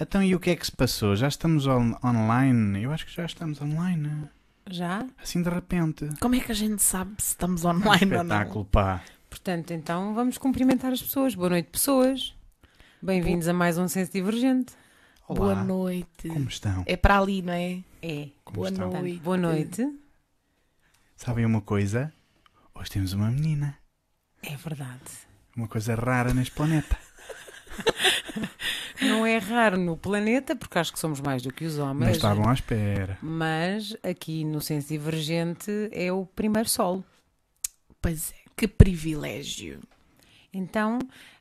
Então e o que é que se passou? Já estamos on- online? Eu acho que já estamos online. Já? Assim de repente. Como é que a gente sabe se estamos online ou não? Espetáculo, pá. Portanto, então vamos cumprimentar as pessoas. Boa noite, pessoas. Bem-vindos a mais um Senso Divergente. Olá. Boa noite. Como estão? É para ali, não é? É. Como Boa estão? Noite. boa noite. Sabem uma coisa? Hoje temos uma menina. É verdade. Uma coisa rara neste planeta. Não é raro no planeta, porque acho que somos mais do que os homens. Mas estavam à espera. Mas aqui no Senso Divergente é o primeiro solo. Pois é, que privilégio. Então,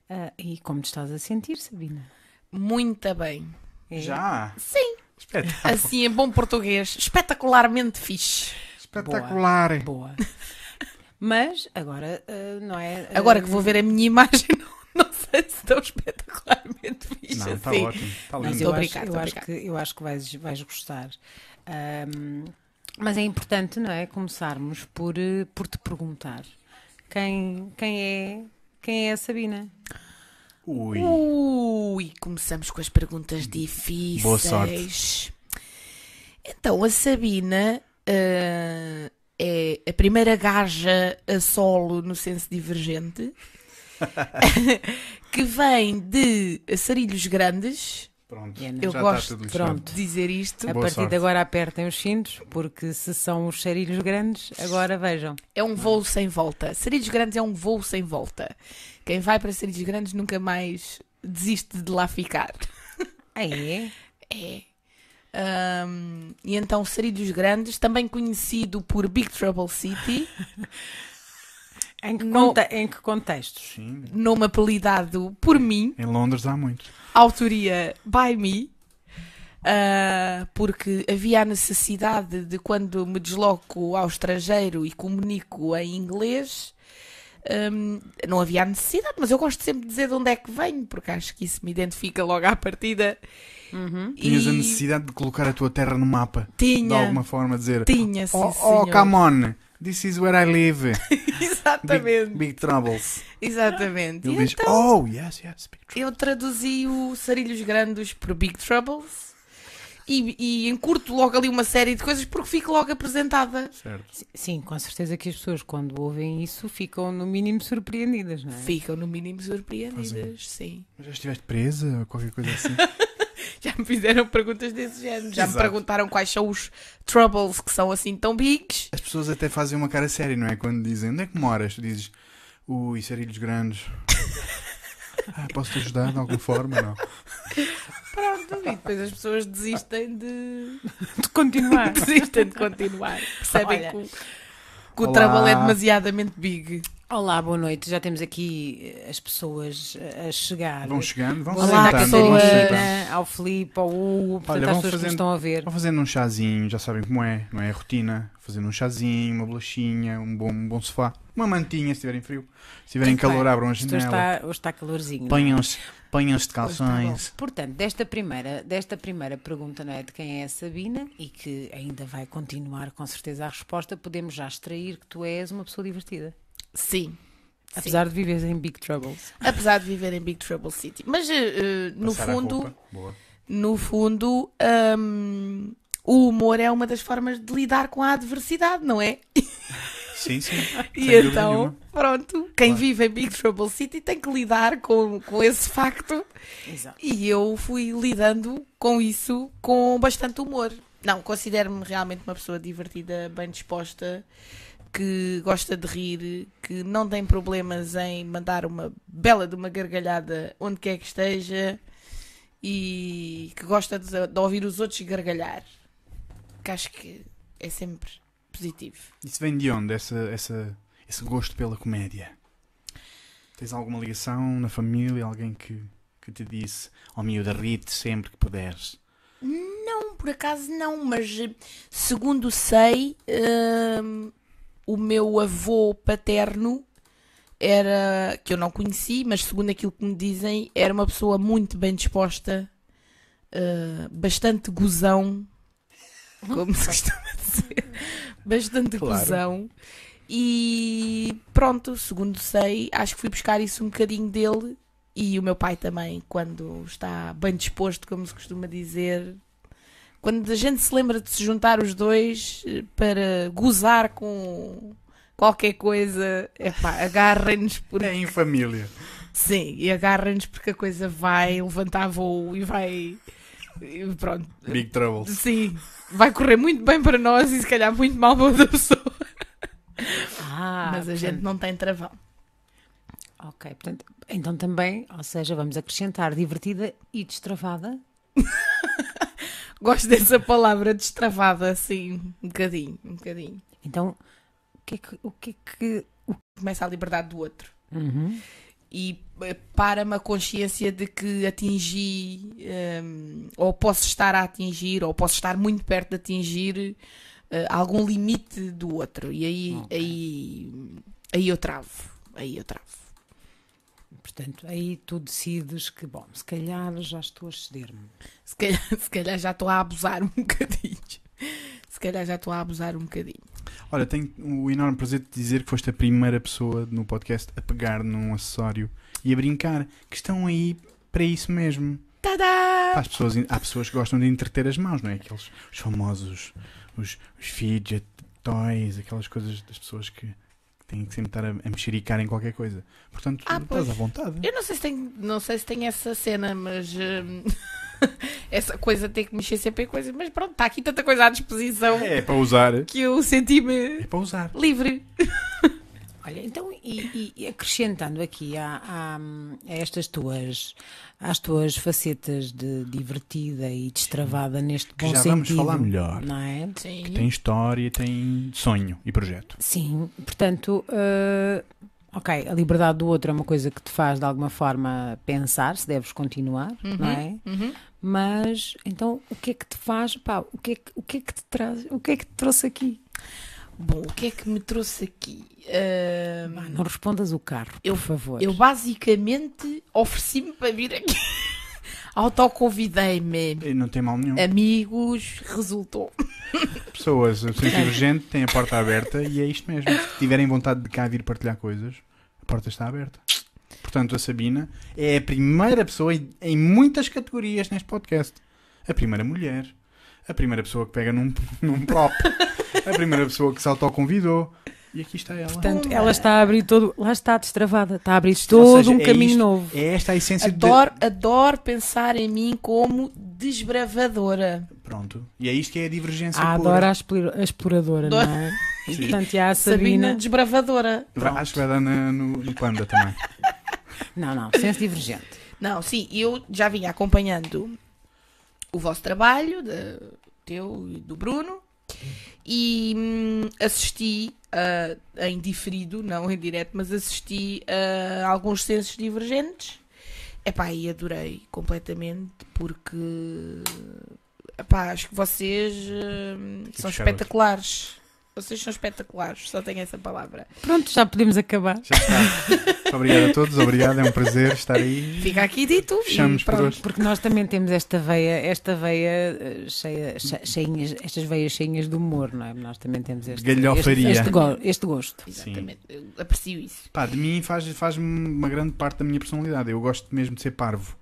ah, e como te estás a sentir, Sabina? Muito bem. É? Já? Sim, Espetáculo. assim em bom português, espetacularmente fixe. Espetacular. Boa. Mas agora, ah, não é? Agora ah, que vou ver a minha imagem, não sei se estão espetacularmente fixe Não, está assim. ótimo. Está Mas lindo. eu, Estou a acho, eu, acho que, eu acho que vais, vais gostar. Ahm, mas é importante, não é? Começarmos por, eh, por te perguntar quem, quem, é, quem é a Sabina? Ui. Ui, começamos com as perguntas difíceis. Boa sorte. Então, a Sabina ah, é a primeira gaja a solo no senso divergente que vem de Sarilhos Grandes. Pronto. Eu Eu Já gosto está tudo de. Pronto. dizer isto. A Boa partir sorte. de agora apertem os cintos, porque se são os charilhos grandes, agora vejam. É um voo sem volta. Sarilhos Grandes é um voo sem volta. Quem vai para Sarilhos Grandes nunca mais desiste de lá ficar. Ah, é? É. Ahm, e então Sarilhos Grandes, também conhecido por Big Trouble City, Em que, Não- conte- em que contextos? Sim. nome apelidado por mim, Em Londres há muitos. autoria by me, ah, porque havia a necessidade de quando me desloco ao estrangeiro e comunico em inglês, ahm, não havia a necessidade, mas eu gosto sempre de dizer de onde é que venho, porque acho que isso me identifica logo à partida. Uhum. Tinhas a E necessidade de colocar a tua terra no mapa. De tinha, alguma forma dizer. tinha, sim, Oh, oh, come on. This is where I live. Exatamente, Big, big troubles. exatamente. Ele E diz, então, oh, yes, yes, big troubles. eu traduzi o Sarilhos Grandes por Big Troubles e, e encurto logo ali uma série de coisas porque fico logo apresentada. Certo. Sim, com certeza que as pessoas, quando ouvem isso, ficam no mínimo surpreendidas, não é? Ficam no mínimo surpreendidas, sim. Mas já estiveste presa ou qualquer coisa assim? Já me fizeram perguntas desse género. Já me Exato. perguntaram quais são os troubles que são assim tão bigs. As pessoas até fazem uma cara séria, não é? Quando dizem, onde é que moras? Tu dizes, ui, sarilhos grandes. Ah, posso te ajudar de alguma forma? Não. Pronto, e depois as pessoas desistem de, De continuar. desistem de continuar. Percebem Olha. que, o- que o trouble é demasiadamente big. Olá, boa noite. Já temos aqui eh, as pessoas eh, a chegar. Vão chegando, vão Olá, sentando, vão pessoas. sentando. Catarina, ao Filipe, ao Hugo, portanto, Olha, vão pessoas que fazendo- estão a ver. Vão fazendo um chazinho, já sabem como é, não é? A rotina. Fazendo um chazinho, uma bolachinha, um bom, um bom sofá, uma mantinha se tiverem frio. Se tiverem Muito bem. calor, abram a janela. está, hoje está calorzinho. é? Ponham-se ponham-se de calções. Portanto, desta primeira, desta primeira pergunta, não é? De quem é a Sabina e que ainda vai continuar com certeza a resposta, podemos já extrair que tu és uma pessoa divertida. Sim. Apesar de viveres em Big Troubles. Apesar de viver em Big Trouble City. Mas eh, no fundo, no fundo, hum, o humor é uma das formas de lidar com a adversidade, não é? Sim, sim. E então, nenhuma. pronto, quem Claro. vive em Big Trouble City tem que lidar com, com esse facto. Exato. E eu fui lidando com isso com bastante humor. Não, considero-me realmente uma pessoa divertida, bem disposta, que gosta de rir, que não tem problemas em mandar uma bela de uma gargalhada onde quer que esteja e que gosta de, de ouvir os outros gargalhar. Que acho que é sempre positivo. Isso vem de onde, essa, essa, esse gosto pela comédia? Tens alguma ligação na família? Alguém que, que te disse, ao miúdo, ri-te sempre que puderes? Não, por acaso não, mas segundo sei, hum, o meu avô paterno era, que eu não conheci, mas segundo aquilo que me dizem, era uma pessoa muito bem disposta, eh, bastante gozão, como se costuma dizer, bastante Claro. gozão. E pronto, segundo sei, acho que fui buscar isso um bocadinho dele E o meu pai também, quando está bem disposto, como se costuma dizer, quando a gente se lembra de se juntar os dois eh, para gozar com qualquer coisa, epá, agarrem-nos por É em família. Sim, e agarrem-nos porque a coisa vai levantar voo e vai. e Pronto. Big Troubles. Sim, vai correr muito bem para nós e se calhar muito mal para outra pessoa. Ah, Mas a gente não tem travão. Ok, portanto, então também, ou seja, vamos acrescentar divertida e destravada. Gosto dessa palavra destravada, assim, um bocadinho, um bocadinho. Então, o que é que. O que, é que... Começa a liberdade do outro. Uhum. E eh, para-me a consciência de que atingi, hum, ou posso estar a atingir, ou posso estar muito perto de atingir eh, algum limite do outro. E aí, Ok. aí, aí eu travo. Aí eu travo. Portanto, aí tu decides que, bom, se calhar já estou a ceder-me. Se calhar, se calhar já estou a abusar um bocadinho. Se calhar já estou a abusar um bocadinho. Olha, tenho o enorme prazer de dizer que foste a primeira pessoa no podcast a pegar num acessório e a brincar, que estão aí para isso mesmo. Tadá! Há pessoas, há pessoas que gostam de entreter as mãos, não é? Aqueles os famosos, os, os fidget toys, aquelas coisas das pessoas que têm que sempre estar a, a mexericar em qualquer coisa. Portanto, Ah, estás pois. à vontade. Eu não sei se tem, não sei se tem essa cena, mas hum, essa coisa tem que mexer sempre em coisas. Mas pronto, está aqui tanta coisa à disposição É para usar. que eu senti-me É para usar. livre. Olha, então, e, e- e acrescentando aqui a, a- a estas tuas, às tuas facetas de divertida e destravada neste Que bom já sentido. vamos falar melhor. Não é? Sim. Tem história, tem sonho e projeto. Sim, portanto, eh, ok, a liberdade do outro é uma coisa que te faz de alguma forma pensar se deves continuar, não é? Uhum. Mas então o que é que te faz, pá, o que é que, o que, é que te traz, o que é que te trouxe aqui? Bom, o que é que me trouxe aqui? Pá, não respondas o carro, Eu- por favor. eu basicamente ofereci-me para vir aqui. Autoconvidei-me. Não tem mal nenhum. Amigos, resultou. Pessoas, o sentido urgente tem a porta aberta e é isto mesmo. Se tiverem vontade de cá vir partilhar coisas, a porta está aberta. Portanto, a Sabina é a primeira pessoa em- em muitas categorias neste podcast. A primeira mulher, a primeira pessoa que pega num, num prop, a primeira pessoa que se autoconvidou. E aqui está ela. Portanto, ela está a abrir todo, lá está destravada, está a abrir Ou todo seja, um é caminho isto- novo. É esta a essência Adoro, adoro pensar em mim como desbravadora. de. Pronto. E é isto que é a divergência Ah, adora a explora- a exploradora, não é? Sim. portanto, e há a Sabina, Sabina. desbravadora. Vai- Acho que vai dar na- no, no Panda também. Não, não, senso divergente. Não, sim, eu já vinha acompanhando o vosso trabalho, de, teu e do Bruno, e hum, assisti ah, em diferido, não em direto, mas assisti a alguns sensos divergentes. Epá, e adorei completamente, porque epá, acho que vocês hum, são espetaculares. Vocês são espetaculares, só tenho essa palavra. Pronto, já podemos acabar. Já está. Obrigado a todos, obrigado. É um prazer estar aí. Fica aqui dito. Fechamos e por pronto. hoje. Porque nós também temos esta veia, esta veia eh, cheia, che- cheinhas, estas veias cheinhas de humor, não é? Nós também temos este, Galhofaria. este, este, go- este gosto. Exatamente, eu aprecio isso. Pá, de mim faz, faz uma grande parte da minha personalidade. Eu gosto mesmo de ser parvo.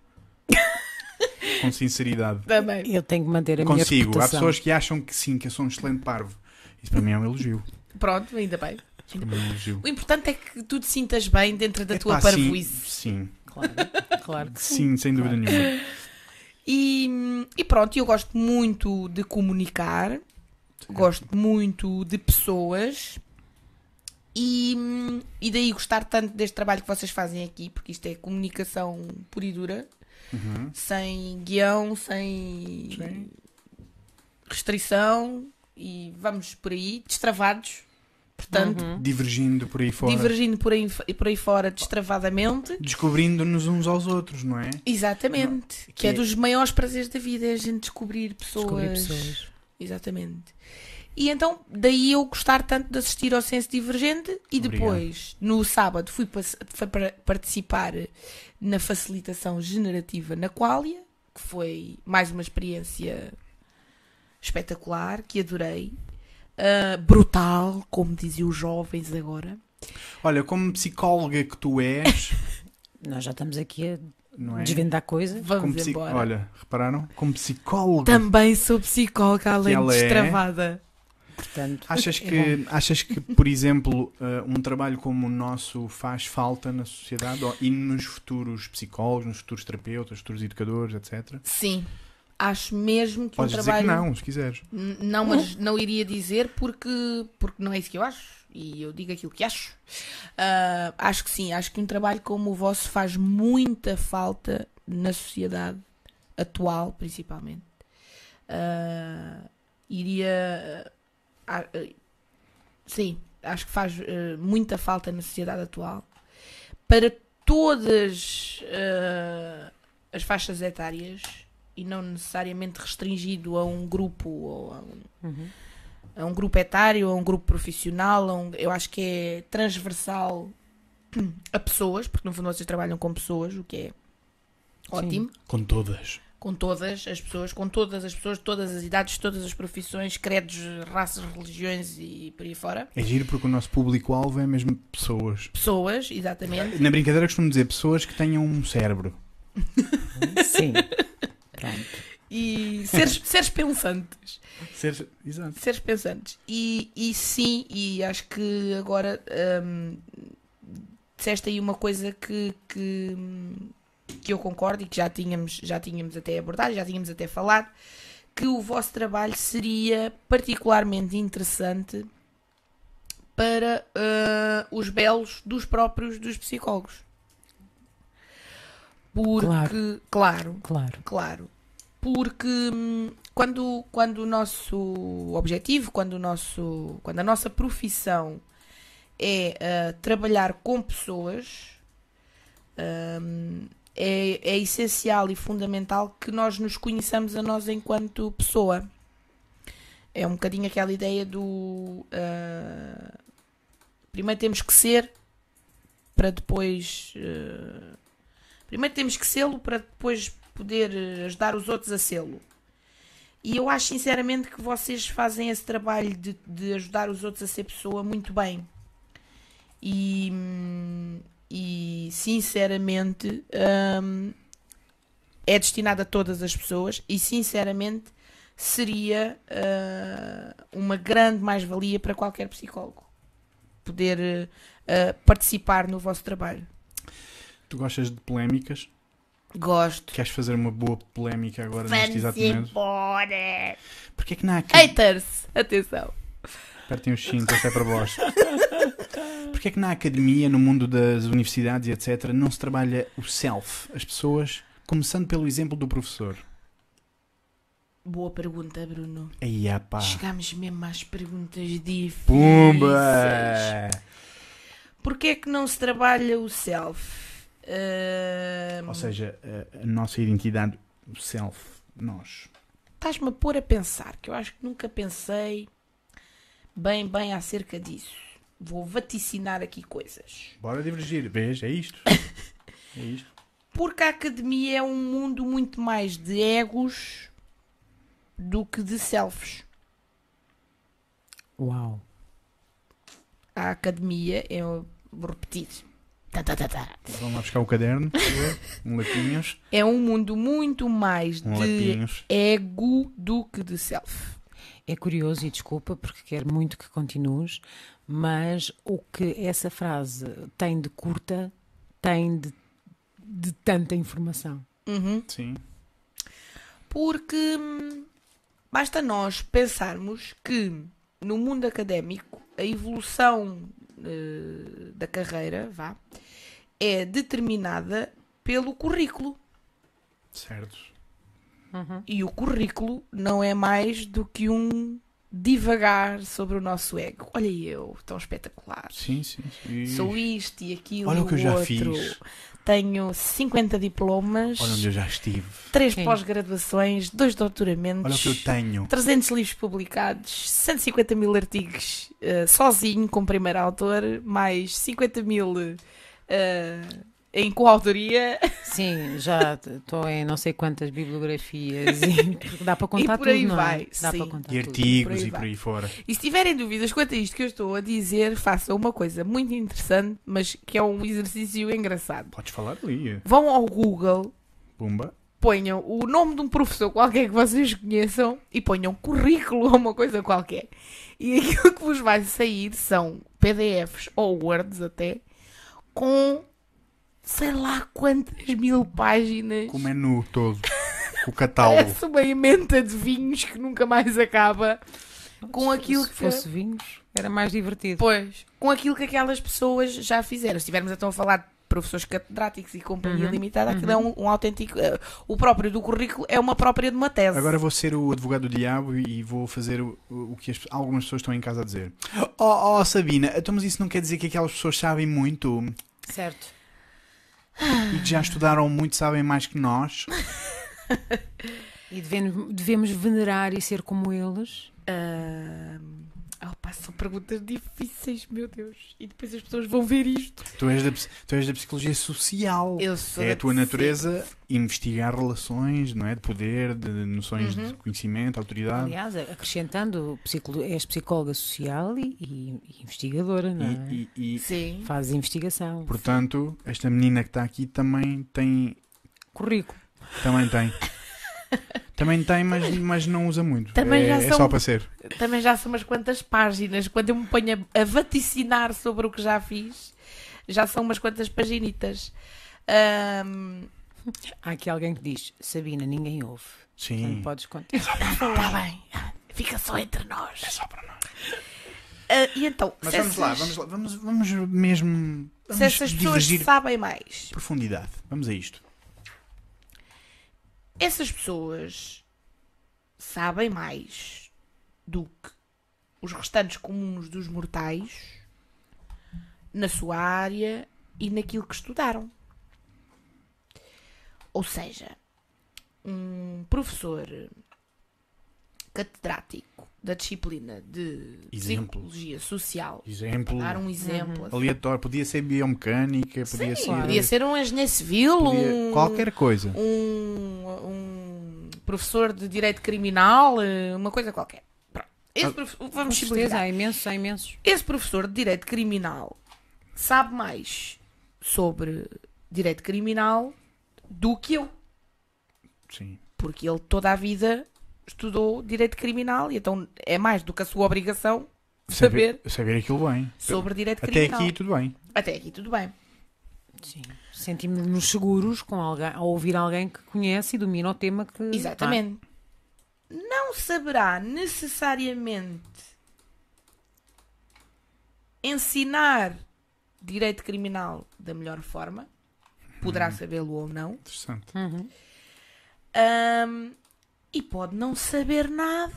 Com sinceridade. Também. Eu tenho que manter a minha Consigo. Há pessoas que acham que sim, que eu sou um excelente parvo. Isso para mim é um elogio. Pronto, ainda bem. Isso para mim é um elogio. O importante é que tu te sintas bem dentro da tua Epá, sim, parvoíce. sim, Claro, claro que sim. sim, sem dúvida Claro. nenhuma. E, e pronto, eu gosto muito de comunicar, gosto muito de pessoas e, e daí gostar tanto deste trabalho que vocês fazem aqui, porque isto é comunicação pura e dura, Uhum. sem guião, sem Sim. restrição e vamos por aí, destravados, portanto, Uhum. Divergindo por aí fora. divergindo por aí, por aí fora destravadamente. Descobrindo-nos uns aos outros, não é? Exatamente. Que, que é é- dos maiores prazeres da vida, é a gente descobrir pessoas. Descobrir pessoas. Exatamente. E então, daí eu gostar tanto de assistir ao Senso Divergente e Obrigado. depois, no sábado, fui para participar na facilitação generativa na Qualia, que foi mais uma experiência espetacular, que adorei. Ah, brutal, como diziam os jovens agora. Olha, como psicóloga que tu és, Nós já estamos aqui a não é? desvendar coisas. Vamos embora. Olha, repararam? Como psicólogo. Também sou psicóloga, além de é? destravada. Portanto, Achas é que, achas que, por exemplo, uh, um trabalho como o nosso faz falta na sociedade Ou- e nos futuros psicólogos, nos futuros terapeutas, futuros educadores, etc? Sim. Acho mesmo que Podes um dizer trabalho. que não, se quiseres. Não, mas não iria dizer porque, porque não é isso que eu acho. E eu digo aquilo que acho. Ah, acho que sim, acho que um trabalho como o vosso faz muita falta na sociedade atual, principalmente. Ah, iria. ah, sim, acho que faz muita falta na sociedade atual para todas as faixas etárias e não necessariamente restringido a um grupo ou a um, Uhum. a um grupo etário, a um grupo profissional, a um- eu acho que é transversal a pessoas, porque no fundo vocês trabalham com pessoas, o que é ótimo, Com todas. com todas as pessoas, com todas as pessoas, de todas as idades, todas as profissões, credos, raças, religiões e por aí fora. É giro porque o nosso público-alvo é mesmo pessoas. Pessoas, exatamente. Na brincadeira costumo dizer pessoas que tenham um cérebro. Sim. Pronto. E seres, seres pensantes. Ser... Exato. seres pensantes. E, e sim, e acho que agora hum, disseste aí uma coisa que, que, que eu concordo e que já tínhamos, já tínhamos até abordado, já tínhamos até falado, que o vosso trabalho seria particularmente interessante para ah, os belos dos próprios dos psicólogos. Porque, claro Claro. Claro. Porque hum, quando, quando o nosso objetivo, quando, o nosso, quando a nossa profissão é ah, trabalhar com pessoas, hum, é, é essencial e fundamental que nós nos conheçamos a nós enquanto pessoa. É um bocadinho aquela ideia do. ah, primeiro temos que ser para depois. ah, primeiro temos que sê-lo para depois poder eh, ajudar os outros a sê-lo. E eu acho sinceramente que vocês fazem esse trabalho de, de ajudar os outros a ser pessoa muito bem. E, e sinceramente hum, é destinado a todas as pessoas e sinceramente seria ah, uma grande mais-valia para qualquer psicólogo poder ah, participar no vosso trabalho. Tu gostas de polémicas? Gosto. Queres fazer uma boa polémica agora neste exato momento? embora. Porquê que na, aca- Haters, atenção. Apertem os cintos, esta é para vós. Porquê é que na academia, no mundo das universidades e etc., não se trabalha o self? As pessoas, começando pelo exemplo do professor. Boa pergunta, Bruno. Aí, pá. Chegamos mesmo às perguntas difíceis. Pumba! Porquê é que não se trabalha o self? Ahm, Ou seja, a, a nossa identidade, o self, nós. Estás-me a pôr a pensar, que eu acho que nunca pensei bem, bem acerca disso. Vou vaticinar aqui coisas. Bora divergir, vês? É isto. É isto. Porque a academia é um mundo muito mais de egos do que de selfies. Uau. A academia é. Vou repetir. Tá, tá, tá, tá. Vamos lá buscar o caderno, um lapinhos. É um mundo muito mais Um de lapinhos. ego do que de self. É curioso e desculpa porque quero muito que continues, mas o que essa frase tem de curta tem de, de tanta informação. Uhum. Sim. Porque hum, basta nós pensarmos que no mundo académico a evolução eh, da carreira vá, é determinada pelo currículo. Certo. E o currículo não é mais do que um divagar sobre o nosso ego. Olha eu, tão espetacular. Sim, sim. sim. Sou isto e aquilo Olha e o que eu já outro. fiz. Tenho 50 diplomas, Olha onde eu já estive. 3 Sim. pós-graduações, 2 doutoramentos. Olha o que eu tenho. 300 livros publicados, 150 mil artigos eh, sozinho, como primeiro autor, mais 50 mil eh, em coautoria Sim, já estou em não sei quantas bibliografias e dá para contar E por aí tudo, não é? vai, Dá sim. para contar E tudo. artigos por aí e por aí fora. E se tiverem dúvidas quanto a isto que eu estou a dizer, façam uma coisa muito interessante, mas que é um exercício engraçado. Podes falar ali. Vão ao Google, Pumba. ponham o nome de um professor qualquer que vocês conheçam e ponham currículo ou uma coisa qualquer. E aquilo que vos vai sair são PDFs ou Words até com sei lá quantas mil páginas. Com o menu todo. Com o catálogo. Parece uma emenda de vinhos que nunca mais acaba. Com aquilo se que fosse vinhos, era mais divertido. Pois, com aquilo que aquelas pessoas já fizeram. Se estivermos então a falar de professores catedráticos e companhia Uhum, limitada, aquilo é um, um autêntico. eh, o próprio do currículo é uma própria de uma tese. Agora vou ser o advogado do diabo e vou fazer o, o que as- algumas pessoas estão em casa a dizer. Oh, oh, Sabina, então, mas isso não quer dizer que aquelas pessoas sabem muito Certo. e que já estudaram muito, sabem mais que nós? E devemos, devemos venerar e ser como eles. Ahm, oh, pá, são perguntas difíceis, meu Deus. E depois as pessoas vão ver isto. Tu és da, tu és da psicologia social. Eu sou É a tua natureza investigar relações, não é? De poder, de noções Uhum. de conhecimento, autoridade. Aliás, acrescentando, és psicóloga social e, e- e investigadora, não é? E, e- e, Sim. Fazes investigação. portanto, esta menina que está aqui também tem. Currículo. Também tem. Também tem, mas, mas não usa muito. Também é, já é são- só para ser. Também já são umas quantas páginas. Quando eu me ponho a, a vaticinar sobre o que já fiz, já são umas quantas paginitas. Ahm, Há aqui alguém que diz: Sabina, ninguém ouve. Sim. Portanto, podes contar. Está bem. Fica só entre nós. É só para nós. Ah, e então, Mas se vamos lá, essas- vamos lá. Vamos, vamos mesmo. Vamos Se essas pessoas sabem mais, profundidade. Vamos a isto. Essas pessoas sabem mais do que os restantes comuns dos mortais na sua área e naquilo que estudaram. Ou seja, um professor catedrático da disciplina de Exemplo. psicologia social, Exemplo. dar um exemplo, assim. Aleatório. Podia ser biomecânica, podia Sim, ser. podia ser um engenheiro civil, podia- um, Qualquer coisa. um, um professor de direito criminal, eh, uma coisa qualquer. Pronto. Esse Ah, prof- Com Vamos certeza, simplificar. há imensos, há imensos. Esse professor de direito criminal sabe mais sobre direito criminal do que eu, Sim. porque ele toda a vida estudou direito criminal e então é mais do que a sua obrigação saber saber aquilo bem. sobre direito Até criminal. aqui tudo bem. Até aqui tudo bem. Sim. Sentimos-nos seguros com alguém, ao ouvir alguém que conhece e domina o tema que. Exatamente. Não saberá necessariamente ensinar direito criminal da melhor forma. Poderá sabê-lo ou não. Interessante. Ah, uhum. Ahm, e pode não saber nada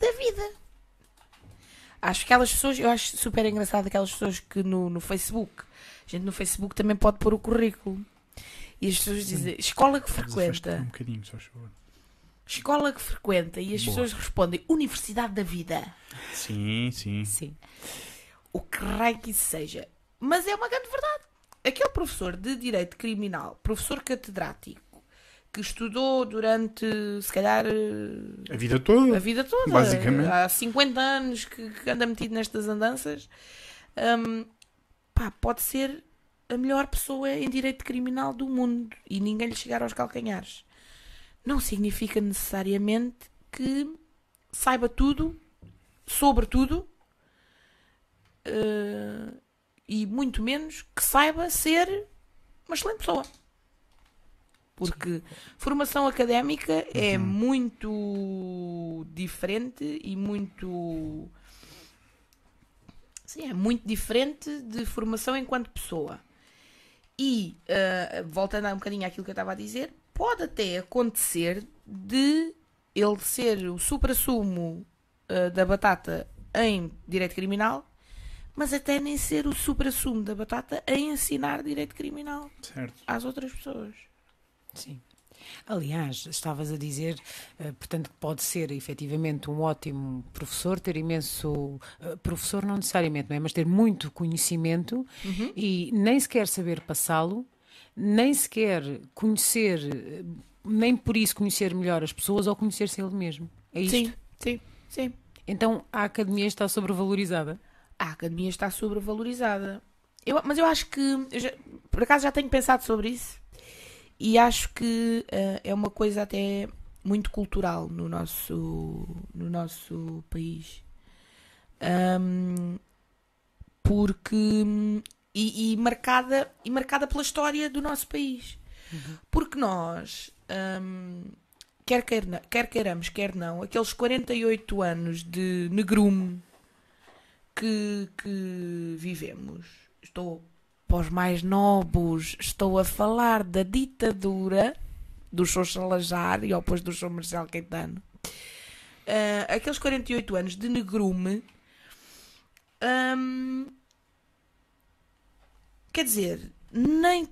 da vida. Acho que aquelas pessoas, eu acho super engraçado aquelas pessoas que no, no Facebook, a gente no Facebook também pode pôr o currículo. E as pessoas dizem, escola que frequenta. um bocadinho, só. Escola que frequenta e as Boa. pessoas respondem Universidade da Vida. Sim, sim. Sim. O que raio que isso seja. Mas é uma grande verdade. Aquele professor de Direito Criminal, professor catedrático, que estudou durante, se calhar, eh, A vida toda. a vida toda, Basicamente. há 50 anos que, que anda metido nestas andanças, hum, pá, pode ser a melhor pessoa em Direito Criminal do mundo e ninguém lhe chegar aos calcanhares. Não significa necessariamente que saiba tudo, sobre tudo, eh, e muito menos que saiba ser uma excelente pessoa. Porque formação académica é muito diferente e muito. Sim, é muito diferente de formação enquanto pessoa. E, eh, voltando um bocadinho àquilo que eu estava a dizer, pode até acontecer de ele ser o supra-sumo eh, da batata em direito criminal, mas até nem ser o supra-sumo da batata em ensinar direito criminal Certo. às outras pessoas. Sim. Aliás, estavas a dizer, eh, portanto, que pode ser efetivamente um ótimo professor, ter imenso. eh, professor não necessariamente, não é? Mas ter muito conhecimento Uhum. e nem sequer saber passá-lo, nem sequer conhecer, eh, nem por isso conhecer melhor as pessoas ou conhecer-se ele mesmo. É isto. Sim, sim, sim. Então a academia está sobrevalorizada. A academia está sobrevalorizada. Eu, mas eu acho que, eu já- por acaso já tenho pensado sobre isso e acho que eh, é uma coisa até muito cultural no nosso, no nosso país. Ahm, porque e, e marcada e marcada pela história do nosso país porque nós ahm, quer, queira- quer queiramos quer não aqueles 48 anos de negrume que, que vivemos estou para os mais novos estou a falar da ditadura do Sr. Salazar e ao depois do Sr. Marcelo Caetano Ah, aqueles 48 anos de negrume ahm, quer dizer, nem,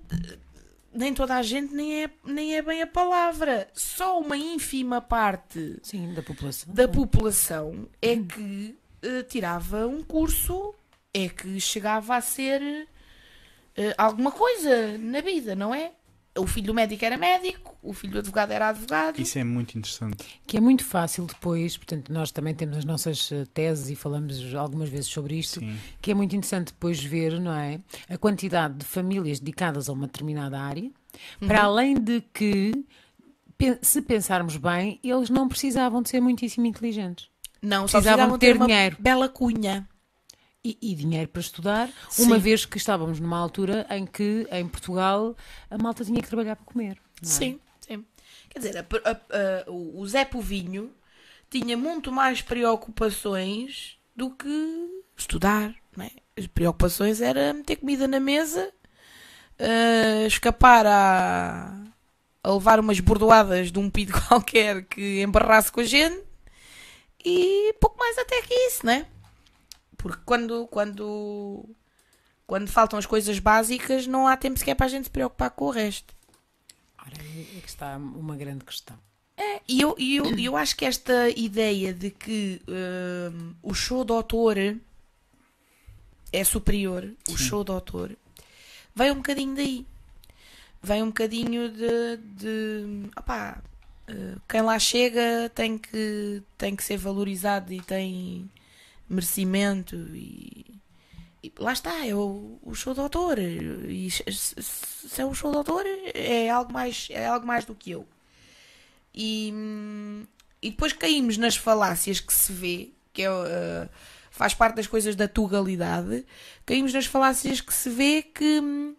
nem toda a gente nem é, nem é bem a palavra. Só uma ínfima parte Sim, da população. da população é que eh, tirava um curso, é que chegava a ser alguma coisa na vida, não é? O filho do médico era médico, o filho do advogado era advogado. Isso é muito interessante. Que é muito fácil depois, portanto, nós também temos as nossas eh, teses e falamos algumas vezes sobre isto, Sim. que é muito interessante depois ver, não é? A quantidade de famílias dedicadas a uma determinada área, para além de que, se pensarmos bem, eles não precisavam de ser muitíssimo inteligentes. Não, precisavam precisavam ter ter uma dinheiro. bela cunha. E, e dinheiro para estudar, Sim. uma vez que estávamos numa altura em que, em Portugal, a malta tinha que trabalhar para comer. é? Sim, sim. Quer dizer, a- a- a- o o Zé Povinho tinha muito mais preocupações do que estudar. Não é? As preocupações era meter comida na mesa, eh, escapar a, a levar umas bordoadas de um pido qualquer que embarrasse com a gente e pouco mais até que isso, né? Porque quando, quando, quando faltam as coisas básicas, não há tempo sequer para a gente se preocupar com o resto. Ora, é que está uma grande questão. E eu, e eu, e eu acho que esta ideia de que hum, o show doutor é superior, o Sim. show doutor, vem um bocadinho daí. Vem um bocadinho de. de opá, eh, quem lá chega tem que, tem que ser valorizado e tem merecimento e. e lá está, é o, o show doutor. E se, se- é o show doutor, é algo mais, é algo mais do que eu. E, e depois caímos nas falácias que se vê, que é, uh, faz parte das coisas da tugalidade, caímos nas falácias que se vê que hum,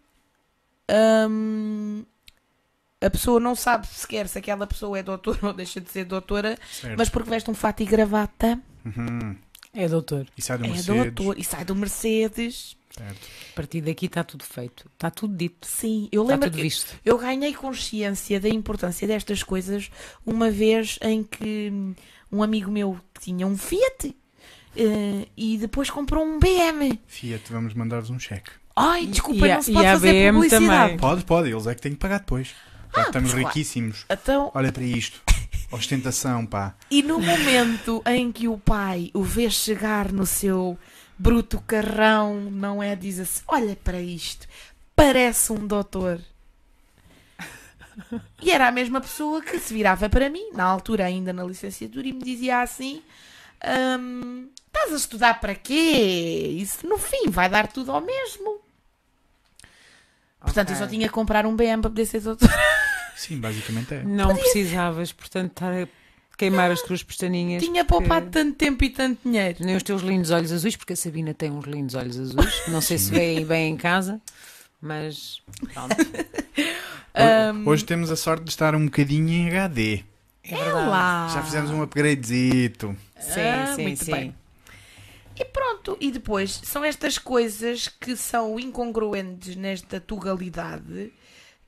a pessoa não sabe sequer se aquela pessoa é doutora ou deixa de ser doutora, Certo. mas porque veste um fato e gravata, Uhum. É doutor. E sai do é Mercedes. doutor e sai do Mercedes. Certo. A partir daqui está tudo feito. Está tudo dito. Sim, eu Está lembro tudo que visto. Eu ganhei consciência da importância destas coisas uma vez em que um amigo meu tinha um Fiat eh, e depois comprou um BM. Fiat, vamos mandar-vos um cheque. Ai, desculpa, E a- não se e pode a fazer BM publicidade. também. Pode, pode, eles é que têm que pagar depois. Já que estamos riquíssimos. Então, Olha para isto. Ostentação, pá. e no momento em que o pai o vê chegar no seu bruto carrão, não é? Diz assim: Olha para isto, parece um doutor. E era a mesma pessoa que se virava para mim, na altura ainda na licenciatura, e me dizia assim: "Hum, Estás a estudar para quê? Isso no fim vai dar tudo ao mesmo. Portanto, eu só tinha que comprar um BM para poder ser doutor. Sim, basicamente é. Não precisavas, portanto, estar a queimar as tuas pestaninhas. Tinha poupado tanto tempo e tanto dinheiro. Nem os teus lindos olhos azuis, porque a Sabina tem uns lindos olhos azuis. Não sei se veem bem em casa, mas pronto. Ho- Hoje temos a sorte de estar um bocadinho em HD. É verdade. lá. Já fizemos um upgradezito. Sim, Ah, sim, muito sim. bem. E pronto, e depois são estas coisas que são incongruentes nesta tugalidade,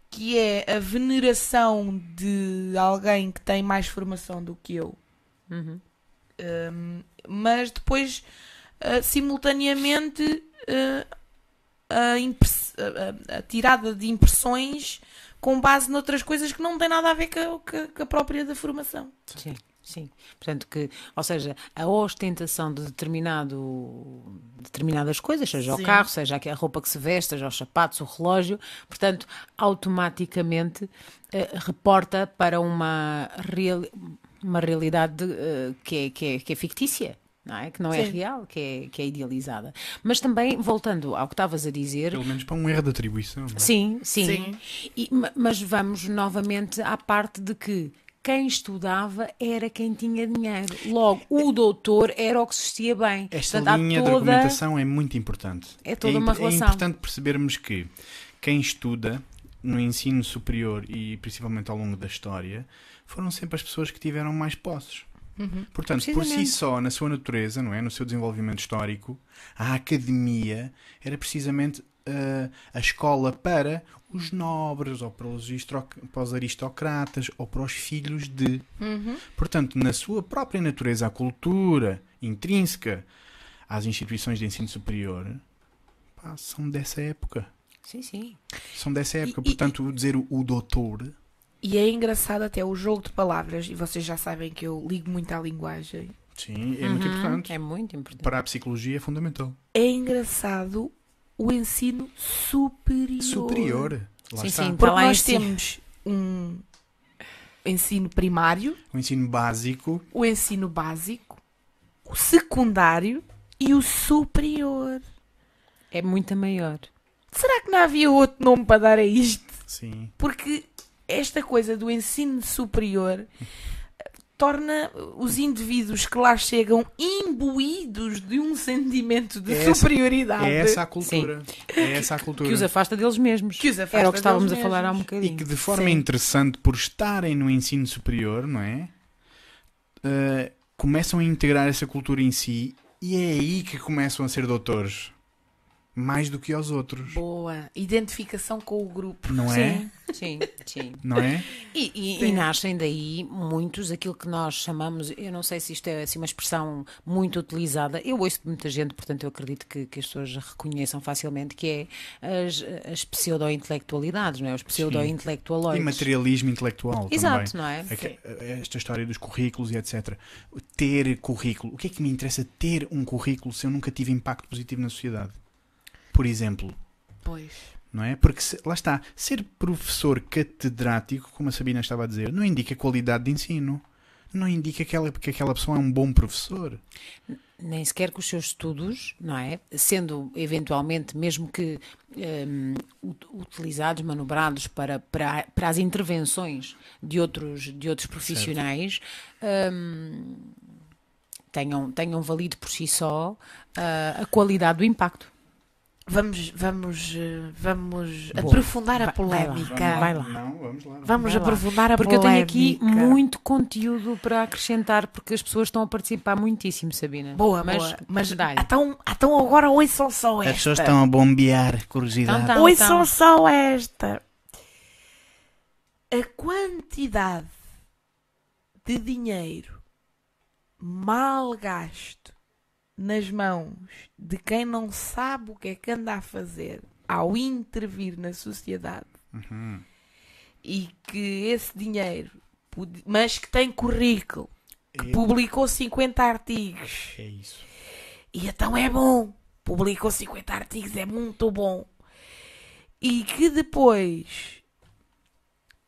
que é a veneração de alguém que tem mais formação do que eu, Uhum. Um, mas depois, ah, simultaneamente, ah, a, a- tirada de impressões com base noutras coisas que não têm nada a ver com a, com a- com a própria da formação. Sim, sim. Portanto, que, ou seja, a ostentação de determinado, determinadas coisas, seja Sim. o carro, seja a roupa que se veste, seja os sapatos, o relógio, portanto, automaticamente eh, reporta para uma, real, uma realidade eh, que, é, que, é, que é fictícia. Não é? Que não é Sim. real, que é, que é idealizada. Mas também, voltando ao que estavas a dizer, Pelo menos para um erro de atribuição. não é? Sim, sim. Sim. E- ma- mas vamos novamente à parte de que quem estudava era quem tinha dinheiro. Logo, o doutor era o que se vestia bem. Esta Portanto, linha de toda- argumentação é muito importante. É toda uma imp- relação. É importante percebermos que quem estuda no ensino superior e principalmente ao longo da história foram sempre as pessoas que tiveram mais posses. Portanto, por si só, na sua natureza, não é? no seu desenvolvimento histórico, a academia era precisamente ah, a escola para os nobres, ou para os, para os aristocratas, ou para os filhos de. Portanto, na sua própria natureza, a cultura intrínseca às instituições de ensino superior pá, são dessa época. Sim, sim. São dessa época. e- Portanto, dizer o, o doutor. E é engraçado até o jogo de palavras, e vocês já sabem que eu ligo muito à linguagem. Sim, é muito Uhum, importante. É muito importante. Para a psicologia é fundamental. É engraçado o ensino superior. Superior. Lá Sim, está. sim. Porque em nós temos um ensino primário, O ensino básico. o ensino básico, o secundário e o superior. É muito maior. Será que não havia outro nome para dar a isto? Sim. Porque esta coisa do ensino superior torna os indivíduos que lá chegam imbuídos de um sentimento de É essa- superioridade. É essa a cultura. É essa a cultura. Que os afasta deles mesmos. Que os afasta Era o que estávamos a falar há um mesmos. E bocadinho. que de forma Sim. interessante, por estarem no ensino superior, não é? Eh, começam a integrar essa cultura em si e é aí que começam a ser doutores. Mais do que aos outros. Boa. Identificação com o grupo. Não é? Sim, sim. Não é? E, e- e nascem daí muitos, aquilo que nós chamamos, eu não sei se isto é assim, uma expressão muito utilizada, eu ouço de muita gente, portanto eu acredito que, que as pessoas reconheçam facilmente, que é as, as pseudo-intelectualidades, não é? Os pseudo-intelectualoides. E materialismo intelectual Exato, também. não é? É Esta história dos currículos e etc. Ter currículo. O que é que me interessa ter um currículo se eu nunca tive impacto positivo na sociedade? Por exemplo, Pois. Não é? Porque se- lá está, ser professor catedrático, como a Sabina estava a dizer, não indica qualidade de ensino. Não indica que aquela, que aquela pessoa é um bom professor. nem sequer com os seus estudos, não é? Sendo eventualmente, mesmo que ut- utilizados, manobrados para, para, para as intervenções de outros, de outros profissionais, hum, tenham, tenham valido por si só ah, a qualidade do impacto. Vamos, vamos, eh, vamos Boa. aprofundar a Vai- vai lá. polémica. Vai lá. Não, vamos lá. Vamos Vai lá. aprofundar a Porque eu tenho polémica. aqui muito conteúdo para acrescentar, porque as pessoas estão a participar muitíssimo, Sabina. Boa, mas, boa. Mas então, então agora ouçam só esta. As pessoas estão a bombear curiosidade. Então tá. Ouçam só esta. A quantidade de dinheiro mal gasto nas mãos de quem não sabe o que é que anda a fazer ao intervir na sociedade Uhum. e que esse dinheiro, mas que tem currículo, que É- publicou 50 artigos, É isso. e então é bom. Publicou 50 artigos, é muito bom. E que depois.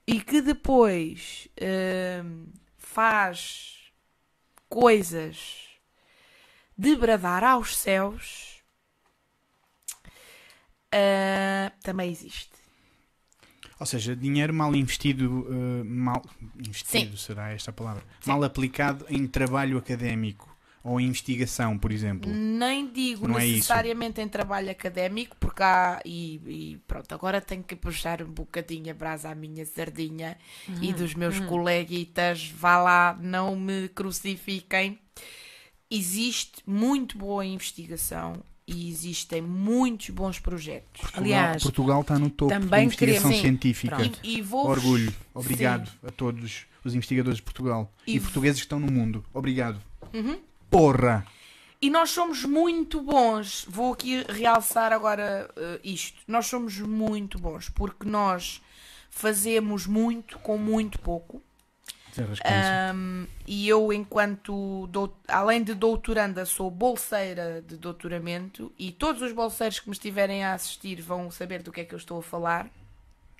E que depois hum, faz coisas de bradar aos céus. ah, também existe. Ou seja, dinheiro mal investido, eh, mal investido será esta a palavra, mal aplicado em trabalho académico ou em investigação, por exemplo. Nem digo Não é necessariamente em trabalho académico, porque há. E, e pronto, agora tenho que puxar um bocadinho a brasa à minha sardinha e dos meus coleguitas. Vá lá, não me crucifiquem. Existe muito boa investigação e existem muitos bons projetos. Portugal, Aliás, Portugal está no topo da também investigação queria- sim, científica. pronto. E, e vou Orgulho. Obrigado a todos os investigadores de Portugal e, E- portugueses que estão no mundo. Obrigado. Uhum. Porra! E nós somos muito bons. Vou aqui realçar agora eh, isto. Nós somos muito bons porque nós fazemos muito com muito pouco. Um, e eu, enquanto além de doutoranda, sou bolseira de doutoramento e todos os bolseiros que me estiverem a assistir vão saber do que é que eu estou a falar.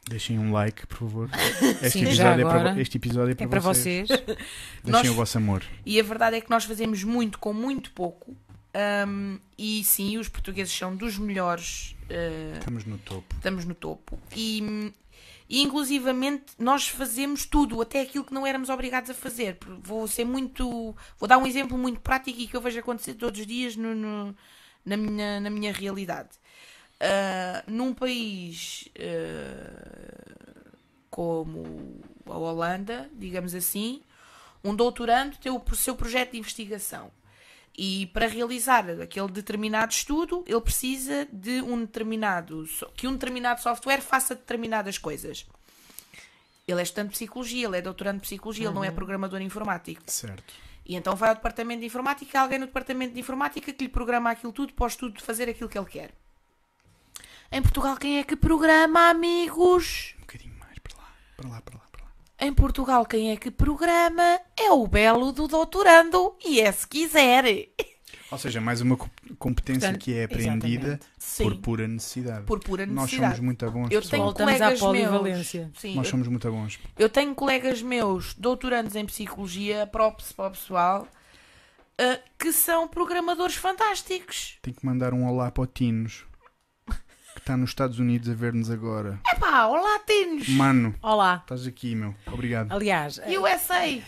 Deixem um like, por favor. Este, Sim, episódio, é para, este episódio é para, É para vocês. vocês. Deixem Nós- o vosso amor. E a verdade é que nós fazemos muito com muito pouco. Um, e sim, os portugueses são dos melhores. uh, Estamos no topo. estamos no topo. E, e inclusivamente nós fazemos tudo, até aquilo que não éramos obrigados a fazer. Vou ser muito. Vou dar um exemplo muito prático e que eu vejo acontecer todos os dias no, no- na, minha, na minha realidade. Ah, num país ah, como a Holanda, digamos assim, um doutorando tem o seu projeto de investigação. E para realizar aquele determinado estudo, ele precisa de um determinado que um determinado software faça determinadas coisas. Ele é estudante de psicologia, ele é doutorando de psicologia, ele não é programador informático. Certo. E então vai ao departamento de informática, há alguém no departamento de informática que lhe programa aquilo tudo para o estudo fazer aquilo que ele quer. Em Portugal, quem é que programa, amigos? Um bocadinho mais. Para lá, para lá, para lá. Em Portugal, quem é que programa é o belo do doutorando, e é se quiser. Ou seja, mais uma co- competência Portanto, que é aprendida por pura necessidade. por pura Nós necessidade. somos muito bons. Eu tenho Voltamos à colegas polivalência. meus. Sim, Nós eu, somos muito bons. eu tenho colegas meus, doutorandos em psicologia, props para o pessoal, ah, que são programadores fantásticos. Tenho que mandar um olá para o Tinos, está nos Estados Unidos a ver-nos agora. Epá, olá, Tinos! Mano, Olá. estás aqui, meu. Obrigado. Aliás, USA!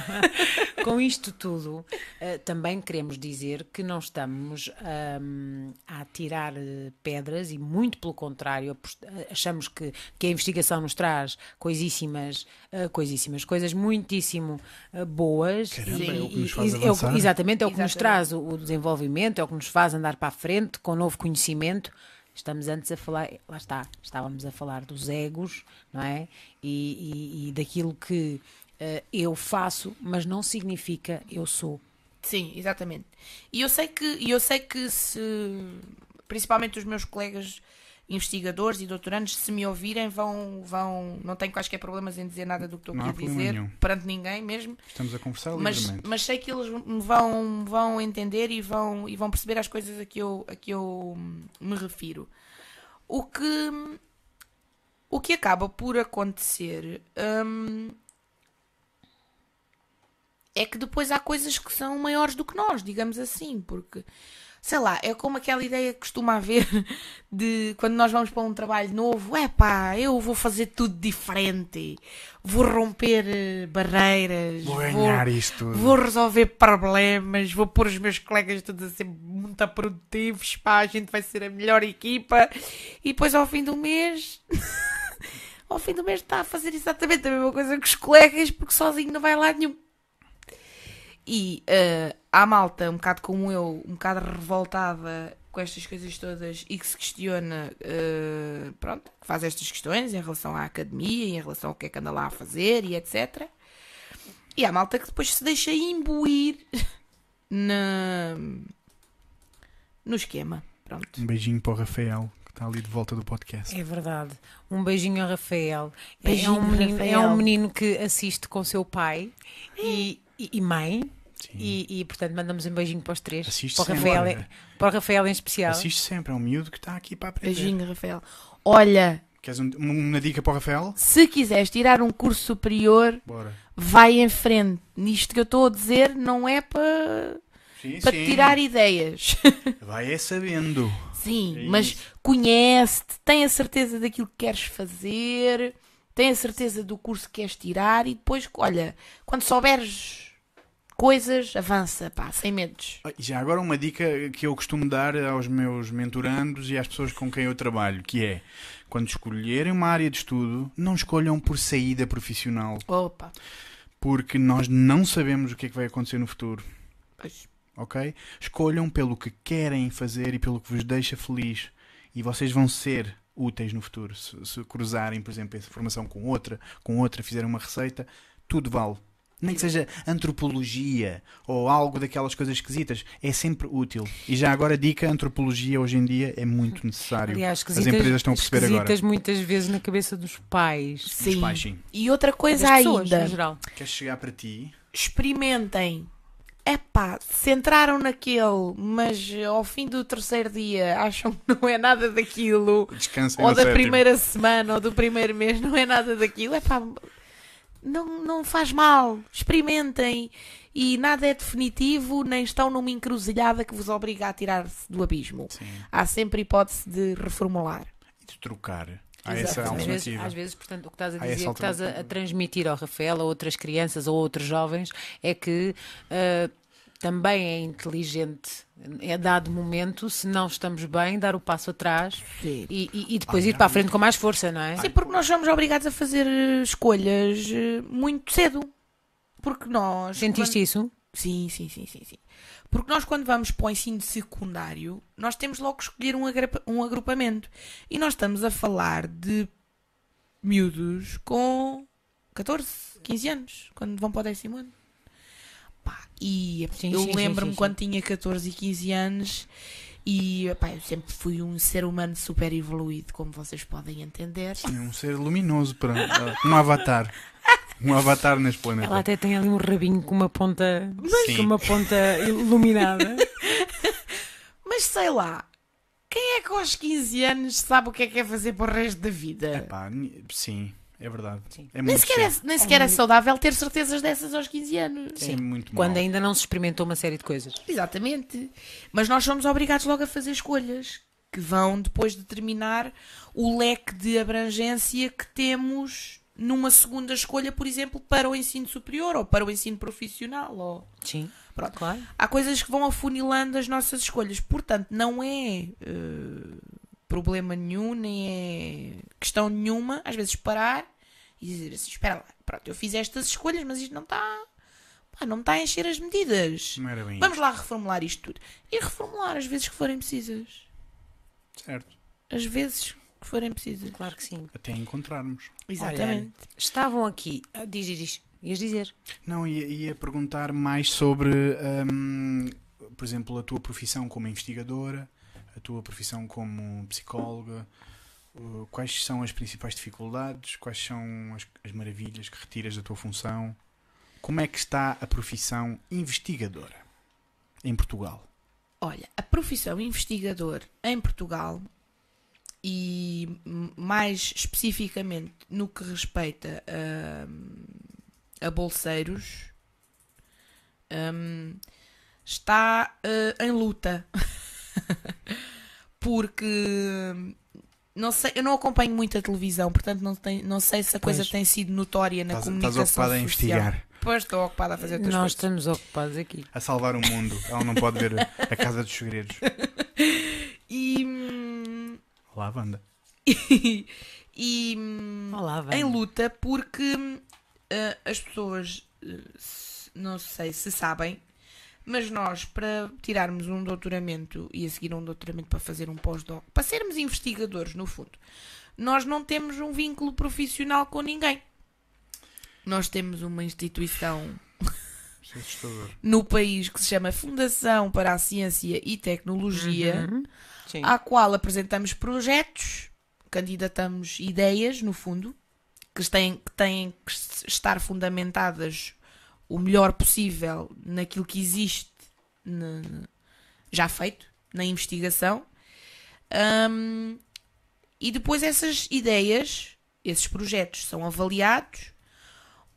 com isto tudo, eh, também queremos dizer que não estamos ahm, a tirar eh, pedras e muito pelo contrário, eh, achamos que, que a investigação nos traz coisíssimas, eh, coisíssimas coisas muitíssimo eh, boas. Caramba, é o que nos e- faz e- é o exatamente, é o que nos traz o, o desenvolvimento, é o que nos faz andar para a frente com novo conhecimento. Estamos antes a falar, lá está, estávamos a falar dos egos, não é? E, e- e daquilo que eh, eu faço, mas não significa eu sou. Sim, exatamente. E eu sei que, eu sei que se, principalmente os meus colegas investigadores e doutorandos, se me ouvirem, vão, vão, não tenho quaisquer problemas em dizer nada do que estou Não há aqui a dizer nenhum. perante ninguém mesmo, Estamos a conversar mas, livremente. mas sei que eles me vão, vão entender e vão, e vão perceber as coisas a que eu, a que eu me refiro. O que, o que acaba por acontecer hum, é que depois há coisas que são maiores do que nós, digamos assim, porque sei lá, é como aquela ideia que costuma haver de quando nós vamos para um trabalho novo, é pá, eu vou fazer tudo diferente, vou romper eh, barreiras, Vou ganhar isto tudo. Vou resolver problemas, vou pôr os meus colegas todos a ser muito produtivos, pá, a gente vai ser a melhor equipa. E depois ao fim do mês, ao fim do mês está a fazer exatamente a mesma coisa que os colegas, porque sozinho não vai lado nenhum. E eh, há malta, um bocado como eu, um bocado revoltada com estas coisas todas e que se questiona, eh, pronto, que faz estas questões em relação à academia, em relação ao que é que anda lá a fazer e etc. E há malta que depois se deixa imbuir na... no esquema. Pronto. Um beijinho para o Rafael, que está ali de volta do podcast. É verdade. Um beijinho ao Rafael. É- Beijinho, é, um menino, é Rafael. um menino que assiste com seu pai e, e- e mãe. Sim. E, e, portanto mandamos um beijinho para os três. Assiste para, o sempre, Rafael, olha. para o Rafael em especial. Assiste sempre, é um miúdo que está aqui para aprender. Beijinho, Rafael. Olha, Queres um- uma dica para o Rafael? se quiseres tirar um curso superior, Bora. vai em frente. Nisto que eu estou a dizer não é para Sim, para tirar ideias. Vai é sabendo. Sim, É mas conhece-te, tem a certeza daquilo que queres fazer, tem a certeza do curso que queres tirar e depois, olha, quando souberes coisas, avança, pá, sem medos. Ah, e Já agora uma dica que eu costumo dar aos meus mentorandos e às pessoas com quem eu trabalho, que é quando escolherem uma área de estudo, não escolham por saída profissional, Opa, porque nós não sabemos o que é que vai acontecer no futuro, pois, ok? Escolham pelo que querem fazer e pelo que vos deixa feliz e vocês vão ser úteis no futuro. Se, se cruzarem, por exemplo, essa formação com outra, com outra, fizerem uma receita, tudo vale. Nem que seja antropologia ou algo daquelas coisas esquisitas, é sempre útil. E já agora, dica: antropologia hoje em dia é muito necessário. Aliás, As esquisitas, empresas estão a perceber esquisitas agora. muitas vezes na cabeça dos pais. Os pais, sim. E outra coisa das pessoas, ainda. no geral. Queres chegar para ti? experimentem. Epá, se entraram naquele, mas ao fim do terceiro dia acham que não é nada daquilo, Descansem ou da sétimo. primeira semana ou do primeiro mês não é nada daquilo, epá, não, não faz mal. Experimentem. E nada é definitivo, nem estão numa encruzilhada que vos obriga a tirar-se do abismo. Sim. Há sempre hipótese de reformular. E de trocar. Há Exato. essa Às vezes, às vezes, portanto, o que estás a dizer, o que estás a, transmitir ao Rafael, a outras crianças ou outros jovens, é que ah, também é inteligente, é dado momento, se não estamos bem, dar o passo atrás e, e- e depois ir para a frente com mais força, não é? Sim, porque nós somos obrigados a fazer eh, escolhas eh, muito cedo. Porque nós. Sentiste quando- isso? Sim, sim, sim, sim, sim. Porque nós, quando vamos para o ensino secundário, nós temos logo que escolher um, um agrupamento. E nós estamos a falar de miúdos com 14, 15 anos, quando vão para o décimo ano. Pá, e Sim, eu lembro-me quando tinha 14 e 15 anos e pá, eu sempre fui um ser humano super evoluído, como vocês podem entender. Sim, um ser luminoso para um avatar. Um avatar neste planeta. Ela até tem ali um rabinho com uma ponta, Sim. com uma ponta iluminada. Mas sei lá, quem é que aos 15 anos sabe o que é que é fazer para o resto da vida? Epá, sim, é verdade. Sim. É Nem muito sequer, é, nem sequer é saudável ter certezas dessas aos 15 anos. É muito Quando mau. ainda não se experimentou uma série de coisas. Exatamente. Mas nós somos obrigados logo a fazer escolhas que vão depois determinar o leque de abrangência que temos numa segunda escolha, por exemplo, para o ensino superior ou para o ensino profissional. Ou... Sim, Pronto. claro. Há coisas que vão afunilando as nossas escolhas. Portanto, não é eh, problema nenhum, nem é questão nenhuma, às vezes parar e dizer assim: espera lá, pronto, eu fiz estas escolhas, mas isto não está. pá, não me está a encher as medidas. Não era bem Vamos lá reformular isto tudo. E reformular as vezes que forem precisas. Certo. As vezes que forem precisas. Claro que sim. Até encontrarmos. Exatamente. Estavam aqui. ah, Diz, diz, diz. Ias dizer. Não, ia, ia perguntar mais sobre, hum, por exemplo, a tua profissão como investigadora, a tua profissão como psicóloga. uh, Quais são as principais dificuldades? Quais são as, as maravilhas que retiras da tua função? Como é que está a profissão investigadora em Portugal? Olha, a profissão investigador em Portugal e mais especificamente no que respeita a, a bolseiros hum, está eh, em luta porque não sei, eu não acompanho muito a televisão, portanto não, tem, não sei se a coisa Pois. tem sido notória na Estás, comunicação estás ocupada a social. investigar, Pois estou ocupada a fazer outras Nós coisas. estamos ocupados aqui. a salvar o mundo. Ela não pode ver a, a Casa dos Segredos. E, Olá, Wanda. e Olá, em vem. luta porque eh, as pessoas se- não sei se sabem, mas nós para tirarmos um doutoramento e a seguir um doutoramento para fazer um pós-doc, para sermos investigadores no fundo, nós não temos um vínculo profissional com ninguém. Nós temos uma instituição é no país que se chama Fundação para a Ciência e Tecnologia Uhum. À qual apresentamos projetos, candidatamos ideias, no fundo, que têm, que têm que estar fundamentadas o melhor possível naquilo que existe na- já feito na investigação. Ahm, e depois essas ideias, esses projetos são avaliados,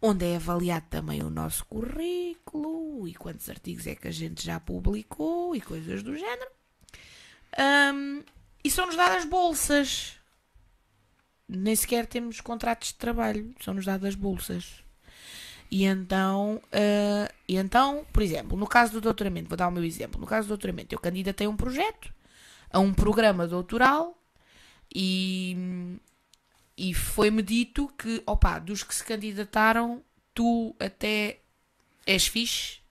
onde é avaliado também o nosso currículo e quantos artigos é que a gente já publicou e coisas do género. Ahm, e são-nos dadas bolsas. Nem sequer temos contratos de trabalho, são-nos dadas bolsas. E então, ah, e então, por exemplo, no caso do doutoramento, vou dar o meu exemplo. No caso do doutoramento, eu candidatei a um projeto, a um programa doutoral, e, e foi-me dito que, opa, dos que se candidataram, tu até és fixe,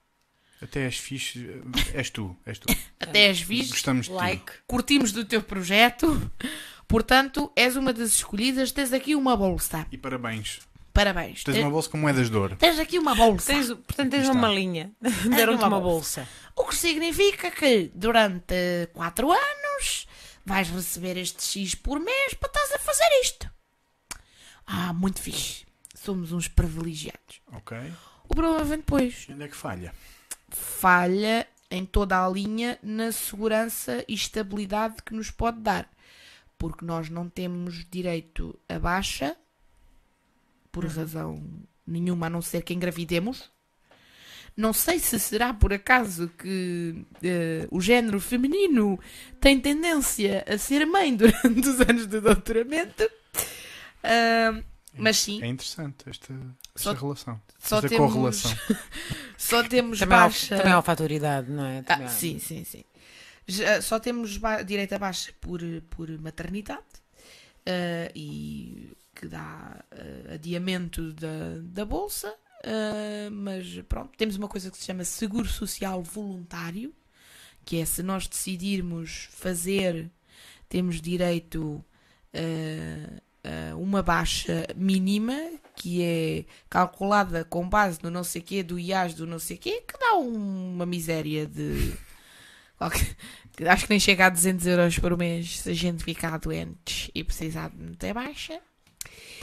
Até és fixe. És tu. És tu. até és fixe, Gostamos de ti. Like. curtimos do teu projeto, portanto, és uma das escolhidas, tens aqui uma bolsa. E parabéns. Parabéns. Tens uma bolsa com moedas de ouro. Tens aqui uma bolsa. Tens, portanto, tens uma malinha. Deram-te uma uma bolsa. bolsa. O que significa que durante 4 anos vais receber este X por mês para estás a fazer isto. Ah, muito fixe. Somos uns privilegiados. Ok. O problema vem depois. Onde é que falha? Falha em toda a linha na segurança e estabilidade que nos pode dar. Porque nós não temos direito a baixa, por razão nenhuma, a não ser que engravidemos. Não sei se será por acaso que eh, o género feminino tem tendência a ser mãe durante os anos de doutoramento. Ah, mas sim, É interessante esta, esta Só- relação. só esta temos- correlação. só temos Também há, baixa. também há fatoridade, não é? Ah, há- sim, sim, sim. Já- só temos ba- direito a baixa por, por maternidade ah, e que dá ah, adiamento da, da bolsa, ah, mas pronto, temos uma coisa que se chama seguro social voluntário, que é se nós decidirmos fazer, temos direito a, a uma baixa mínima que é calculada com base no não sei quê, do IAS do não sei quê, que dá um- uma miséria de. Acho que nem chega a 200 euros por mês se a gente ficar doentes e precisar de meter baixa.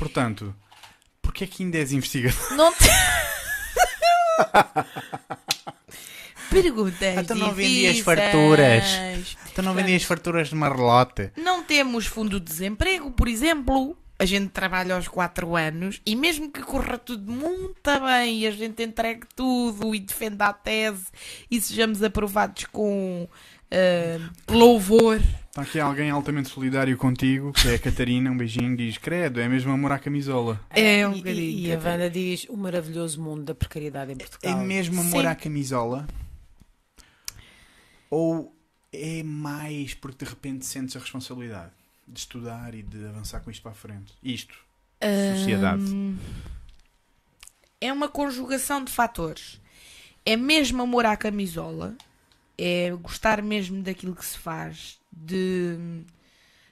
Portanto, porquê é que ainda és investigador? Não te... Perguntas Então não vendias difíceis. farturas. Tu não vendias farturas de marlote? Não temos fundo de desemprego, por exemplo. A gente trabalha aos 4 anos e mesmo que corra tudo muito bem e a gente entregue tudo e defenda a tese e sejamos aprovados com ah, louvor. Está aqui alguém altamente solidário contigo, que é a Catarina, um beijinho, diz: Credo, é mesmo amor à camisola. É um E- bocadinho. E, e a Wanda diz o maravilhoso mundo da precariedade em É Portugal. mesmo amor Sim. à camisola? Ou é mais porque de repente sentes a responsabilidade de estudar e de avançar com isto para a frente? Isto. Sociedade. É uma conjugação de fatores. É mesmo amor à camisola, é gostar mesmo daquilo que se faz, de,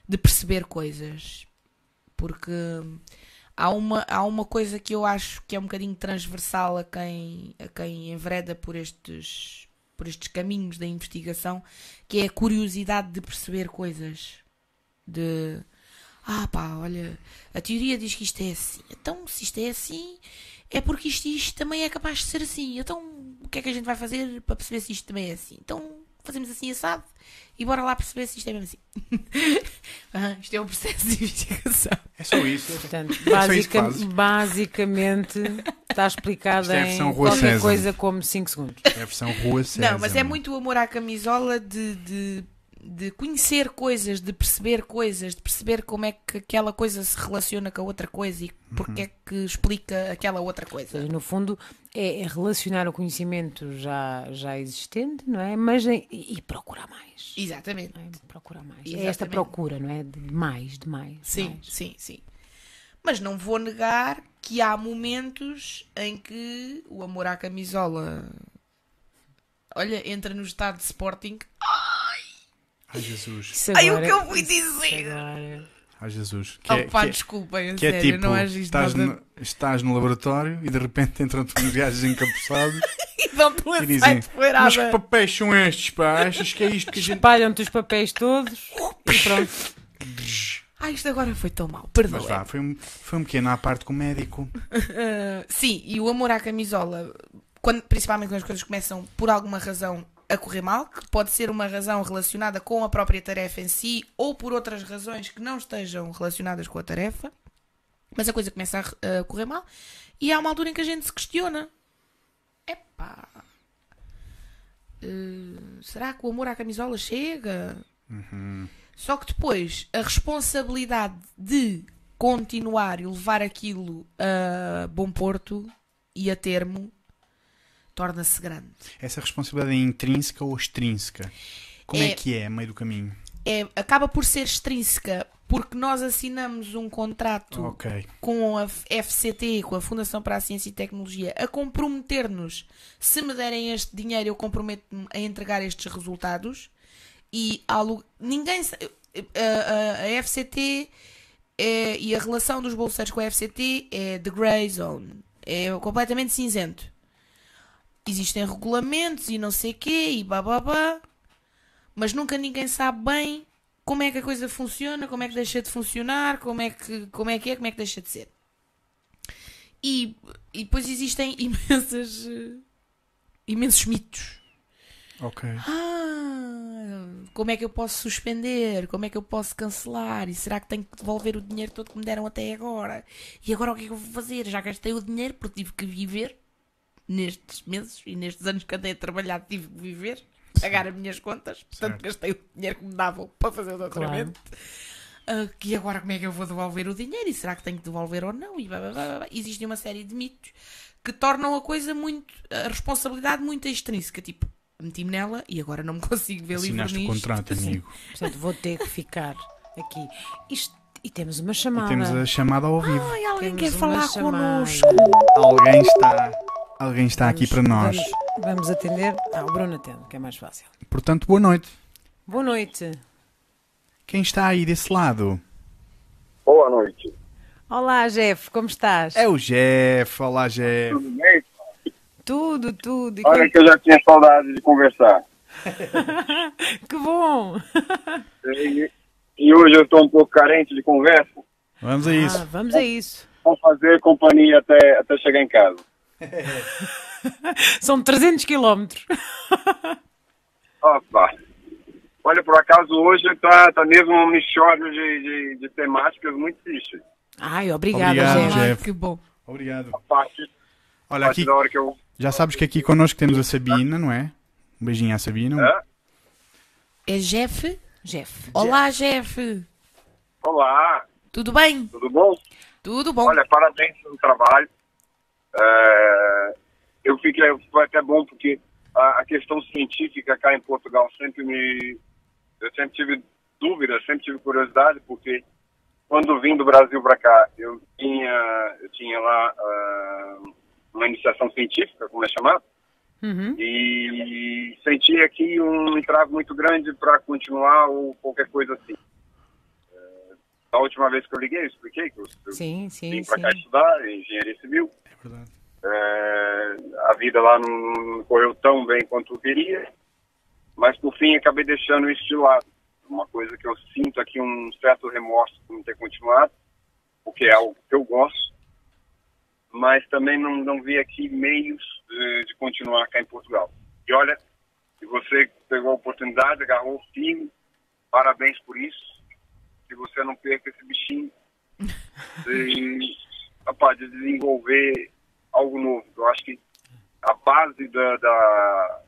de perceber coisas. Porque há uma, há uma coisa que eu acho que é um bocadinho transversal a quem, a quem envereda por estes, por estes caminhos da investigação, que é a curiosidade de perceber coisas. De ah pá, olha, a teoria diz que isto é assim. Então, se isto é assim, é porque isto, isto também é capaz de ser assim. Então, o que é que a gente vai fazer para perceber se isto também é assim? Então, fazemos assim assado e bora lá perceber se isto é mesmo assim. Ah, isto é um processo de investigação. É só isso. Portanto, só isso basicamente está explicado é em qualquer Sésamo. coisa como 5 segundos. É a versão Rua César. Não, mas é muito o amor à camisola de, de, de conhecer coisas, de perceber coisas, de perceber como é que aquela coisa se relaciona com a outra coisa e porque é que explica aquela outra Ou coisa. seja, no fundo, é, é relacionar o conhecimento já, já existente, não é? Mas em- e, procurar mais. Exatamente. é? Procurar mais. É Exatamente. esta procura, não é? De mais, de mais. Sim, mais. sim, sim. Mas não vou negar que há momentos em que o amor à camisola, olha, entra no estado de Sporting. Ai Jesus. Isso Ai, o agora- que eu fui dizer? agora- Ai Jesus. Que é, Opa, que é- desculpem, que é sério, tipo, não isto estás, nada. no, estás no laboratório e de repente entram-te uns gajos encapuçados E dão-te um e dizem. Mas que papéis são estes, pá? Achas que é isto que a gente. Espalham-te os papéis todos e pronto. Ah, isto agora foi tão mal, Mas perdoa. vá, foi um, foi um pequeno à parte com o médico. Ah, sim, e o amor à camisola, quando, principalmente quando as coisas começam por alguma razão a correr mal, que pode ser uma razão relacionada com a própria tarefa em si ou por outras razões que não estejam relacionadas com a tarefa, mas a coisa começa a, a correr mal e há uma altura em que a gente se questiona: epá, eh, será que o amor à camisola chega? Uhum. Só que depois a responsabilidade de continuar e levar aquilo a bom porto e a termo torna-se grande. Essa responsabilidade é intrínseca ou extrínseca? Como é, É- que é, meio do caminho? É, acaba por ser extrínseca porque nós assinamos um contrato Ok. com a FCT, com a Fundação para a Ciência e Tecnologia, a comprometer-nos. Se me derem este dinheiro, eu comprometo-me a entregar estes resultados. E lu- ninguém. sa- A, a- a FCT é, e a relação dos bolseiros com a FCT é the grey zone. É completamente cinzento. Existem regulamentos e não sei quê e bababá, mas nunca ninguém sabe bem como é que a coisa funciona, como é que deixa de funcionar, como é que, como é, que é, como é que deixa de ser. E, e depois existem imensas, imensos mitos. Ok. Ah, como é que eu posso suspender? Como é que eu posso cancelar? E será que tenho que devolver o dinheiro todo que me deram até agora? E agora o que é que eu vou fazer? Já gastei o dinheiro porque tive que viver nestes meses e nestes anos que andei a trabalhar, tive que viver, pagar as minhas contas. Portanto, Certo. gastei o dinheiro que me davam para fazer o doutoramento. Ah, e agora como é que eu vou devolver o dinheiro? E será que tenho que devolver ou não? E blá, blá, blá, blá. Existe uma série de mitos que tornam a coisa muito. a responsabilidade muito extrínseca. Tipo, meti-me nela e agora não me consigo ver livre Assinaste o nisto. contrato, amigo. Portanto, vou ter que ficar aqui. Isto- e temos uma E chamada. temos a chamada ao vivo. Ai, alguém Temos quer uma falar chamada. connosco. Alguém está, alguém está aqui Vamos- para nós. Vamos, vamos atender. Ah, o Bruno atende, que é mais fácil. Portanto, boa noite. Boa noite. Quem está aí desse lado? Boa noite. Olá, Jeff, como estás? É o Jeff. Olá, Jeff. Tudo bem? Tudo, tudo. E Olha como- que eu já tinha saudade de conversar. Que bom! E, e hoje eu estou um pouco carente de conversa. Vamos a isso. Ah, vamos a isso. Vamos fazer companhia até, até chegar em casa. São 300 quilómetros. Opa. Olha, por acaso hoje tá, tá mesmo um mixório de, de, de temáticas muito tristes. Ai, obrigada, Obrigado, Jeff. Jeff. que bom. Obrigado. A parte, Olha, a parte aqui, da hora que eu... já sabes que aqui connosco temos a Sabina, não é? Um beijinho à Sabina. Hã? É Jeff? Jeff. Olá, Jeff. Olá, Tudo bem? tudo bom? Tudo bom? Olha, parabéns pelo trabalho. É, eu fiquei, foi até bom porque a, a questão científica cá em Portugal sempre me, eu sempre tive dúvidas, sempre tive curiosidade porque quando vim do Brasil para cá eu tinha, eu tinha lá ah, uma iniciação científica, como é chamado, Uhum. e senti aqui um entrave muito grande para continuar ou qualquer coisa assim. É, a última vez que eu liguei, eu expliquei que eu, Sim, sim, vim para cá estudar engenharia civil. É verdade. É, a vida lá não, não correu tão bem quanto eu queria, mas por fim acabei deixando isso de lado. Uma coisa que eu sinto aqui um certo remorso por não ter continuado, porque é algo que eu gosto, mas também não, não vi aqui meios de, de continuar cá em Portugal. E olha, se você pegou a oportunidade, agarrou firme, parabéns por isso. Que você não perca esse bichinho de, rapaz, de desenvolver algo novo. Eu acho que a base da, da-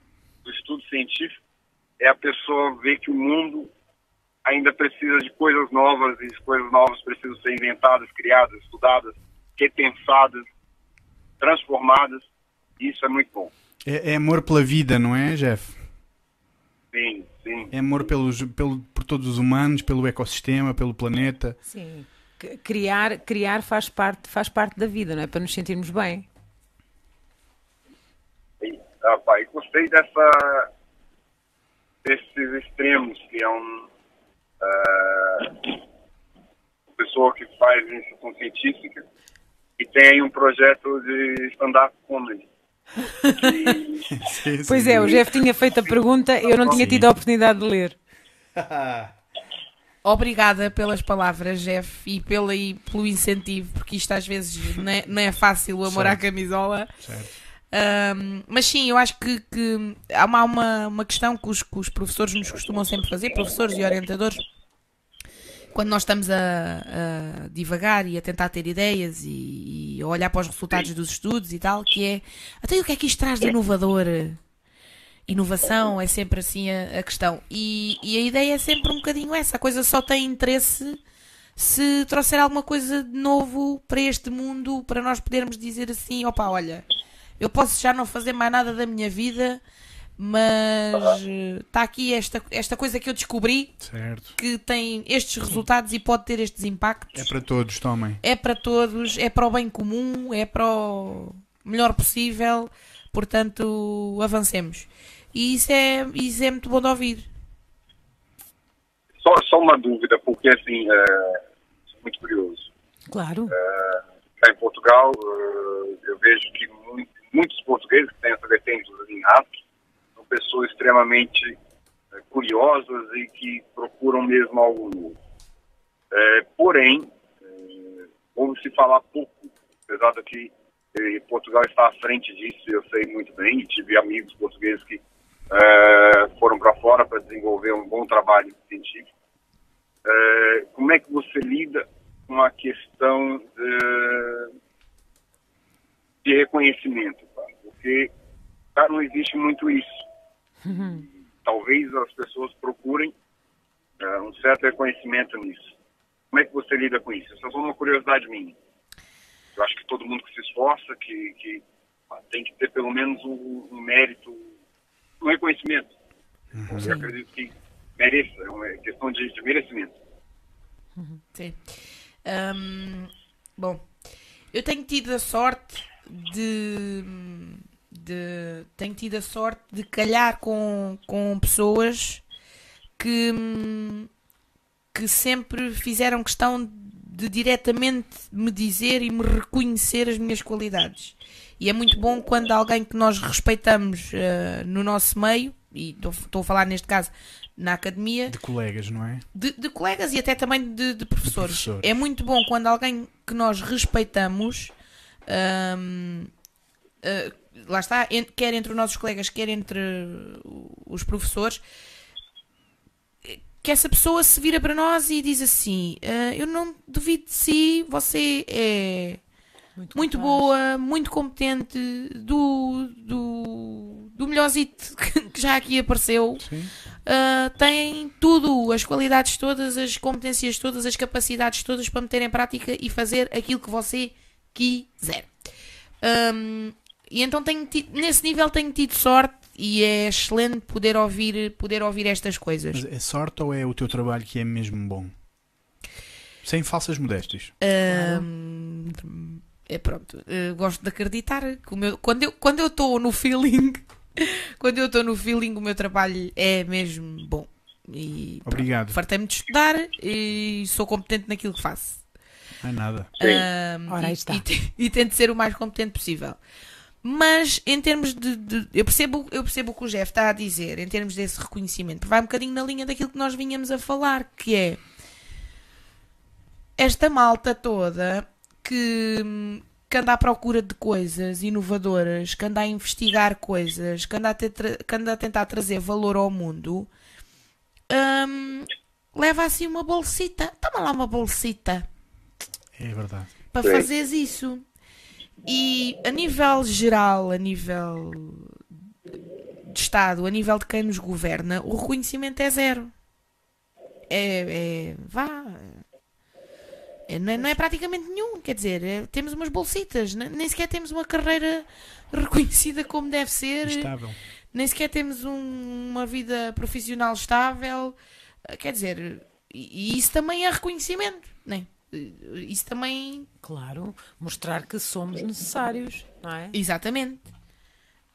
do estudo científico é a pessoa ver que o mundo ainda precisa de coisas novas e as coisas novas precisam ser inventadas, criadas, estudadas, repensadas, transformadas. E isso é muito bom. É, é amor pela vida, não é, Jeff? Sim, sim. É amor pelos, pelo, por todos os humanos, pelo ecossistema, pelo planeta. Sim. Criar, criar faz, parte, faz parte da vida, não é? Para nos sentirmos bem. Rapaz, gostei dessa desses extremos que é um ah, uma pessoa que faz iniciação científica e tem aí um projeto de stand-up comedy. E, Pois é, o Jeff tinha feito a pergunta, eu não tinha tido a oportunidade de ler. Obrigada pelas palavras, Jeff, e pelo, e pelo incentivo, porque isto às vezes não é, não é fácil o amor à Certo. camisola. Certo. Ahm, mas sim, eu acho que, que há uma, uma, uma questão que os, que os professores nos costumam sempre fazer, professores e orientadores, quando nós estamos a, a divagar e a tentar ter ideias e, e a olhar para os resultados dos estudos e tal, que é até o que é que isto traz de inovador? Inovação é sempre assim a, a questão. E, e a ideia é sempre um bocadinho essa. A coisa só tem interesse se trouxer alguma coisa de novo para este mundo, para nós podermos dizer assim: opa, olha, eu posso já não fazer mais nada da minha vida, mas está aqui esta, esta coisa que eu descobri Certo. que tem estes resultados e pode ter estes impactos. É para todos, tomem. É para todos, é para o bem comum, é para o melhor possível. Portanto, avancemos. E isso é, isso é muito bom de ouvir. só, só uma dúvida, porque assim, é, muito curioso. Claro. Cá em Portugal, eh, eu vejo que mu- muitos portugueses que têm essa vertente dos inatos são pessoas extremamente curiosas e que procuram mesmo algo novo. Eh, porém, ouve-se falar pouco, apesar de que eh, Portugal está à frente disso, eu sei muito bem, e tive amigos portugueses que eh, foram para fora para desenvolver um bom trabalho científico. Eh, como é que você lida com a questão de, de reconhecimento? tá? Porque cara, não existe muito isso. Talvez as pessoas procurem eh, um certo reconhecimento nisso. Como é que você lida com isso? Essa é só uma curiosidade minha. Eu acho que todo mundo que se esforça, que, que tem que ter pelo menos um, um mérito, um reconhecimento. Eu acredito que mereça, é uma questão de, de merecimento. Sim. Ahm, bom, eu tenho tido a sorte de, de tenho tido a sorte de calhar com, com pessoas que, que sempre fizeram questão de diretamente me dizer e me reconhecer as minhas qualidades. E é muito bom quando alguém que nós respeitamos eh, no nosso meio, e estou- a falar neste caso na academia, De colegas, não é? de, de colegas e até também de, de professores. professores. É muito bom quando alguém que nós respeitamos, hum, eh, lá está, quer entre os nossos colegas, quer entre os professores, que essa pessoa se vira para nós e diz assim: "Ah, Eu não duvido de si, você é muito capaz. boa, muito competente, do, do, do melhorzito que já aqui apareceu. Uh, tem tudo, as qualidades todas, as competências todas, as capacidades todas para meter em prática e fazer aquilo que você quiser. Um, e então tenho tido- nesse nível tenho tido sorte e é excelente poder ouvir, poder ouvir estas coisas. Mas é sorte ou é o teu trabalho que é mesmo bom? Sem falsas modéstias. Um, é pronto, uh, gosto de acreditar que o meu, quando eu quando eu estou no feeling, quando eu estou no feeling, o meu trabalho é mesmo bom. E Obrigado. fartei-me de estudar e sou competente naquilo que faço. Não é nada. Um, Ora, e, está. e, te- e tento ser o mais competente possível. Mas em termos de, de- eu percebo eu percebo o que o Jeff está a dizer em termos desse reconhecimento, vai um bocadinho na linha daquilo que nós vinhamos a falar, que é esta malta toda que, que anda à procura de coisas inovadoras, que anda a investigar coisas, que anda a, ter- que anda a tentar trazer valor ao mundo, hum, leva assim uma bolsita. Toma lá uma bolsita É verdade. para fazeres isso. E a nível geral, a nível de Estado, a nível de quem nos governa, o reconhecimento é zero. É. é vá. é- não, é, não é praticamente nenhum. Quer dizer, é- temos umas bolsitas, ne- nem sequer temos uma carreira reconhecida como deve ser Estável. nem sequer temos um- uma vida profissional estável. Quer dizer, e, e isso também é reconhecimento, né? Eh, Isso também. Claro, mostrar que somos necessários, não é? Exatamente.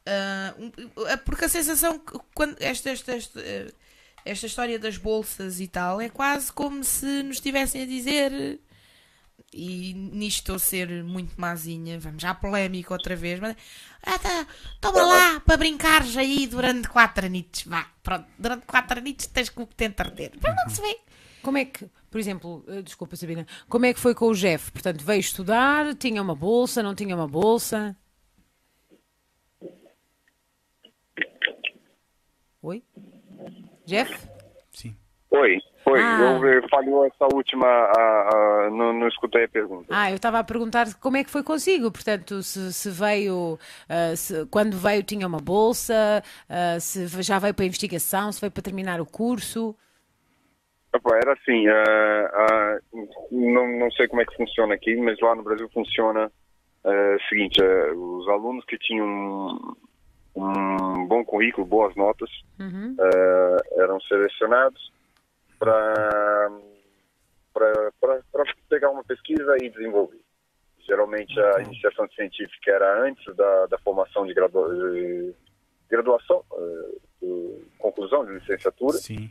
Eh, porque a sensação que quando esta, esta, esta, eh, esta história das bolsas e tal é quase como se nos estivessem a dizer. E nisto estou a ser muito mazinha, vamos à polémica outra vez, mas ah, tá, toma lá para brincares aí durante quatro anitos, vá, pronto, durante quatro anitos tens que o que tentar ter, para não se vê. Como é que, por exemplo, eh, desculpa Sabina, como é que foi com o Jeff? Portanto, veio estudar, tinha uma bolsa, não tinha uma bolsa? Oi? Jeff? Sim. Oi, oi. Ah. Eu, falhou essa última, ah, ah, não, não escutei a pergunta. Ah, eu estava a perguntar como é que foi consigo. Portanto, se, se veio, ah, se- quando veio tinha uma bolsa, ah, se já veio para a investigação, se veio para terminar o curso. Era assim, ah, ah, não, não sei como é que funciona aqui, mas lá no Brasil funciona o seguinte, ah, os alunos que tinham um, um bom currículo, boas notas, Uhum. eram selecionados para pegar uma pesquisa e desenvolver. Geralmente a Ok. iniciação científica era antes da, da formação de gradua- de graduação, de conclusão de licenciatura, Sim.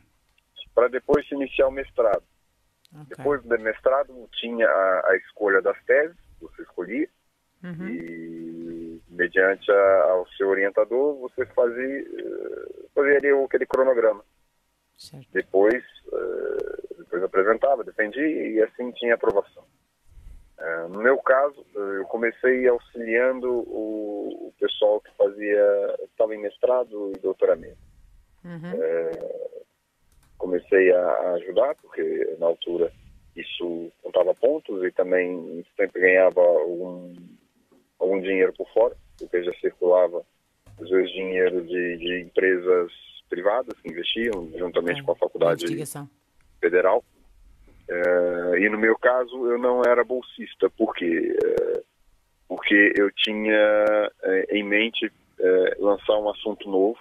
Para depois se iniciar o mestrado. Ok. Depois do mestrado, tinha a, a escolha das teses, você escolhia, Uhum. e mediante a- ao seu orientador, você fazia, eh, fazia ali aquele cronograma. Certo. Depois, eh, depois apresentava, defendia e assim tinha aprovação. Eh, no meu caso, eu comecei auxiliando o, o pessoal que fazia, estava em mestrado e doutoramento. Uhum. Comecei a, ajudar, porque na altura isso contava pontos e também sempre ganhava algum, algum dinheiro por fora, porque já circulava às vezes dinheiro de, de empresas privadas que investiam juntamente com a faculdade Investigação. federal. Eh, e no meu caso eu não era bolsista, por quê? Eh, porque eu tinha eh, em mente lançar um assunto novo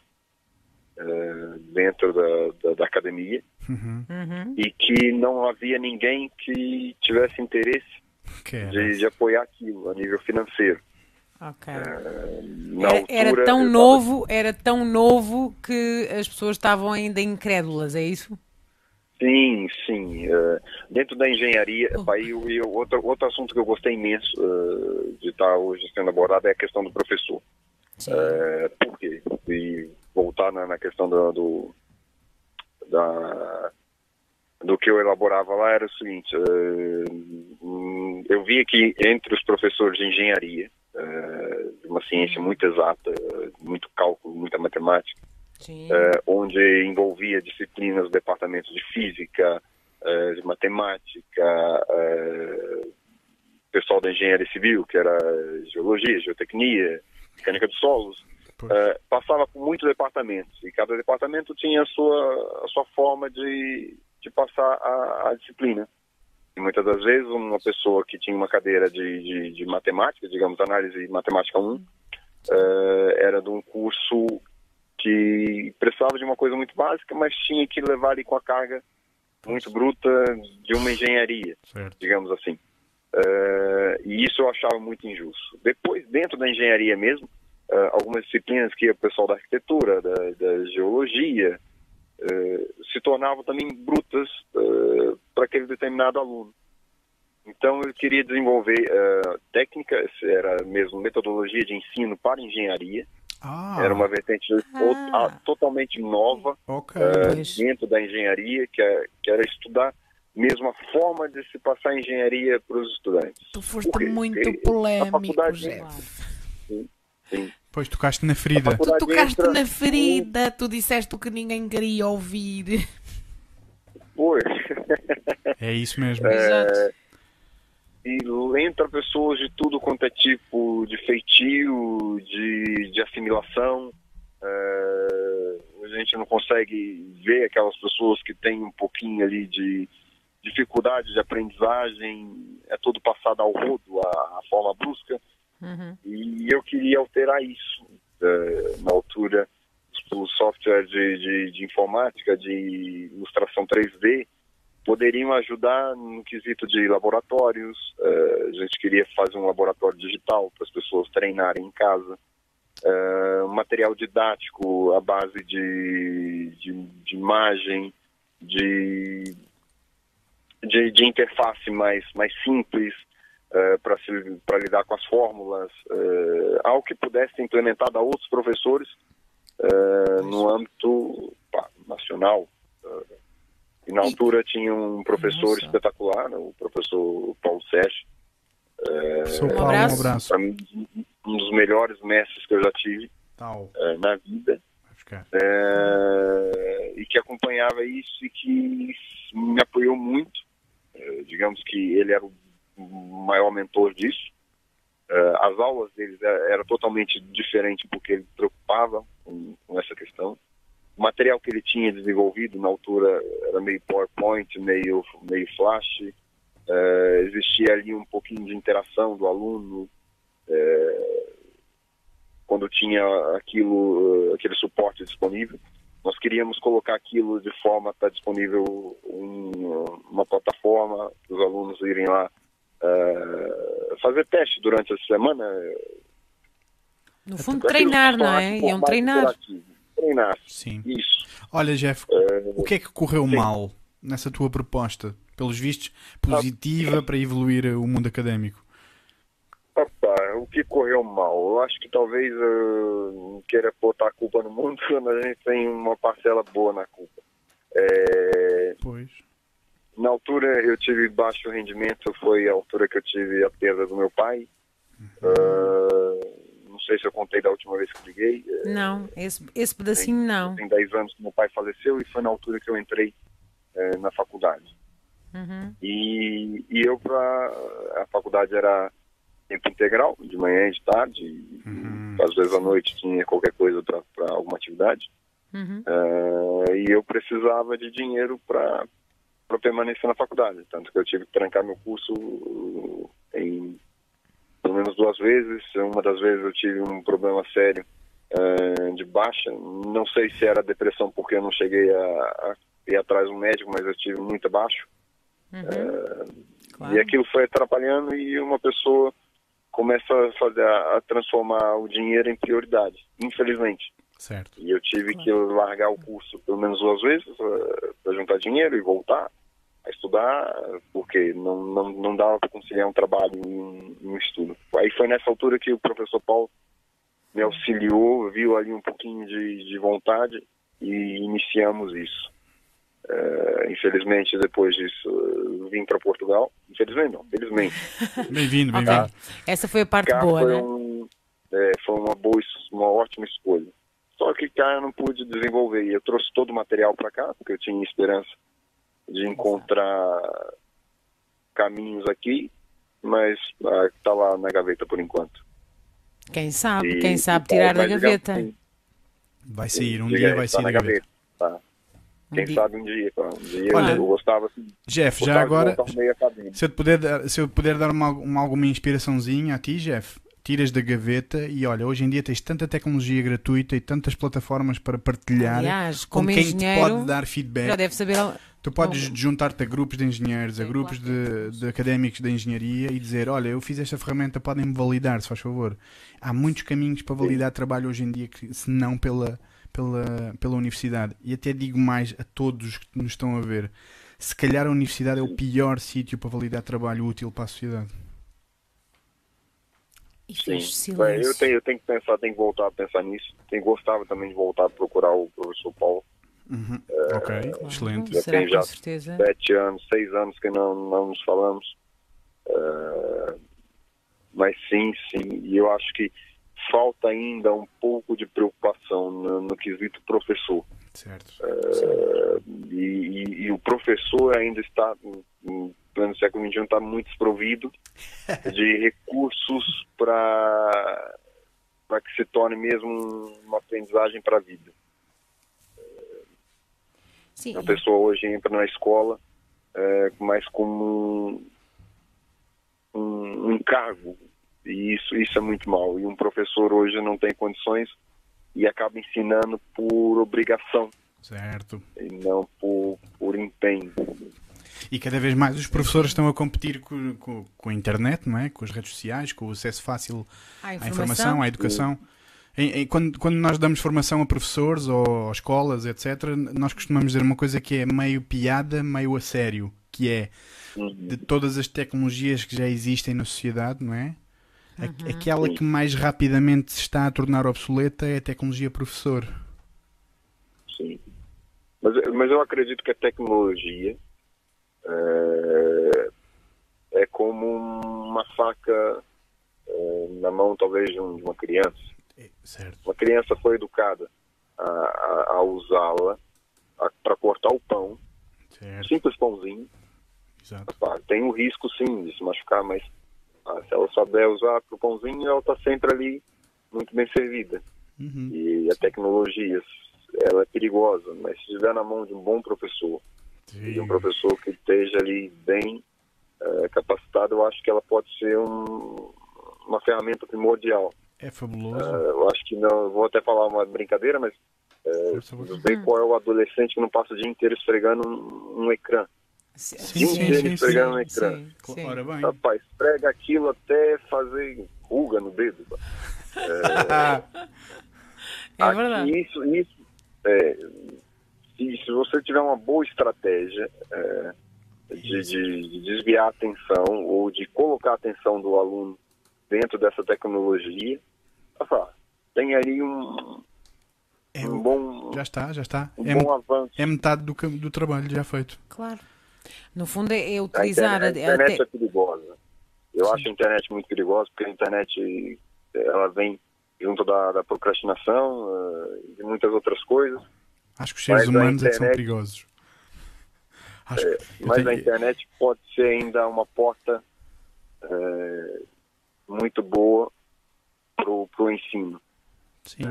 eh, dentro da, da, da academia Uhum. Uhum. e que não havia ninguém que tivesse interesse Que era. de, de apoiar aquilo a nível financeiro. Ok. Na Era, era altura, tão eu tava- novo, era tão novo que as pessoas estavam ainda incrédulas, é isso? Sim, sim. eh, dentro da engenharia, epá, e o- e o outro, outro assunto que eu gostei imenso eh, de estar hoje sendo abordado é a questão do professor. É, por quê? E voltar na, na questão do, do, da, do que eu elaborava lá era o seguinte, hum, eu via que entre os professores de engenharia, de uma ciência muito exata, muito cálculo, muita matemática, eh, onde envolvia disciplinas, departamentos de física, de matemática, pessoal da engenharia civil, que era geologia, geotecnia, mecânica de solos, Eh, passava por muitos departamentos e cada departamento tinha a sua, a sua forma de, de passar a, a disciplina. E muitas das vezes uma pessoa que tinha uma cadeira de, de, de matemática, digamos, análise matemática 1, eh, era de um curso que precisava de uma coisa muito básica, mas tinha que levar ali com a carga muito bruta de uma engenharia Certo. digamos assim. Eh, e isso eu achava muito injusto. Depois, dentro da engenharia mesmo, eh, algumas disciplinas que o pessoal da arquitetura, da, da geologia, eh, se tornavam também brutas eh, para aquele determinado aluno. Então eu queria desenvolver técnica, essa era mesmo metodologia de ensino para engenharia. Ah, Era uma vertente Ah. ah, totalmente nova ok. Pois. dentro da engenharia, que, é, que era estudar mesmo a forma de se passar engenharia para os estudantes. Tu foste Por quê? muito Porque polémico, a faculdade- Jeff. Sim. Pois tocaste na ferida. Tu tocaste entra- na ferida, tu disseste o que ninguém queria ouvir. Pois. É isso mesmo. Exato. E entra pessoas de tudo quanto é tipo de feitio, de, de assimilação. eh, a gente não consegue ver aquelas pessoas que têm um pouquinho ali de dificuldade de aprendizagem, é tudo passado ao rodo, a, a forma brusca. Uhum. E eu queria alterar isso. eh, na altura, os softwares de, de, de informática, de ilustração 3D, poderiam ajudar no quesito de laboratórios. eh, a gente queria fazer um laboratório digital para as pessoas treinarem em casa. um material didático à base de, de, de imagem, de, de, de interface mais, mais simples para lidar com as fórmulas, eh, algo que pudesse ser implementado a outros professores eh, no âmbito pá, nacional. e na altura tinha um professor Nossa. espetacular, né, o professor Paulo Sérgio, Um Paulo, abraço. um abraço. para mim um dos melhores mestres que eu já tive Tal. na vida. É, e que acompanhava isso e que me apoiou muito. É, digamos que ele era o maior mentor disso. É, as aulas deles era, era totalmente diferente porque ele preocupava com, com essa questão. O material que ele tinha desenvolvido na altura era meio PowerPoint, meio, meio Flash. É, existia ali um pouquinho de interação do aluno. É, quando tinha aquilo, aquele suporte disponível. Nós queríamos colocar aquilo de forma a estar disponível em uma plataforma, os alunos irem lá eh, fazer teste durante a semana. No fundo, aquilo treinar, não é? um Iam formato treinar. Treinar, Sim. isso. Olha, Jeff, Eh, o que é que correu sim. mal nessa tua proposta? pelos vistos, positiva para evoluir o mundo académico? Opa, o que correu mal? Eu acho que talvez eu queira botar a culpa no mundo, mas a gente tem uma parcela boa na culpa. É, Pois. Na altura eu tive baixo rendimento, foi a altura que eu tive a perda do meu pai. Ah, não sei se eu contei da última vez que liguei. Não, esse, esse pedacinho não. Tem 10 anos que meu pai faleceu e foi na altura que eu entrei eh, na faculdade. Uhum. E, e eu para a faculdade era tempo integral, de manhã e de tarde, e, Uhum. às vezes à noite tinha qualquer coisa para alguma atividade. Uhum. Eh, e eu precisava de dinheiro para permanecer na faculdade, tanto que eu tive que trancar meu curso uh, em pelo menos duas vezes. Uma das vezes eu tive um problema sério eh, de baixa. Não sei se era depressão porque eu não cheguei a, a ir atrás do médico, mas eu tive muito baixo. Claro. E aquilo foi atrapalhando e uma pessoa começa a fazer a transformar o dinheiro em prioridade, infelizmente. Certo. E eu tive que largar o curso pelo menos duas vezes para juntar dinheiro e voltar a estudar, porque não, não, não dava para conciliar um trabalho e um, um estudo. Aí foi nessa altura que o professor Paulo me auxiliou, viu ali um pouquinho de, de vontade e iniciamos isso. Eh, infelizmente, depois disso, eu vim para Portugal. Infelizmente, não, felizmente. Bem-vindo, Ok. bem-vindo. Essa foi a parte Cá boa, foi, né? um, é, foi uma boa, uma ótima escolha. Só que cá eu não pude desenvolver. E eu trouxe todo o material para cá, porque eu tinha esperança de encontrar caminhos aqui, mas está lá na gaveta por enquanto. Quem sabe, E- quem sabe e, tirar da digamos gaveta. assim, Vai sair, um diga dia vai tá sair da gaveta. Tá. Um Quem dia. sabe um dia. Um dia Olha, eu gostava assim. Jeff, já gostava de agora, se eu, puder dar, se eu puder dar uma, uma- alguma inspiraçãozinha a ti, Jeff, tiras da gaveta e olha, hoje em dia tens tanta tecnologia gratuita e tantas plataformas para partilhar Aliás, com como quem te pode dar já feedback. deve saber. Tu podes juntar-te a grupos de engenheiros, a grupos de, de académicos de engenharia e dizer: Olha, eu fiz esta ferramenta, podem-me validar, se faz favor. Há muitos caminhos para validar trabalho hoje em dia, que, se não pela, pela, pela universidade. E até digo mais a todos que nos estão a ver: se calhar a universidade é o pior sítio para validar trabalho útil para a sociedade. E Sim. fez Bem, silêncio. eu, tenho, eu tenho que pensar, tenho que voltar a pensar nisso. Tenho, gostava também de voltar a procurar o professor Paulo. Uhum. ok, Claro, excelente. Já Será tem com já certeza. sete anos, seis anos que não, não nos falamos. Eh, mas sim, sim. E eu acho que falta ainda um pouco de preocupação no, no quesito professor. Certo. Eh, e, e- e o professor ainda está, pleno século XXI, está muito desprovido de recursos para para que se torne mesmo uma aprendizagem para a vida. Sim, A pessoa hoje entra na escola é, mais como um, um, um encargo. E isso, isso é muito mal. E um professor hoje não tem condições e acaba ensinando por obrigação Certo. e não por, por empenho. E cada vez mais os professores estão a competir com, com, com a internet, não é? Com as redes sociais, com o acesso fácil há à informação, à educação. Em- em- quando, quando nós damos formação a professores ou a escolas, etc., nós costumamos dizer uma coisa que é meio piada, meio a sério, que é de todas as tecnologias que já existem na sociedade, não é? A- Aquela que mais rapidamente se está a tornar obsoleta é a tecnologia professor. Sim. Mas, mas eu acredito que a tecnologia é, é como uma faca é, na mão, talvez, de um- uma criança. É, certo. Uma criança foi educada a, a- a usá-la para cortar o pão, Certo. simples pãozinho. Exato. Tem o risco, sim, de se machucar, mas ah, se ela souber usar para o pãozinho, ela está sempre ali muito bem servida. Uhum. E a tecnologia, ela é perigosa, mas se estiver na mão de um bom professor, de um Sim. professor que esteja ali bem eh, capacitado, eu acho que ela pode ser um- uma ferramenta primordial. É fabuloso. Eh, eu acho que não, vou até falar uma brincadeira, mas não sei qual é o adolescente que não passa o dia inteiro esfregando um, um ecrã. Sim, Sim, sim, sim, esfregando no sim, ecrã. sim, sim. Rapaz, esfrega aquilo até fazer ruga no dedo. É Aqui, verdade. Isso, isso é, se, se você tiver uma boa estratégia, é, de, de- de desviar a atenção ou de colocar a atenção do aluno dentro dessa tecnologia. Opa, tem aí um, É um bom, Já está, já está. um É, bom avanço. é metade do, do trabalho já feito. Claro. No fundo é, utilizar a, internet, a internet é perigosa. Eu acho a internet muito perigosa porque a internet ela vem junto da, da procrastinação eh, e muitas outras coisas. Acho que os seres Mas a humanos é que são internet- perigosos. Acho que eu Mas tenho- a internet pode ser ainda uma porta eh, muito boa pro, pro ensino. Sim.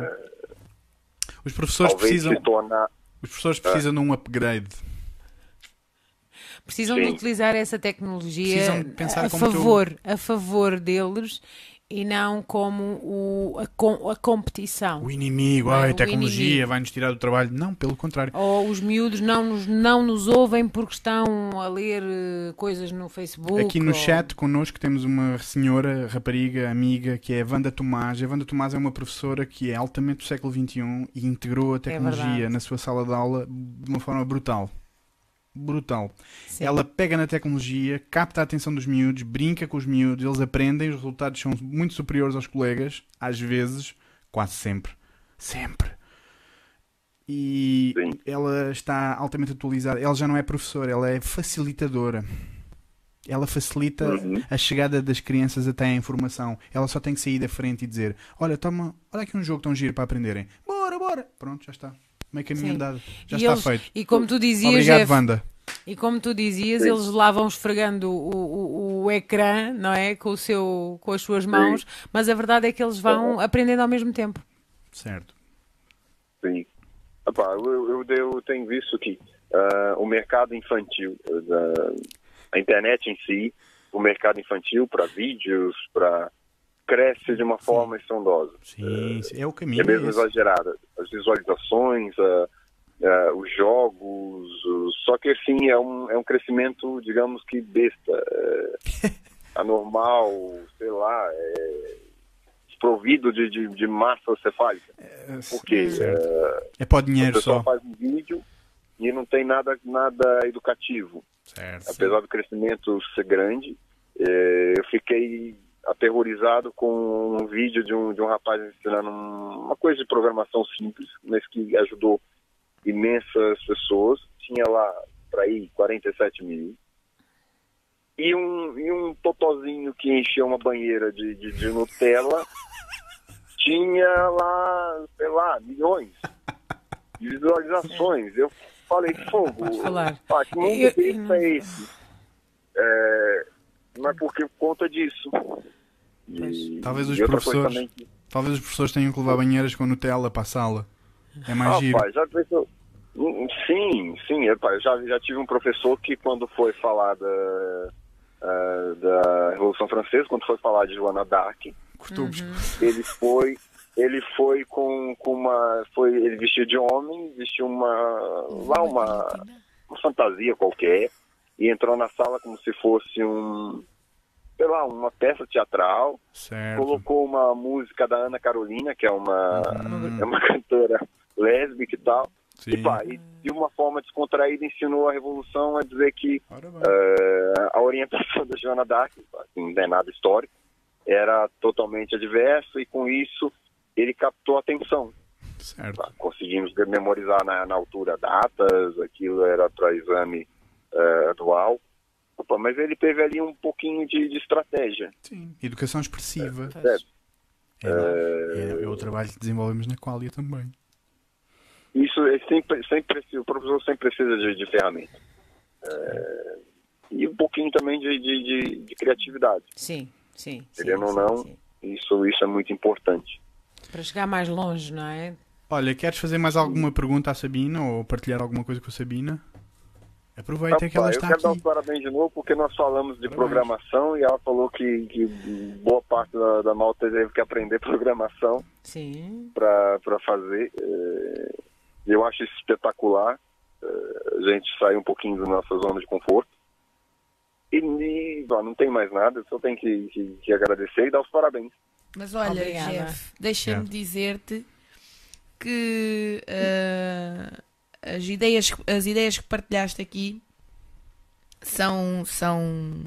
Os professores precisam, tornar os professores precisam de um upgrade. precisam de Sim. utilizar essa tecnologia de a favor, a favor deles e não como o, a, com- a competição. O inimigo, Não é? ai, O tecnologia inimigo. vai-nos tirar do trabalho. Não, pelo contrário. Ou os miúdos não nos, não nos ouvem porque estão a ler eh, coisas no Facebook. Aqui no ou- chat connosco temos uma senhora, rapariga, amiga, que é a Wanda Tomás. A Wanda Tomás é uma professora que é altamente do século XXI e integrou a tecnologia verdade. na sua sala de aula de uma forma brutal. Brutal. Sim. Ela pega na tecnologia, capta a atenção dos miúdos, brinca com os miúdos, eles aprendem, os resultados são muito superiores aos colegas, às vezes, quase sempre. Sempre. E Sim. ela está altamente atualizada. Ela já não é professora, ela é facilitadora. Ela facilita Uhum. a chegada das crianças até à informação. Ela só tem que sair da frente e dizer: Olha, toma, olha aqui um jogo tão giro para aprenderem. Bora, bora. Pronto, já está. Meio caminho Sim. andado. Já E está eles- feito. E como tu dizias, Obrigado, Jeff, Wanda. e como tu dizias, Sim. eles lá vão esfregando o, o, o ecrã, não é? Com, o seu, com as suas mãos, mas a verdade é que eles vão aprendendo ao mesmo tempo. Certo. Sim. Epá, eu, eu, eu tenho visto que ah, o mercado infantil, eh, da, a internet em si, o mercado infantil para vídeos, para cresce de uma forma estrondosa. Sim, sim, é o É caminho. mesmo esse. exagerada. As visualizações, ah, ah, os jogos, os- só que assim é um, é um crescimento, digamos que besta, é, anormal, sei lá, é, desprovido de, de, de massa cefálica. Porque Certo. É para o a dinheiro só. faz um vídeo e não tem nada, nada educativo. Certo. Apesar do crescimento ser grande, eh, eu fiquei aterrorizado com um vídeo de um, de um rapaz ensinando um- uma coisa de programação simples, mas que ajudou imensas pessoas. Tinha lá, para aí, 47 mil. E um, e um totozinho que encheu uma banheira de, de, de Nutella tinha lá, sei lá, milhões de visualizações. Eu falei, fogo, Pode falar. ah, que mundo Eu- é esse? É, mas por que conta disso? E, Talvez os professores- também Talvez os professores tenham que levar banheiras com Nutella para a sala. É mais giro. Rapaz, já pensou? Sim, sim, rapaz, já, já tive um professor que quando foi falar da, ah, da Revolução Francesa, quando foi falar de Joana d'Arc, Cortou ele foi ele foi com, com uma foi ele vestiu de homem vestiu uma lá uma, uma fantasia qualquer e entrou na sala como se fosse um sei lá uma peça teatral Certo. colocou uma música da Ana Carolina que é uma Hum. é uma cantora lésbica e tal Sim. e, pá, e de uma forma descontraída ensinou a revolução a dizer que eh, a orientação da Joana d'Arc, assim, não é nada histórico, era totalmente adverso e com isso ele captou a atenção. Certo. Tá? Conseguimos memorizar na, na altura datas, aquilo era para exame eh, atual. Opa, mas ele teve ali um pouquinho de, de estratégia. Sim. Educação expressiva. certo? É, é- é o trabalho que desenvolvemos na Qualia também. Isso é sempre, sempre precisa- o professor sempre precisa de, de ferramenta. Eh, e um pouquinho também de, de, de- de criatividade. Sim, sim. sim, Querendo ou sim, não, sim. Isso, isso é muito importante. Para chegar mais longe, não é? Olha, queres fazer mais alguma pergunta à Sabina ou partilhar alguma coisa com a Sabina? Aproveita que ela está eu quero dar aqui. os parabéns de novo, porque nós falamos de Parabéns. programação e ela falou que, que boa parte da, da malta teve que aprender programação Sim. para fazer. É, eu acho isso espetacular. É, a gente sai um pouquinho da nossa zona de conforto. E, e, ó, não tem mais nada, eu só tenho que, que, que agradecer e dar os parabéns. Mas olha, Obrigada. Jeff, deixa-me Obrigado. dizer-te que ah, as, ideias, as ideias que partilhaste aqui são, são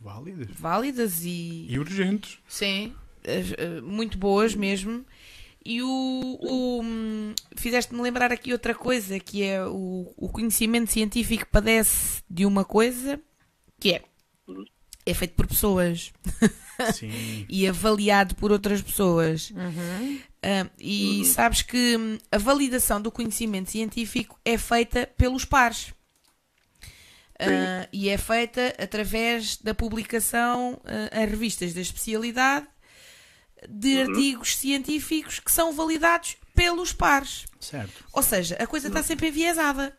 Válidas. válidas e, E urgentes. sim, eh, muito boas mesmo. E o, o, fizeste-me lembrar aqui outra coisa, que é o, o conhecimento científico padece de uma coisa que é é feito por pessoas Sim. e avaliado por outras pessoas. Uhum. Ah, e sabes que hum, a validação do conhecimento científico é feita pelos pares. Ah, e é feita através da publicação ah, em revistas da especialidade de artigos científicos que são validados pelos pares. Certo. Ou seja, a coisa está sempre enviesada.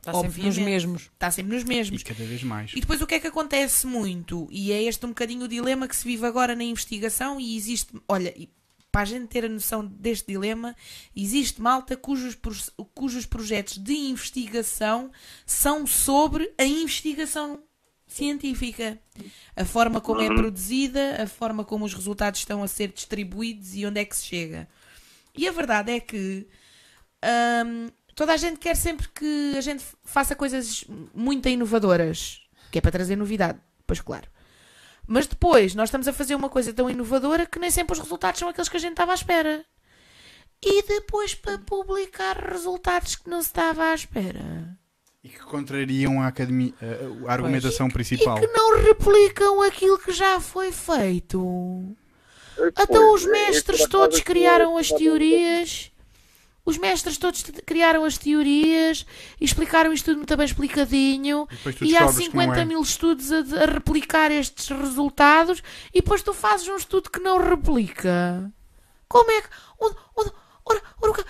Está sempre nos mesmos. Está sempre nos E mesmos. cada vez mais. E depois o que é que acontece muito? E é este um bocadinho o dilema que se vive agora na investigação e existe, olha, e para a gente ter a noção deste dilema, existe malta cujos, cujos projetos de investigação são sobre a investigação científica. A forma como é produzida, a forma como os resultados estão a ser distribuídos e onde é que se chega. E a verdade é que hum, toda a gente quer sempre que a gente faça coisas muito inovadoras, que é para trazer novidade, pois claro. Mas depois nós estamos a fazer uma coisa tão inovadora que nem sempre os resultados são aqueles que a gente estava à espera. E depois para publicar resultados que não se estava à espera. E que contrariam a, academia, a, argumentação principal. E que não replicam aquilo que já foi feito. Então os mestres todos criaram as teorias. Os mestres todos criaram as teorias e explicaram isto tudo muito bem explicadinho. E E há descobres que não 50 é. mil estudos a, a replicar estes resultados e depois tu fazes um estudo que não replica. Como é que. Onde, onde, ora, ora, que-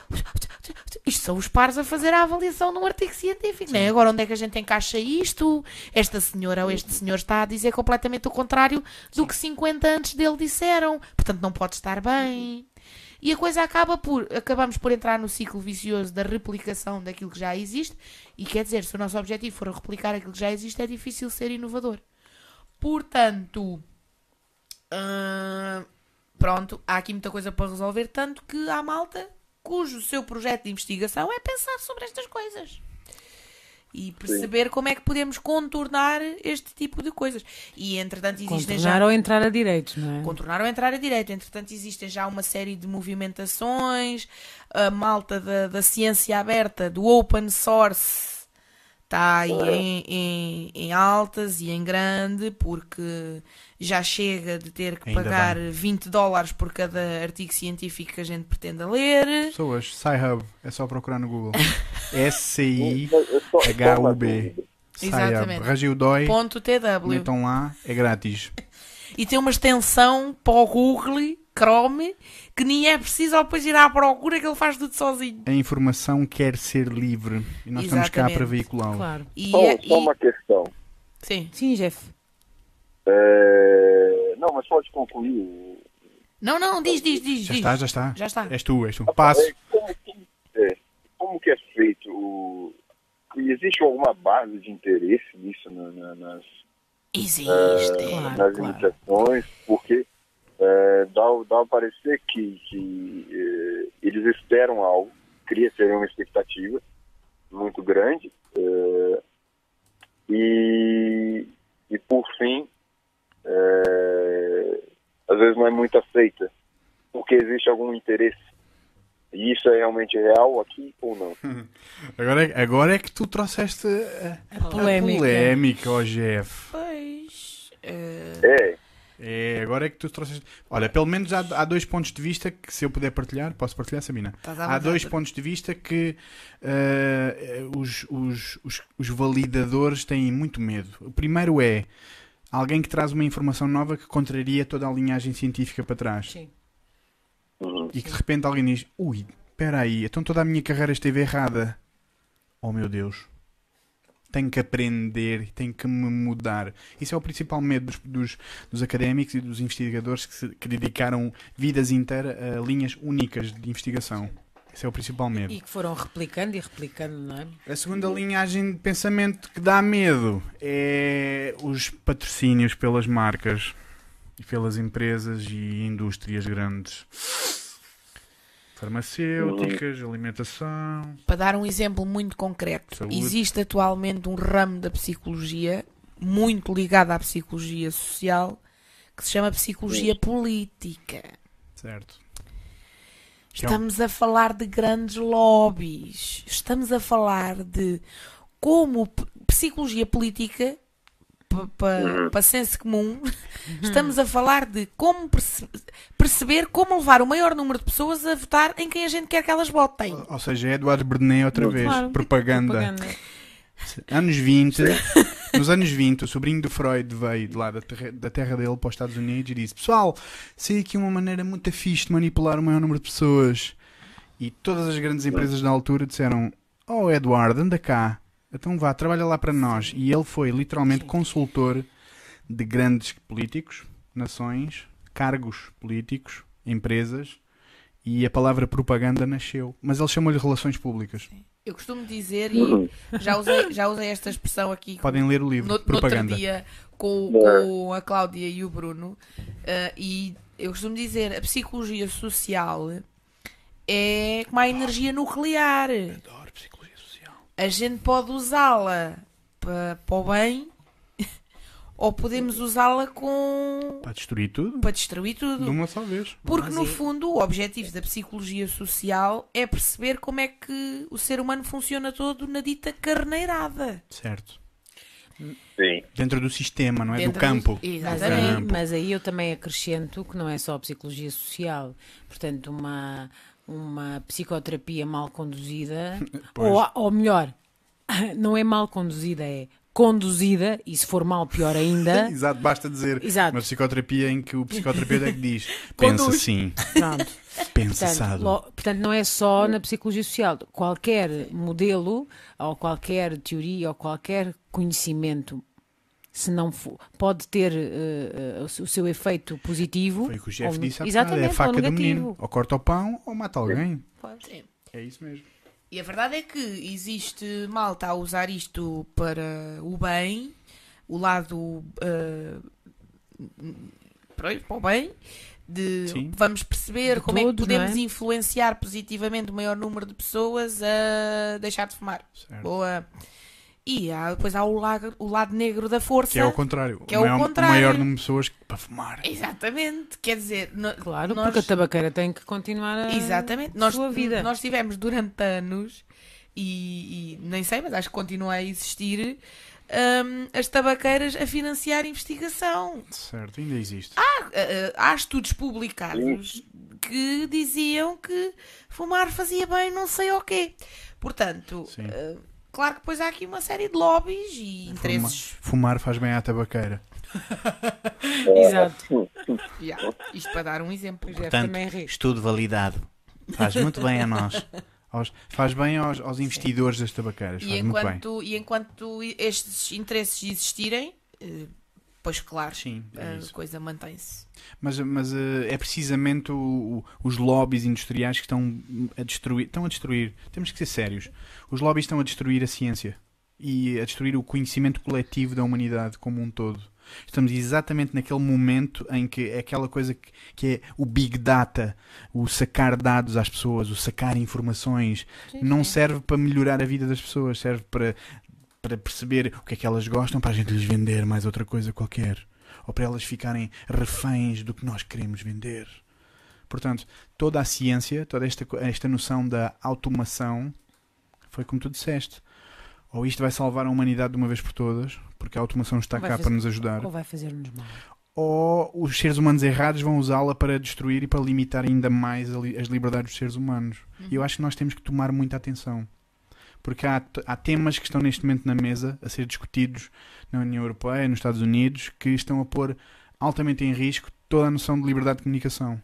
isto são os pares a fazer a avaliação de um artigo científico, não é? Agora onde é que a gente encaixa isto? Esta senhora ou este senhor está a dizer completamente o contrário do que 50 antes dele disseram. Portanto, não pode estar bem. E a coisa acaba por. Acabamos por entrar no ciclo vicioso da replicação daquilo que já existe. E quer dizer, se o nosso objetivo for replicar aquilo que já existe, é difícil ser inovador. Portanto. ah, pronto, há aqui muita coisa para resolver. Tanto que há malta cujo seu projeto de investigação é pensar sobre estas coisas. E perceber como é que podemos contornar este tipo de coisas. E entretanto existem já. Contornar ou entrar a direitos, não é? Contornar ou entrar a direito. Entretanto, existem já uma série de movimentações. A malta da, da ciência aberta, do open source, está aí em, em, em altas e em grande, porque já chega de ter que Ainda pagar 20 dólares por cada artigo científico que a gente pretenda ler. Pessoas, SciHub, é só procurar no Google. S-C-I-H-U-B. SciHub. Exatamente. Ponto TW. metam lá, é grátis. E tem uma extensão para o Google, Chrome, que nem é preciso depois ir à procura que ele faz tudo sozinho. A informação quer ser livre e nós estamos cá Exatamente. para veiculá-la. Claro. E, Só, é- só e- uma questão. Sim. Sim, Jeff. É, Não, mas pode concluir. Não, não, diz, diz, diz. Já diz. está, já está. Já está. És tu, és tu. Passo. É, como, que- é, como que é feito? O... Existe alguma base de interesse nisso na- na- nas, Existe. Claro, nas claro. iniciações? Porque é, dá, dá a parecer que, que é, eles esperam algo, cria ser uma expectativa muito grande é, e, e por fim é, às vezes não é muito aceita porque existe algum interesse e isso é realmente real aqui ou não? Agora, é- agora é que tu trouxeste a, a Polémica. polémica. Pois. eh, É, É, agora é que tu trouxeste. Olha, pelo menos há, há dois pontos de vista que, se eu puder partilhar, posso partilhar, Sabina? Há dois pontos de vista que eh, os, os, os, os validadores têm muito medo. O primeiro é alguém que traz uma informação nova que contraria toda a linhagem científica para trás. Sim. uhum. E que de repente alguém diz: Ui, espera aí, então toda a minha carreira esteve errada. Oh meu Deus. Tenho que aprender, tenho que me mudar. Isso é o principal medo dos, dos, dos académicos e dos investigadores que, se, que dedicaram vidas inteiras a linhas únicas de investigação. Esse é o principal medo. E que foram replicando e replicando, não é? A segunda linhagem de pensamento que dá medo é os patrocínios pelas marcas e pelas empresas e indústrias grandes. Farmacêuticas, alimentação. Para dar um exemplo muito concreto, Saúde. existe atualmente um ramo da psicologia muito ligado à psicologia social que se chama psicologia política. Certo. É Estamos a falar de grandes lobbies. Estamos a falar de como psicologia política, para senso comum, estamos a falar de como perce- perceber como levar o maior número de pessoas a votar em quem a gente quer que elas votem. Ou seja, é Eduardo Bernet outra vez. Claro. Propaganda. Propaganda. Anos 20. Nos anos 20, o sobrinho do Freud veio de lá da terra, da terra dele para os Estados Unidos e disse: Pessoal, sei aqui uma maneira muito fixe de manipular o maior número de pessoas. E todas as grandes empresas da altura disseram: Oh, Eduardo, anda cá. Então vá, trabalha lá para nós. E ele foi literalmente consultor de grandes políticos, nações, cargos políticos, empresas. E a palavra propaganda nasceu. Mas ele chamou-lhe relações públicas. Eu costumo dizer, e já usei, já usei esta expressão aqui Podem ler o livro. no, no outro propaganda. dia com, com a Cláudia e o Bruno, eh, e eu costumo dizer, a psicologia social é como a energia nuclear. Adoro. A gente pode usá-la para, para o bem ou podemos usá-la com Para destruir tudo? para destruir De tudo. uma só vez. Porque Mas no e- fundo o objetivo da psicologia social é perceber como é que o ser humano funciona todo na dita carneirada. Certo. Sim. Dentro do sistema, não é? Dentro do campo. Mas Mas Exatamente. aí, mas aí eu também acrescento que não é só a psicologia social. Portanto, uma, uma psicoterapia mal conduzida, ou, ou melhor, não é mal conduzida, é conduzida, e se for mal, pior ainda. Exato, basta dizer. Exato. Uma psicoterapia em que o psicoterapeuta é que diz: pensa assim, Pronto. pensa Portanto, lo- portanto, não é só na psicologia social. Qualquer modelo, ou qualquer teoria, ou qualquer conhecimento, se não for, pode ter eh, o seu- efeito positivo. Foi o que o chefe ou- disse há bocado: Exatamente, é a faca ou do menino. Ou corta o pão ou mata alguém. Sim. É isso mesmo. E a verdade é que existe malta a usar isto para o bem, o lado ah, para o bem, de Sim. vamos perceber De como é que todos, podemos é? influenciar positivamente o maior número de pessoas a deixar de fumar. Certo. Boa. E há, depois há o lado, o lado negro da força. Que é o contrário. Que é o, maior, contrário. o maior número de pessoas que- para fumar. Exatamente. Quer dizer, no- Claro, nós- porque a tabaqueira tem que continuar a Exatamente. a Nós, sua vida. nós tivemos durante anos, e, e nem sei, mas acho que continua a existir, hum, as tabaqueiras a financiar investigação. Certo, ainda existe. Há, há- há estudos publicados que diziam que fumar fazia bem não sei o quê. Portanto, Sim. eh, claro que depois há aqui uma série de lobbies e interesses. Fumar faz bem à tabaqueira. Exato. Yeah, Isto para dar um exemplo. O Jeff também ri. estudo validado. Faz muito bem a nós. Aos- faz bem aos, aos investidores das tabaqueiras. E Faz muito bem. enquanto, e enquanto estes interesses existirem, eh, pois claro, Sim, é a isso. coisa mantém-se. Mas, mas eh, é precisamente o- o- os lobbies industriais que estão a destruir. Estão a destruir. Temos que ser sérios. Os lobbies estão a destruir a ciência e a destruir o conhecimento coletivo da humanidade como um todo. Estamos exatamente naquele momento em que é aquela coisa que, que é o big data, o sacar dados às pessoas, o sacar informações, não serve para melhorar a vida das pessoas, serve para, para perceber o que é que elas gostam, para a gente lhes vender mais outra coisa qualquer ou para elas ficarem reféns do que nós queremos vender. Portanto, toda a ciência, toda esta, esta noção da automação, foi como tu disseste. Ou isto vai salvar a humanidade de uma vez por todas, porque a automação está cá fazer- para nos ajudar, Ou vai fazer-nos mal. ou os seres humanos errados vão usá-la para destruir e para limitar ainda mais as liberdades dos seres humanos. E eu acho que nós temos que tomar muita atenção. Porque há, há temas que estão neste momento na mesa a ser discutidos na União Europeia, nos Estados Unidos, que estão a pôr altamente em risco toda a noção de liberdade de comunicação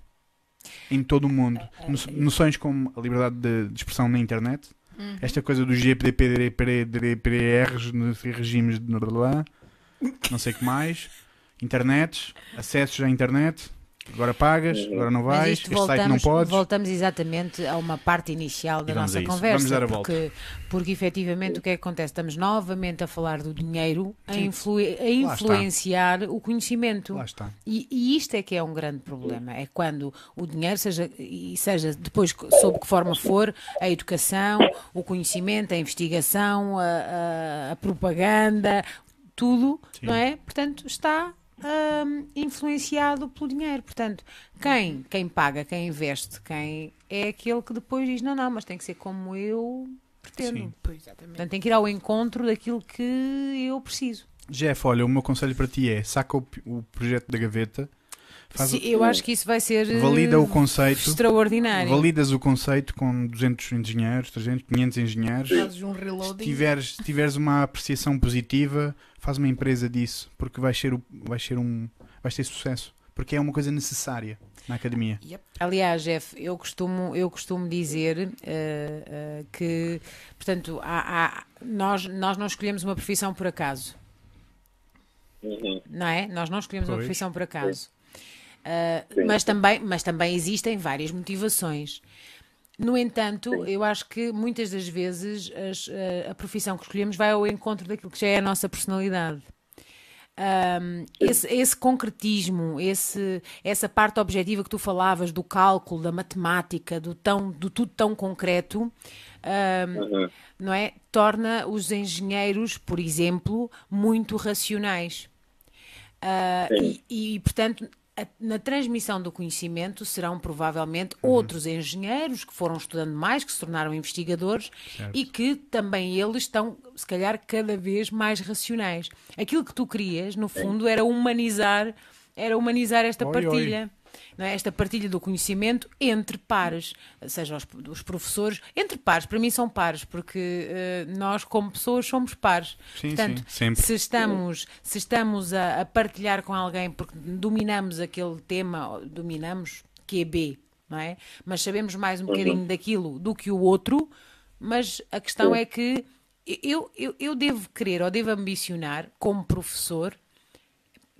em todo o mundo. No- Noções como a liberdade de, de expressão na internet, Uhum. esta coisa dos GPDPRs regimes de não sei o que mais, internets, acessos à internet, Agora pagas, agora não vais, este site não voltamos, podes. voltamos exatamente a uma parte inicial da nossa conversa. Vamos dar a porque, porque efetivamente o que é que acontece? Estamos novamente a falar do dinheiro a, influ- a está. influenciar o conhecimento. Lá está. E, e isto é que é um grande problema, é quando o dinheiro seja, e seja depois sob que forma for, a educação, o conhecimento, a investigação, a, a- a propaganda, tudo, Sim. não é? Portanto, está hum, influenciado pelo dinheiro. Portanto, quem, quem paga, quem investe, quem é aquele que depois diz, não, não, mas tem que ser como eu pretendo. Sim. Pois, exatamente. Portanto, tem que ir ao encontro daquilo que eu preciso. Jeff, olha, o meu conselho para ti é saca o, o projeto da gaveta, faz, Sim, eu acho que isso vai ser valida o eh, conceito, extraordinário. validas o conceito com 200 engenheiros, 300, 500 engenheiros. Fazes um Se reloading. tiveres, se tiveres uma apreciação positiva, faz uma empresa disso, porque vai ser, o, vai ser um vai ter sucesso, porque é uma coisa necessária na academia. Yep. Aliás, Jeff, eu costumo, eu costumo dizer eh, eh, que, portanto, há- há- nós, nós não escolhemos uma profissão por acaso, Uhum. não é? Nós não escolhemos uma Pois. profissão por acaso. Eh, Sim. mas, também, mas também existem várias motivações. No entanto, eu acho que muitas das vezes as- eh, a profissão que escolhemos vai ao encontro daquilo que já é a nossa personalidade. Um, esse, esse concretismo, esse, essa parte objetiva que tu falavas do cálculo, da matemática, do, tão, do tudo tão concreto, um, Uhum. não é? Torna os engenheiros, por exemplo, muito racionais. Ah, Sim. e, e, portanto, a- na transmissão do conhecimento serão provavelmente Uhum. outros engenheiros que foram estudando mais, que se tornaram investigadores Certo. e que também eles estão, se calhar, cada vez mais racionais. Aquilo que tu querias, no fundo, era humanizar, era humanizar esta Oi, oi. Não é? Esta partilha do conhecimento entre pares, seja os, os professores, entre pares, para mim são pares, porque eh, nós, como pessoas, somos pares. Sim, Portanto, sim, sempre. se estamos, se estamos a, a partilhar com alguém porque dominamos aquele tema, dominamos, que é B, não é? Mas sabemos mais um bocadinho daquilo do que o outro, mas a questão é que eu, eu, eu devo querer ou devo ambicionar, como professor,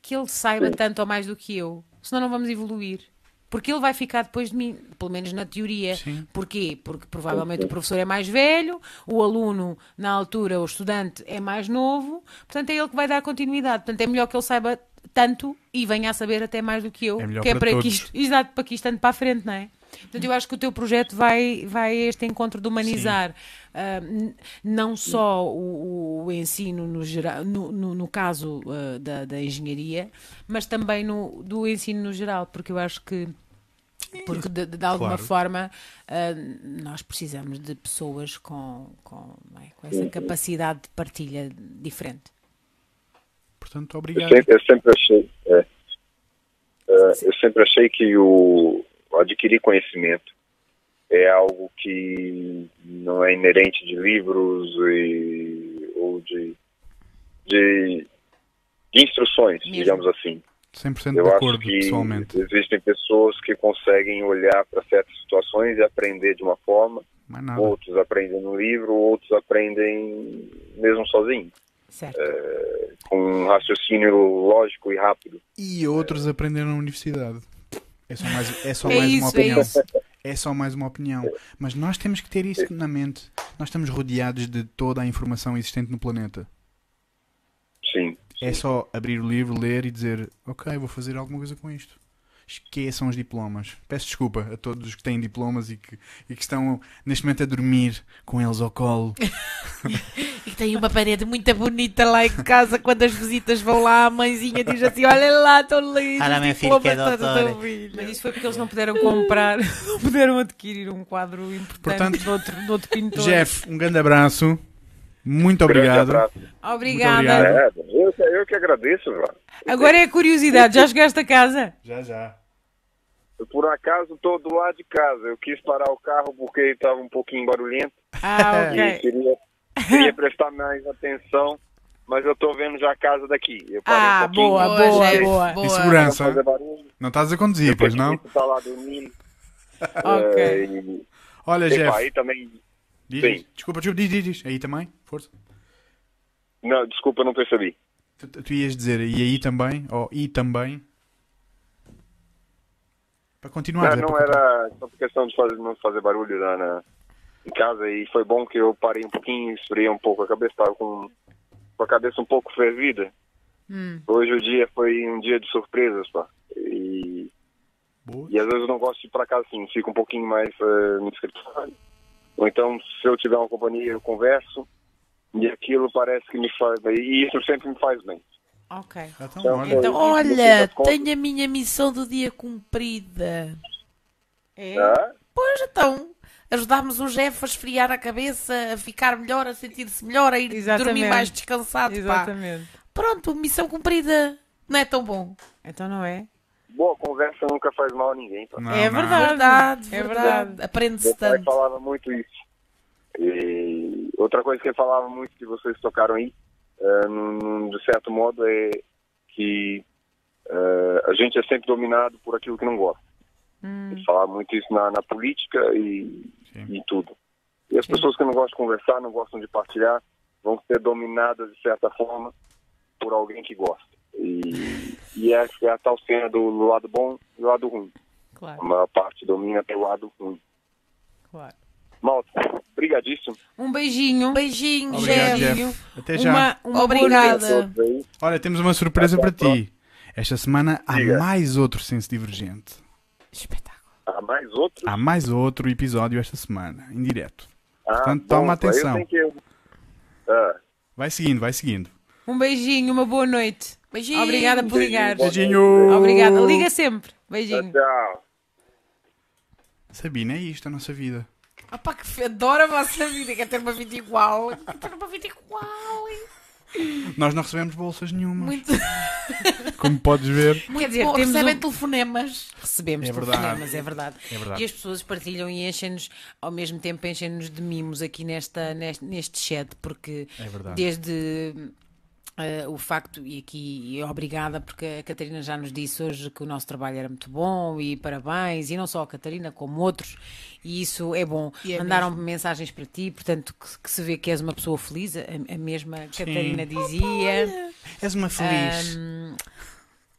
que ele saiba tanto ou mais do que eu, senão não vamos evoluir. Porque ele vai ficar depois de mim, pelo menos na teoria. Sim. Porquê? Porque provavelmente o professor é mais velho, o aluno, na altura, o estudante é mais novo, portanto é ele que vai dar continuidade. Portanto é melhor que ele saiba tanto e venha a saber até mais do que eu, É melhor que é para para que todos. isto, exato, para que isto ande para a frente, não é? Portanto, eu acho que o teu projeto vai, vai a este encontro de humanizar n- não só o, o ensino no, geral, no, no, no caso ah, da, da engenharia, mas também no, do ensino no geral, porque eu acho que porque de, de alguma Claro. forma ah, nós precisamos de pessoas com, com, é, com essa capacidade de partilha diferente. Portanto, Eu obrigado. sempre, eu sempre achei, é, é, eu sempre achei que o adquirir conhecimento é algo que não é inerente de livros e, ou de, de, de instruções, Mesmo. digamos assim. 100% de Eu acho acordo, que pessoalmente. existem pessoas que conseguem olhar para certas situações e aprender de uma forma, outros aprendem no livro, outros aprendem mesmo sozinhos, Certo? com um raciocínio lógico e rápido. E outros aprenderam na universidade. É só mais, é só É mais uma isso, é opinião. isso. É só mais uma opinião. Mas nós temos que ter isso na mente. Nós estamos rodeados de toda a informação existente no planeta. Sim. É só abrir o livro, ler e dizer: Ok, vou fazer alguma coisa com isto. Esqueçam os diplomas. Peço desculpa a todos os que têm diplomas e que, e que estão neste momento a dormir com eles ao colo. E tem uma parede muito bonita lá em casa. Quando as visitas vão lá, a mãezinha diz assim: Olha lá, estão lindos. Olha, os meu filho que é diplomas todos do doutor." teu filho." Mas isso foi porque eles não puderam comprar, não puderam adquirir um quadro importante Portanto, de, outro, de outro pintor. Jeff, um grande abraço. Muito obrigado. Obrigada. obrigado. É, eu, que- eu que agradeço, Vá. Agora é a curiosidade, já chegaste a casa? Já, já. Eu, Por acaso estou do lado de casa. Eu quis parar o carro porque ele estava um pouquinho barulhento Ah, e ok. queria, queria prestar mais atenção, mas eu estou vendo já a casa daqui. Eu parei Ah, um boa, Boa, boa, Jeff, boa. boa. Em segurança. Não estás a conduzir, pois não? Está lá dormindo. Ok. É, e, Olha, epa, Jeff. aí também. Diz, sim. Desculpa, desculpa, diz, diz, diz. Aí também? Força. Não, desculpa, não percebi. Tu, tu ias dizer e aí também? Ou e também? Para continuar. Não, é não para era só por questão de fazer, não fazer barulho lá na, em casa e foi bom que eu parei um pouquinho, esfriei um pouco a cabeça, estava com, com a cabeça um pouco fervida. Hum. Hoje o dia foi um dia de surpresas, pá. E, Boa. e às vezes eu não gosto de ir para casa assim, fico um pouquinho mais eh, no escritório. Ou então, se eu tiver uma companhia, eu converso e aquilo parece que me faz bem. E isso sempre me faz bem. Ok. Então, Então, olha, Então, Olha, tenho a minha missão do dia cumprida. É. Tá? Pois então, ajudarmos o Jeff a esfriar a cabeça, a ficar melhor, a sentir-se melhor, a ir Exatamente. dormir mais descansado. Pá. Exatamente. Pronto, missão cumprida. Não é tão bom. Então não é? Boa conversa nunca faz mal a ninguém, pá. não, é não. verdade. Verdade, É verdade. Aprende-se Meu tanto. falava muito isso. E outra coisa que ele falava muito que vocês tocaram aí, eh, num- num- de certo modo, é que eh, a gente é sempre dominado por aquilo que não gosta. Hum. Falava muito isso na, na política e, Sim. e tudo. E as pessoas que não gostam de conversar, não gostam de partilhar, vão ser dominadas de certa forma por alguém que gosta. E, e essa é a tal cena do lado bom e do lado ruim. A Claro, maior parte domina pelo lado ruim. claro. Malta, brigadíssimo. Um beijinho. Um beijinho, Obrigado, Jeff. Até já. Uma, uma Obrigada. noite. Todos aí. Olha, temos uma surpresa Até para ti. Esta semana há Diga. mais outro Senso Divergente. Espetáculo. Há mais outros? Há mais outro episódio esta semana, em direto. Ah, portanto, bom, toma atenção. que- Ah, Vai seguindo, vai seguindo. Um beijinho, uma boa noite. Beijinho. Obrigada por ligar. Beijinho. Obrigada. Liga sempre. Beijinho. tchau. Sabina, é isto a nossa vida. Ah, pá, que adoro a vossa vida. Quer ter uma vida igual. Quer ter uma vida igual. Nós não recebemos bolsas nenhumas, Muito, como podes ver. Quer dizer, bom. temos Recebem um- telefonemas. Recebemos É telefonemas, é verdade. É verdade. E as pessoas partilham e enchem-nos, ao mesmo tempo, enchem-nos de mimos aqui nesta, neste, neste chat, porque É verdade. desde eh, o facto, e aqui obrigada, porque a Catarina já nos disse hoje que o nosso trabalho era muito bom e parabéns, e não só a Catarina, como outros, e isso é bom. É Mandaram mensagens para ti, portanto, que, que se vê que és uma pessoa feliz, a, a mesma Catarina dizia. És uma feliz. Ahm,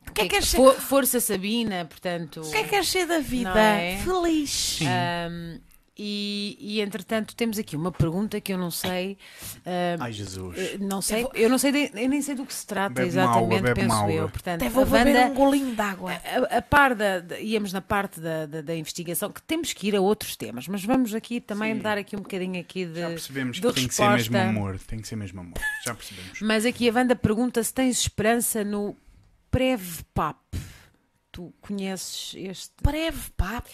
O que é que és ser, For- força Sabina, portanto. o que é que és ser da vida? É? Feliz. Ahm, e, e entretanto temos aqui uma pergunta que eu não sei, ahm, Ai, Jesus. eh, não sei, eu não sei, de- eu nem sei do que se trata Bebe exatamente, água, penso eu. água. Portanto, Até a vou beber Wanda- um golinho de água. a, a par da, da- íamos na parte da, da, da investigação, que temos que ir a outros temas, mas vamos aqui também dar aqui um bocadinho aqui de, Já percebemos de que tem que ser mesmo resposta. amor. Tem que ser mesmo amor. Já percebemos. Mas aqui a Wanda pergunta se tens esperança no PrevPAP. Tu conheces este Breve papo.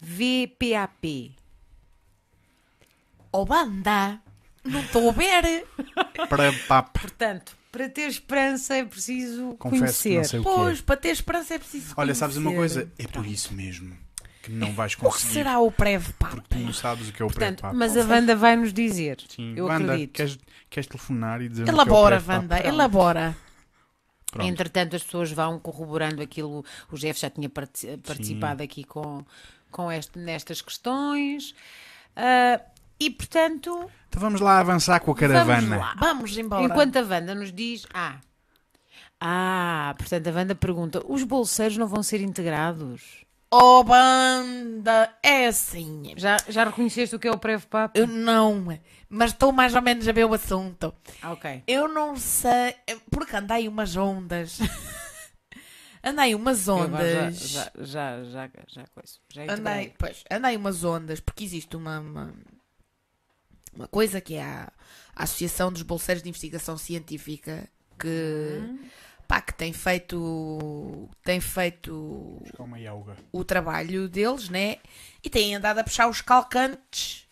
P-R-E-V-P-A-P? Oh, banda. Não estou a ver. Para papo. Portanto, para ter esperança é preciso Confesso que conhecer. não sei o que Pois, é. para ter esperança é preciso Olha, sabes uma conhecer. coisa? É por isso mesmo que não vais O que conseguir. será o breve papo? Porque tu não sabes o que é o Portanto, pré-papo. mas a Wanda vai nos dizer. Sim. eu Wanda, acredito. Queres, queres telefonar e dizer Elabora, o que é o Wanda, elabora. Pronto. Entretanto, as pessoas vão corroborando aquilo. O Jeff já tinha partici- participado aqui com, com este, nestas questões. Ah, e, portanto, Então vamos lá avançar com a caravana. lá. Vamos embora. enquanto a Wanda nos diz. Ah, ah, portanto, a Wanda pergunta: os bolseiros não vão ser integrados? Oh, banda, é assim. Já, já reconheceste o que é o PrevPAP? Eu não, mas estou mais ou menos a ver o assunto. Ok. Eu não sei, porque andei umas ondas. andei umas ondas. Já, já, já, já, já, coisa. Andei, pois, andei umas ondas, porque existe uma, uma, uma coisa que é a, a Associação dos Bolseiros de Investigação Científica que, pá, que tem feito tem feito o trabalho deles, né? E têm andado a puxar os calcantes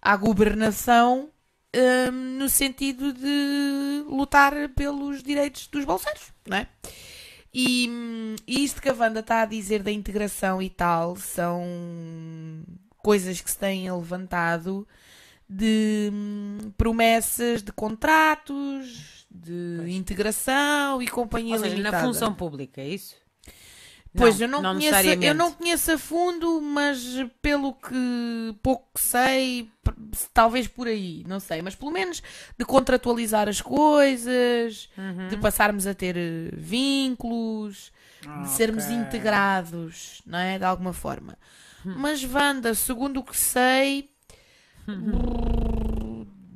à governação hum, no sentido de lutar pelos direitos dos bolseiros, não é? E, e isto que a Wanda está a dizer da integração e tal são coisas que se têm levantado de hum, promessas de contratos, de integração e companhia Ou seja, na limitada. função pública, é isso? Pois eu não, conheço, eu não conheço a fundo, mas pelo que pouco que sei, talvez por aí, não sei, mas pelo menos de contratualizar as coisas, Uhum. de passarmos a ter eh, vínculos, Ah, de sermos ok. integrados, não é? De alguma forma. Mas, Wanda, segundo o que sei,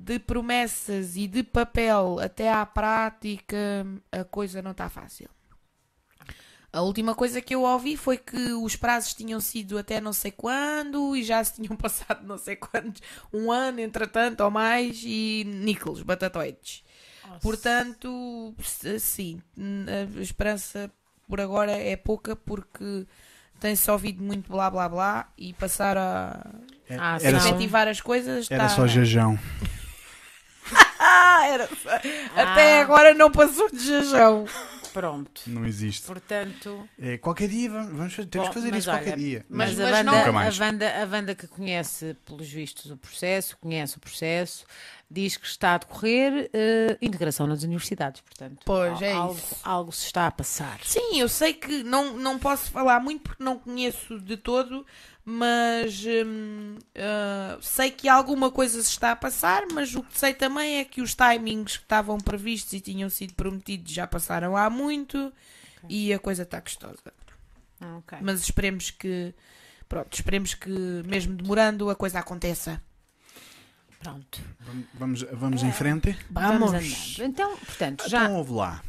de promessas e de papel até à prática, a coisa não está fácil. A última coisa que eu ouvi foi que os prazos tinham sido até não sei quando e já se tinham passado não sei quantos, um ano, entretanto, ou mais, e níqueles, batatoides. Portanto, s- sim, a esperança por agora é pouca porque tem-se ouvido muito blá blá blá e passar a É- Ah, só, efetivar as coisas era está- só jejão. Ah, era só- Até Ah. agora não passou de jejão. Pronto. Não existe. Portanto, É, qualquer dia vamos, vamos fazer, temos Bom, que fazer mas isso qualquer olha, dia. mas, Mas- a, mas Wanda, não- Nunca a. Wanda, a Wanda que conhece, pelos vistos, o processo, conhece o processo, diz que está a decorrer eh, integração nas universidades. Portanto, Pois, é algo, isso. algo se está a passar. Sim, eu sei que não, não posso falar muito porque não conheço de todo, mas hum, ah, sei que alguma coisa se está a passar, mas o que sei também é que os timings que estavam previstos e tinham sido prometidos já passaram há muito e a coisa está gostosa. Ah, ok. Mas esperemos que, pronto, esperemos que mesmo demorando a coisa aconteça. Pronto. Vamos, vamos, vamos em frente? Vamos andando. Então, portanto, já, Então ouve lá.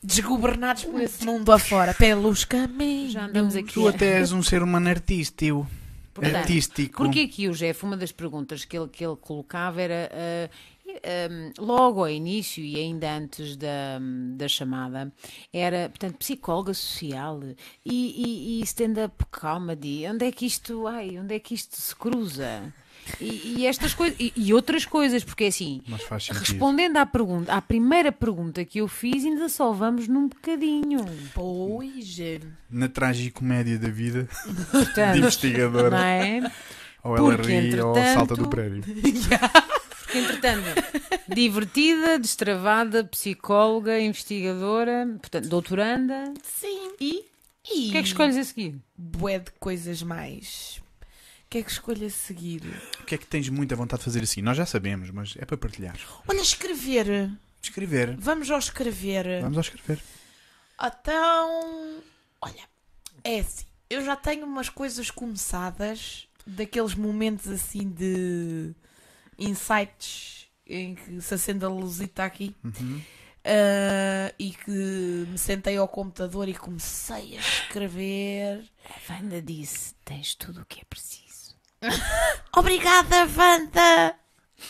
Desgovernados por esse mundo afora, pelos caminhos. já andamos aqui. Tu até és um ser humano artístico. Portanto, artístico. Porque aqui o Jeff, uma das perguntas que ele, que ele colocava era ah, um, logo ao início e ainda antes da, da chamada, era, portanto, psicóloga social e, e, e stand-up comedy. Onde é que isto, ai, onde é que isto se cruza? E, e estas coisas, e, e outras coisas, porque assim, Mas faz sentido. respondendo à pergunta, à primeira pergunta que eu fiz, ainda só vamos num bocadinho. Pois. Na tragicomédia da vida Portanto, de investigadora. não é? Ou ela Porque, ri ou salta do prédio. Porque, entretanto, divertida, destravada, psicóloga, investigadora, portanto, doutoranda. Sim. E E o que é que escolhes a seguir? bué de coisas mais. O que é que escolho a seguir? O que é que tens muita vontade de fazer assim? Nós já sabemos, mas é para partilhar. Olha, escrever. Escrever. Vamos ao escrever. Vamos ao escrever. Então. Olha, é assim. Eu já tenho umas coisas começadas, daqueles momentos assim de insights em que se acende a luzita aqui. Uhum. ah, e que me sentei ao computador e comecei a escrever. A Wanda disse: tens tudo o que é preciso. Obrigada, Wanda!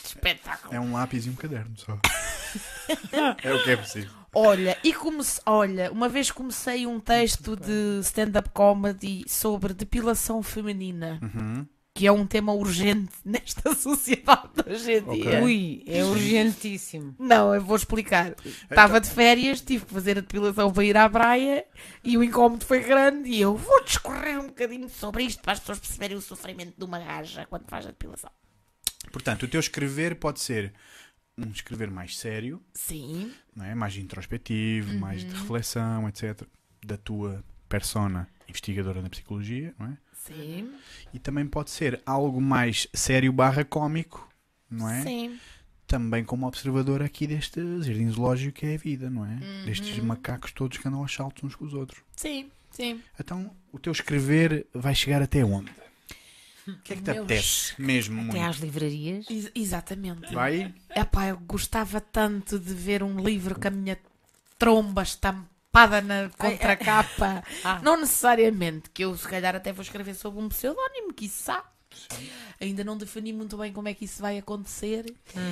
Espetáculo! É um lápis e um caderno só. é o que é preciso. Olha, e comece... Olha, uma vez comecei um texto de stand-up comedy sobre depilação feminina, Uhum. Que é um tema urgente nesta sociedade hoje em Ok. dia. Ui, é urgentíssimo. Não, eu vou explicar. Estava de férias, tive que fazer a depilação para ir à praia e o incómodo foi grande e eu vou discorrer um bocadinho sobre isto para as pessoas perceberem o sofrimento de uma gaja quando faz a depilação. Portanto, o teu escrever pode ser um escrever mais sério, Sim, não é? mais introspectivo, mais Uhum. de reflexão, etc. Da tua persona investigadora na psicologia, não é? Sim, E também pode ser algo mais sério barra cómico, não é? sim. Também como observador aqui deste jardim zoológico que é a vida, não é? Uhum. Destes macacos todos que andam aos saltos uns com os outros. Sim, sim. Então, o teu escrever vai chegar até onde? O que é que te Meus- apetece mesmo Até muito? às livrarias. Ex- exatamente. Vai? Epá, eu gostava tanto de ver um livro com a minha tromba estampada na contracapa. Ah. Não necessariamente, que eu se calhar até vou escrever sobre um pseudónimo, quiçá. Ainda não defini muito bem como é que isso vai acontecer.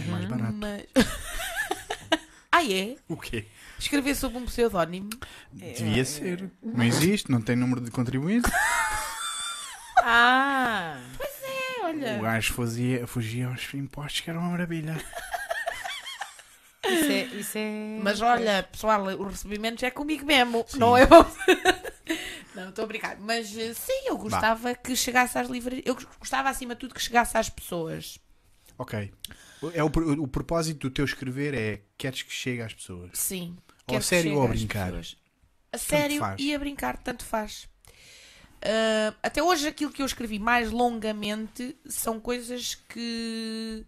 Mais barato. Mas. ah, é? O quê? Escrever sobre um pseudónimo? Devia ser. Não existe, não tem número de contribuinte. Ah! É, olha. O gajo fazia, fugia aos impostos, que era uma maravilha. Isso é. Isso é... Mas olha, pessoal, o recebimento é comigo mesmo, Sim. não é? não, estou a brincar. Mas eh, sim, eu gostava que chegasse às livrarias. Eu gostava acima de tudo que chegasse às pessoas. Ok. É o, pro- o propósito do teu escrever é queres que chegue às pessoas. Sim. Ou a sério ou a brincar? A sério e a brincar, tanto faz. Ah, até hoje, aquilo que eu escrevi mais longamente são coisas que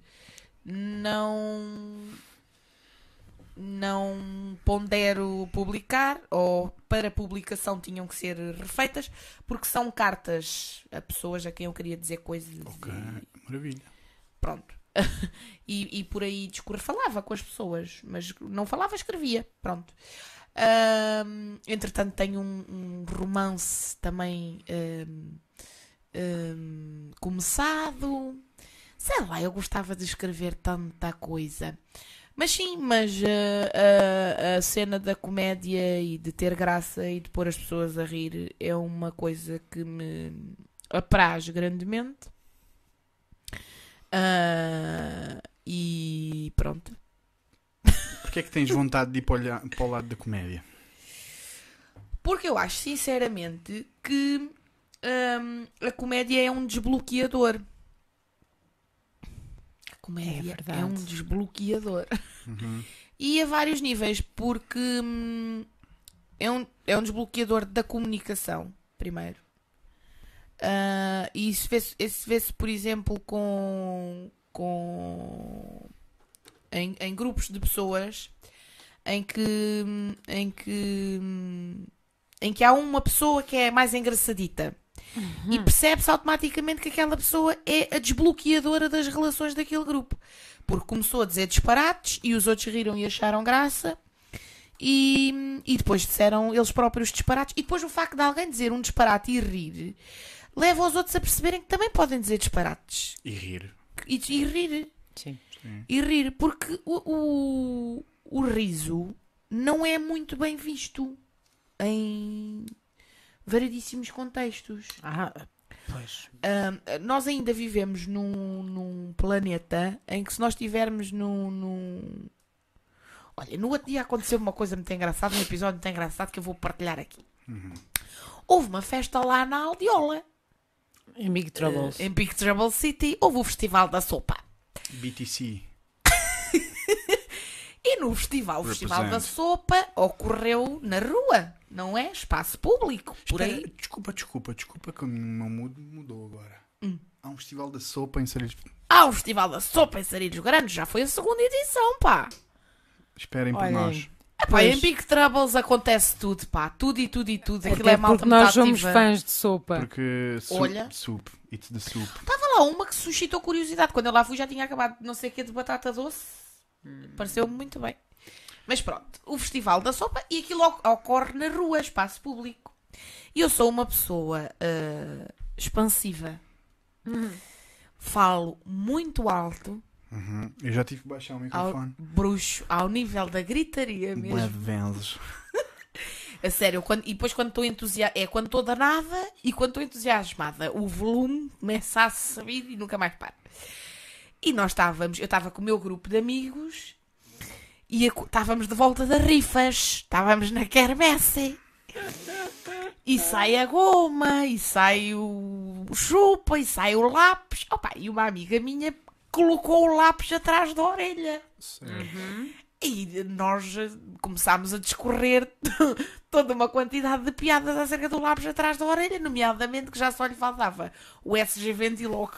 não. Não pondero publicar, ou para publicação tinham que ser refeitas, porque são cartas a pessoas a quem eu queria dizer coisas. Ok, e maravilha. pronto. e, e por aí discorrer, falava com as pessoas, mas não falava, escrevia. Pronto. Ahm, entretanto, tenho um, um romance também ahm, começado. Sei lá, eu gostava de escrever tanta coisa. Mas sim, mas ah, a, a cena da comédia e de ter graça e de pôr as pessoas a rir é uma coisa que me apraz grandemente. Ah, e pronto. Porquê é que tens vontade de ir para para o lado da comédia? Porque eu acho sinceramente que hum, a comédia é um desbloqueador. Comédia É verdade. é, um desbloqueador. Uhum. E a vários níveis, porque hum, é, um, é um desbloqueador da comunicação, primeiro. Ah, e isso vê-se, isso vê-se, por exemplo, com, com em, em grupos de pessoas em que, em que em que há uma pessoa que é mais engraçadita e percebe-se automaticamente que aquela pessoa é a desbloqueadora das relações daquele grupo. Porque começou a dizer disparates e os outros riram e acharam graça. E, e depois disseram eles próprios disparates. E depois o facto de alguém dizer um disparate e rir leva os outros a perceberem que também podem dizer disparates. E rir. e, e rir. Sim. e rir, porque o, o, o riso não é muito bem visto em variedíssimos contextos. Ah, pois. Nós ainda vivemos num, num planeta em que se nós estivermos num, num- Olha, no outro dia aconteceu uma coisa muito engraçada, um episódio muito engraçado que eu vou partilhar aqui. Houve uma festa lá na Aldiola, Em Big Troubles. em Big Trouble City, houve o Festival da Sopa. BTC. E no festival, o Festival da. Sopa ocorreu na rua, não é? Espaço público, por Espera, aí. Desculpa, desculpa, desculpa que o meu mood mudou agora. Hum. Há um festival da sopa em Sarilhos. Ah, o Festival da Sopa em Sarilhos Grandes já foi a segunda edição, pá. Esperem por Olhem. nós. Epá, Pois. em Big Troubles acontece tudo, pá. Tudo e tudo e tudo. Aquilo é malta porque nós somos ativa. fãs de sopa. Porque soup, Olha. soup, it's the soup. Estava lá uma que suscitou curiosidade. Quando eu lá fui já tinha acabado não sei o que de batata doce. Pareceu-me muito bem. Mas pronto, o Festival da Sopa e aquilo oc- ocorre na rua, espaço público. E eu sou uma pessoa ah, expansiva. Falo muito alto, Uhum. Eu já tive que baixar o ao microfone. bruxo, ao nível da gritaria mesmo. Bué de. A sério, quando- e depois quando estou entusiasmada, é quando estou danada e quando estou entusiasmada, o volume começa a subir e nunca mais para. E nós estávamos, eu estava com o meu grupo de amigos e estávamos de volta das rifas, estávamos na quermesse. E sai a goma, e sai o chupa, e sai o lápis. Opa, e uma amiga minha colocou o lápis atrás da orelha. Certo. E nós começámos a discorrer toda uma quantidade de piadas acerca do lápis atrás da orelha, nomeadamente que já só lhe faltava o SG ventilou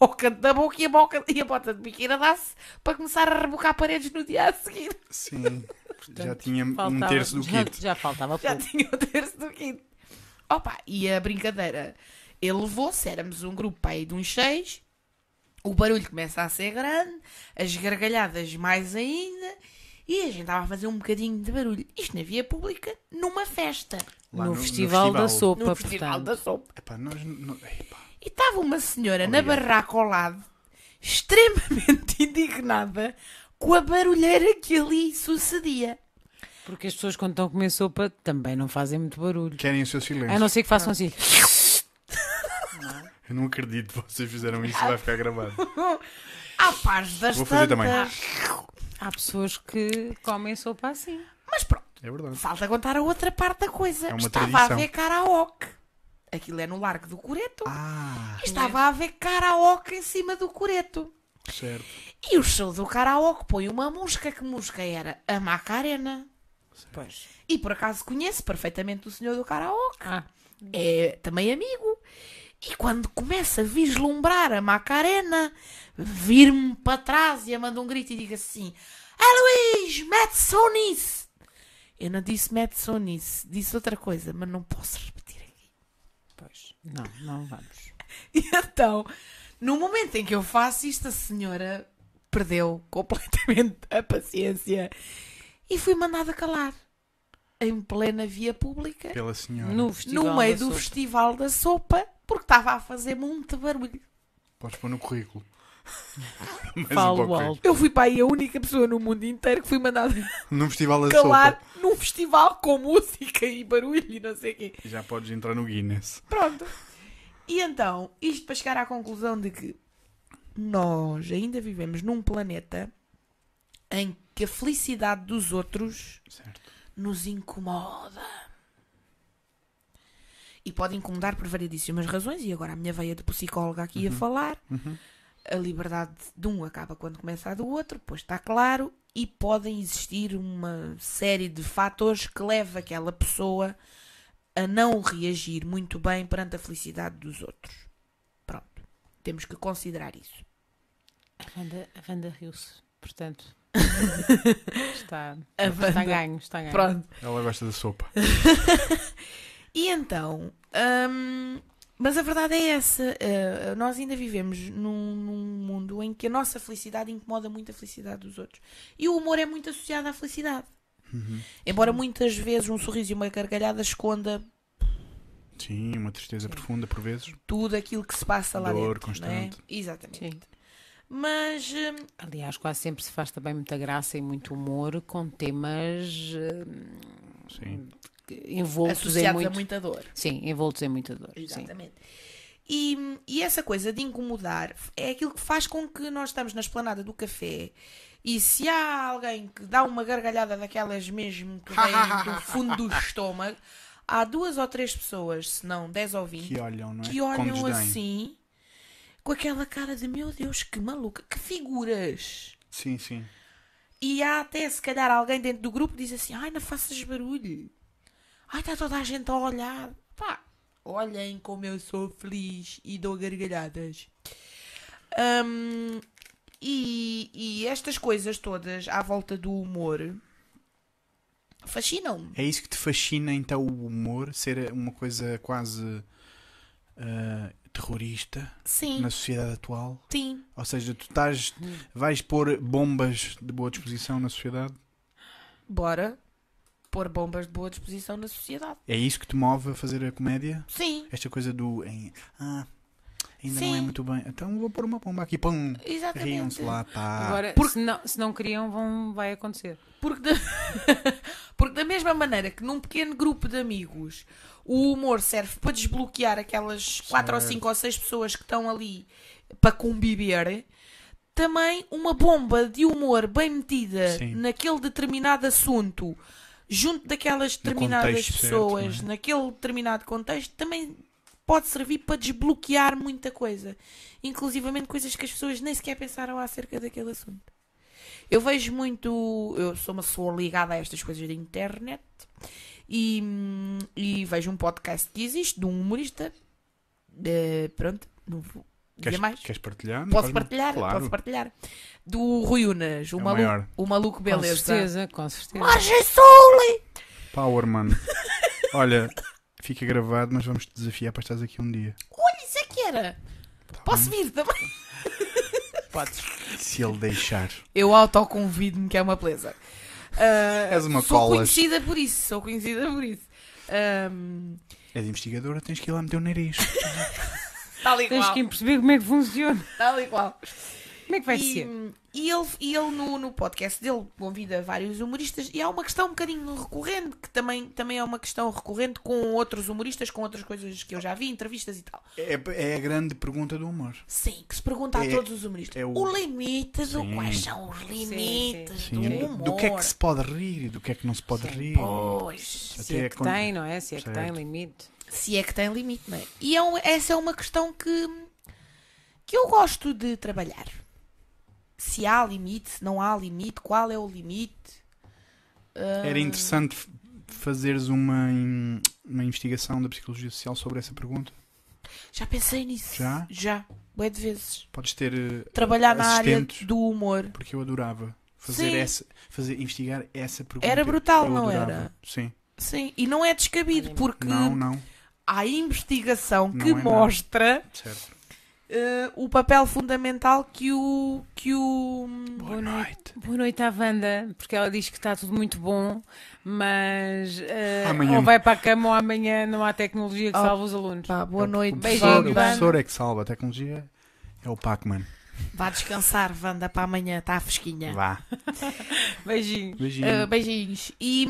ao canto da boca e a, boca, e a bota de biqueira dá-se para começar a rebocar paredes no dia a seguir. Sim. já tinha um Faltava- terço do já, kit. já faltava Já pouco. tinha o terço do quinto. Opa, e a brincadeira, ele levou-se, éramos um grupo aí de uns seis, o barulho começa a ser grande, as gargalhadas mais ainda, e a gente estava a fazer um bocadinho de barulho. Isto na via pública, numa festa. Lá no, festival da festival. sopa, No Festival portanto. da Sopa. Epá, nós. não- epá. E estava uma senhora na Obrigado. barraca ao lado, extremamente indignada com a barulheira que ali sucedia. Porque as pessoas quando estão a comer sopa também não fazem muito barulho. Querem o seu silêncio. A não ser que façam assim. Eu não acredito que vocês fizeram isso e vai ficar gravado. À paz das Vou fazer também. Há pessoas que comem sopa assim. Mas pronto. É verdade. Falta contar a outra parte da coisa. É uma Estava tradição. a ver karaoke. Aquilo é no Largo do Coreto. Ah, E Estava a ver karaoke em cima do Coreto. certo. E o show do karaoke põe uma música. Que música era? A Macarena. Pois. E por acaso conheço perfeitamente o senhor do karaoke. Ah, É também amigo. E quando começa a vislumbrar a Macarena, vir-me para trás e a manda um grito e diga assim: Ah, Luís, mete som nisso. Eu não disse mete som nisso, disse outra coisa, mas não posso repetir não, não vamos. E então, no momento em que eu faço isto, a senhora perdeu completamente a paciência e fui mandada calar. Em plena via pública, Pela senhora. No no meio do sopa. festival da sopa, porque estava a fazer muito barulho. Podes pôr no currículo. Um Falo alto. Eu fui para aí a única pessoa no mundo inteiro que fui mandada Num festival da calar sopa. num festival com música e barulho e não sei o quê. Já podes entrar no Guinness. Pronto. E então, isto para chegar à conclusão de que nós ainda vivemos num planeta em que a felicidade dos outros Certo. nos incomoda. E pode incomodar por variedíssimas razões, e agora a minha veia de psicóloga aqui a falar. Uhum. A liberdade de um acaba quando começa a do outro, pois está claro, e podem existir uma série de fatores que levam aquela pessoa a não reagir muito bem perante a felicidade dos outros. Pronto, temos que considerar isso. A Wanda, riu-se, portanto. está, A está ganho, está ganho. Pronto. Ela gosta da sopa. E então, hum, mas a verdade é essa: uh, nós ainda vivemos num, num mundo em que a nossa felicidade incomoda muito a felicidade dos outros. E o humor é muito associado à felicidade. Uhum. Embora muitas vezes um sorriso e uma gargalhada esconda Sim, uma tristeza profunda por vezes. tudo aquilo que se passa lá Dor dentro. é? constante. Exatamente. Sim. Mas hum, Aliás, quase sempre se faz também muita graça e muito humor com temas Sim. Envoltos em associados muito... a muita dor. Sim, envoltos em muita dor. Exatamente. E, e essa coisa de incomodar é aquilo que faz com que nós estamos na esplanada do café e se há alguém que dá uma gargalhada daquelas mesmo que vem do fundo do estômago, há duas ou três pessoas, se não dez ou vinte, Que olham, não é? que olham assim com aquela cara de meu Deus, que maluca, que figuras. Sim, sim. E há até se calhar alguém dentro do grupo diz assim: Ai, não faças barulho. Ai, está toda a gente a olhar. Pá, olhem como eu sou feliz e dou gargalhadas. Hum, e, e estas coisas todas à volta do humor fascinam-me. É isso que te fascina então o humor ser uma coisa quase ah, terrorista Sim, na sociedade atual? sim. Ou seja, tu estás, vais pôr bombas de boa disposição na sociedade? Bora pôr bombas de boa disposição na sociedade. É isso que te move a fazer a comédia? Sim, Esta coisa do em, ah, ainda não é Sim. muito bem, então vou pôr uma bomba aqui, pum, exatamente. riam-se lá, pá. Agora, Porque- se, não, se não queriam, vão, vai acontecer. Porque da... Porque da mesma maneira que num pequeno grupo de amigos o humor serve para desbloquear aquelas quatro ou cinco ou seis pessoas que estão ali para conviver, também uma bomba de humor bem metida Sim. naquele determinado assunto, junto daquelas determinadas certo, pessoas, não é? naquele determinado contexto, também pode servir para desbloquear muita coisa. Inclusivamente coisas que as pessoas nem sequer pensaram acerca daquele assunto. Eu vejo muito. Eu sou uma pessoa ligada a estas coisas da internet e, e vejo um podcast que existe de um humorista. eh, pronto, não vou Queres, mais. queres partilhar? Não Posso partilhar? Claro. Posso partilhar. Do Rui Unas, o, É o maluco, maior. o maluco Com beleza. certeza, com certeza. Margem Sul! Power, mano. Olha, fica gravado, mas vamos te desafiar para estás aqui um dia. Olha, isso é que era. Posso vir também? Podes. Se ele deixar. Eu autoconvido-me que é uma beleza. Ah, És uma sou colas. conhecida por isso, sou conhecida por isso. Ahm, És investigadora, tens que ir lá meter o nariz. tal e Tens qual. que perceber como é que funciona. Tal e qual. Como é que vai e, ser? e ele, e ele no, no podcast dele convida vários humoristas e há uma questão um bocadinho recorrente, que também, também é uma questão recorrente com outros humoristas, com outras coisas que eu já vi, entrevistas e tal. É, é a grande pergunta do humor. Sim, que se pergunta a É- todos os humoristas. é o- o... limite do Sim. quais são os limites sim. do Sim, humor. do que é que se pode rir e do que é que não se pode Sim. rir. Pois, Se é que tem, não é? Se é que Certo. tem limite. Se é que tem limite, não é? E é um- essa é uma questão que, que eu gosto de trabalhar. Se há limite, se não há limite, qual é o limite? Ah, Era interessante fazeres uma, uma investigação da psicologia social sobre essa pergunta. Já pensei nisso. Já? Já. Bué de vezes. Podes ter eh, Trabalhar na área do humor. porque eu adorava Fazer Sim. essa, fazer, investigar essa pergunta. Era brutal, eu não adorava. era? Sim. Sim, e não é descabido, porque Não, não. Há investigação Não que é mostra eh, o papel fundamental que o. Que o Boa noite. Boa noite à Wanda, porque ela diz que está tudo muito bom, mas Amanhã- ou vai para a cama ou amanhã não há tecnologia que Oh, salve os alunos. Pá, boa noite, O Beijinho, professor, o professor é que salva. A tecnologia é o Pac-Man. Vá descansar, Wanda, para amanhã, está fresquinha. Vá. Beijinho. Beijinho. Eh, beijinhos. E.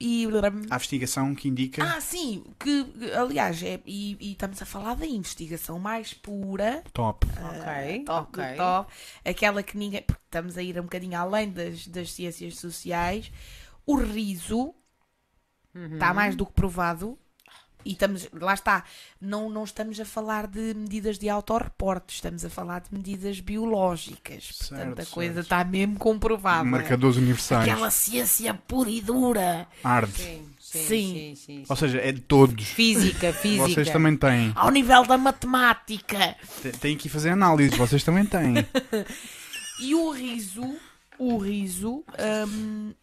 e Há investigação que indica. ah, sim, que aliás, é, e, e estamos a falar da investigação mais pura, Top. Ok, top do ok. top, aquela que ninguém. Porque estamos a ir um bocadinho além das, das ciências sociais. O riso Uhum. está mais do que provado. E estamos, lá está, não, não estamos a falar de medidas de autorreporte, estamos a falar de medidas biológicas. Portanto, a Certo, coisa certo. está mesmo comprovada. Marcadores universais. Aquela ciência pura e dura. Arde. Sim, sim, Sim. sim, sim, sim. Ou seja, é de todos. Física, física. Vocês também têm. Ao nível da matemática. Tem- Têm que ir fazer análise. Vocês também têm. E o riso, o riso hum,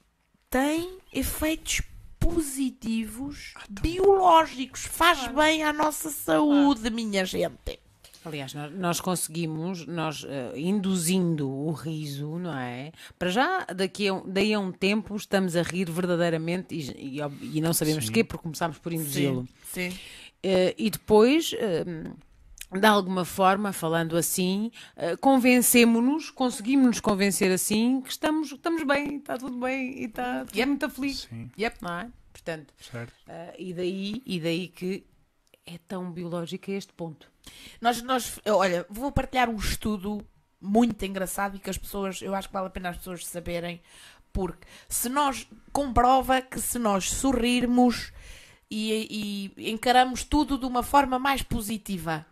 tem efeitos positivos biológicos. Faz bem à nossa saúde, minha gente. Aliás, nós, nós conseguimos, nós eh, induzindo o riso, não é? Para já, daqui a, um- daí a um tempo, estamos a rir verdadeiramente e, e, e não sabemos Sim. porquê, porque começámos por induzi-lo. Sim. Eh, e depois, eh, de alguma forma, falando assim, eh, convencemos-nos, conseguimos-nos convencer assim que estamos, estamos bem, está tudo bem e está Yep. muito feliz. Sim, Yep, não é? Portanto, certo. eh, e, daí, e daí que é tão biológico a este ponto. Nós, nós, olha, vou partilhar um estudo muito engraçado e que as pessoas, eu acho que vale a pena as pessoas saberem, porque se nós, comprova que se nós sorrirmos e, e encaramos tudo de uma forma mais positiva,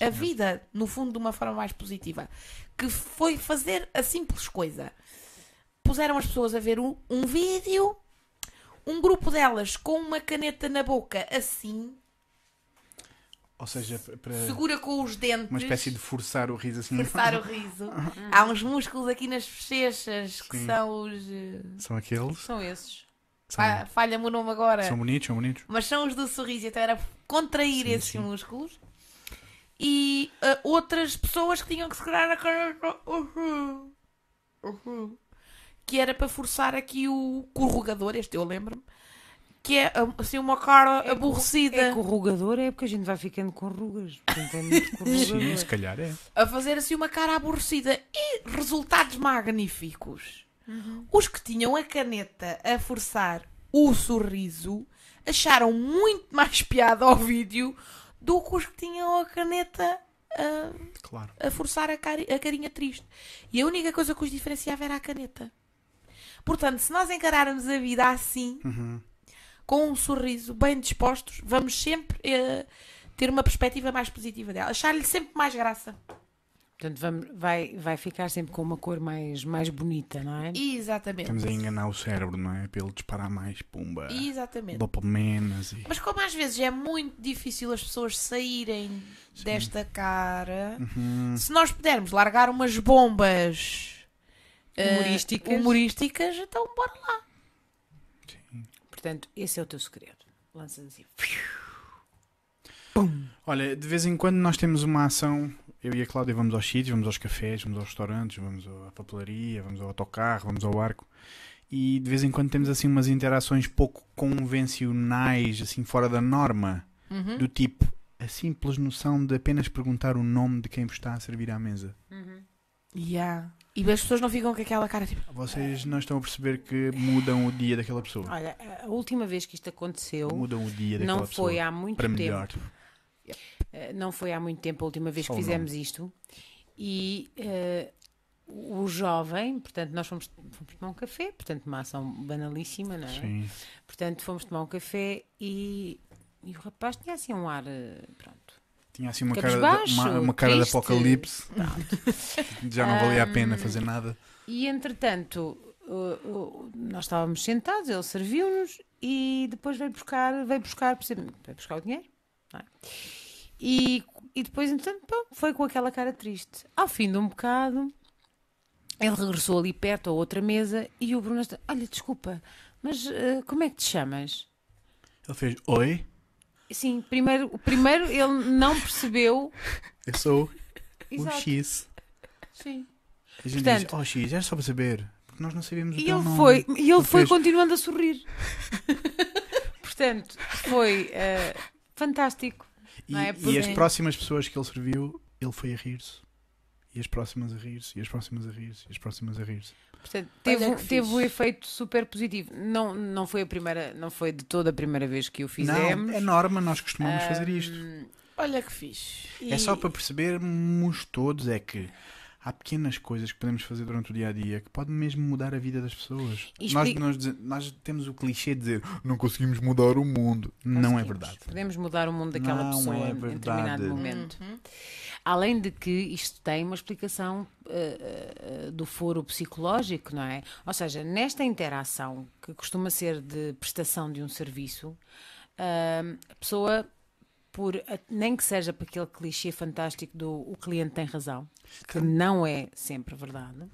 a vida, no fundo, de uma forma mais positiva, que foi fazer a simples coisa. Puseram as pessoas a ver um, um vídeo, um grupo delas com uma caneta na boca assim, Ou seja, para segura com os dentes. uma espécie de forçar o riso assim. forçar o riso. Há uns músculos aqui nas bochechas que Sim. são os. eh, São aqueles. São esses. Fa- Falha-me o nome agora. são bonitos, são bonitos. Mas são os do sorriso. Então era contrair Sim, esses sim. músculos. E ah, outras pessoas que tinham que segurar a cara. Uhum. Uhum. Que era para forçar aqui o corrugador. Este eu lembro-me. Que é ah, assim uma cara É aborrecida. É corrugador, é porque a gente vai ficando com rugas. Portanto, é. Sim, se calhar é. a fazer assim uma cara aborrecida e resultados magníficos. Os que tinham a caneta a forçar o sorriso acharam muito mais piada ao vídeo do que os que tinham a caneta a, Claro. a forçar a, cari- a carinha triste. E a única coisa que os diferenciava era a caneta. Portanto, se nós encararmos a vida assim, Uhum. com um sorriso, bem dispostos, vamos sempre eh, ter uma perspectiva mais positiva dela. Achar-lhe sempre mais graça. Portanto, vamos, vai, vai ficar sempre com uma cor mais, mais bonita, não é? Exatamente. Estamos a enganar o cérebro, não é? Para ele disparar mais, pumba. Exatamente. Dopaminas e. Mas como às vezes é muito difícil as pessoas saírem desta cara, Uhum. se nós pudermos largar umas bombas eh, Humorísticas. humorísticas, então bora lá. Portanto, esse é o teu segredo. Lanças assim. Olha, de vez em quando nós temos uma ação. Eu e a Cláudia vamos aos sítios, vamos aos cafés, vamos aos restaurantes, vamos à papelaria, vamos ao autocarro, vamos ao barco. E de vez em quando temos assim umas interações pouco convencionais, assim fora da norma. Uhum. Do tipo, a simples noção de apenas perguntar o nome de quem vos está a servir à mesa. Yeah. E as pessoas não ficam com aquela cara tipo. Vocês não estão a perceber que mudam o dia daquela pessoa. Olha, a última vez que isto aconteceu Mudam o dia daquela não pessoa. foi há muito para tempo. melhor. Eh, Não foi há muito tempo a última vez Só que fizemos isto. E eh, o jovem, portanto, nós fomos, fomos tomar um café, portanto, uma ação banalíssima, não é? Sim. Portanto, fomos tomar um café e, e o rapaz tinha assim um ar, eh, pronto. Tinha assim uma cara, de, Cabisbaixo, uma, uma cara de apocalipse. Já não valia a pena fazer nada. E entretanto, nós estávamos sentados, ele serviu-nos e depois veio buscar, veio buscar, veio buscar o dinheiro. não é? E, e depois, entretanto, pô, foi com aquela cara triste. Ao fim de um bocado, Ele regressou ali perto a outra mesa e o Bruno está, olha, desculpa, mas eh, como é que te chamas? Ele fez Oi, Sim, primeiro, primeiro ele não percebeu. eu sou o Exato. X. Sim. A gente Portanto- diz, oh X, era só para saber. Porque nós não sabíamos o E teu ele nome. foi, e ele Ele foi fez- continuando a sorrir. Portanto, foi eh, fantástico. E, é? e as próximas pessoas que ele serviu, ele foi a rir-se. E as próximas a rir-se, e as próximas a rir-se, e as próximas a rir-se. Portanto, Olha teve, que teve um efeito super positivo. Não, não foi a primeira, não foi de toda a primeira vez que o fizemos. Não, é norma, nós costumamos fazer isto. Olha que fixe. É só para percebermos todos é que há pequenas coisas que podemos fazer durante o dia a dia que podem mesmo mudar a vida das pessoas. E Nós, nós, nós temos o clichê de dizer não conseguimos mudar o mundo. Não é verdade. Podemos mudar o mundo daquela Não pessoa é em determinado momento. Uhum. Além de que isto tem uma explicação eh, eh, do foro psicológico, não é? Ou seja, nesta interação que costuma ser de prestação de um serviço, ah, a pessoa, por, nem que seja para aquele clichê fantástico do o cliente tem razão, que não é sempre verdade,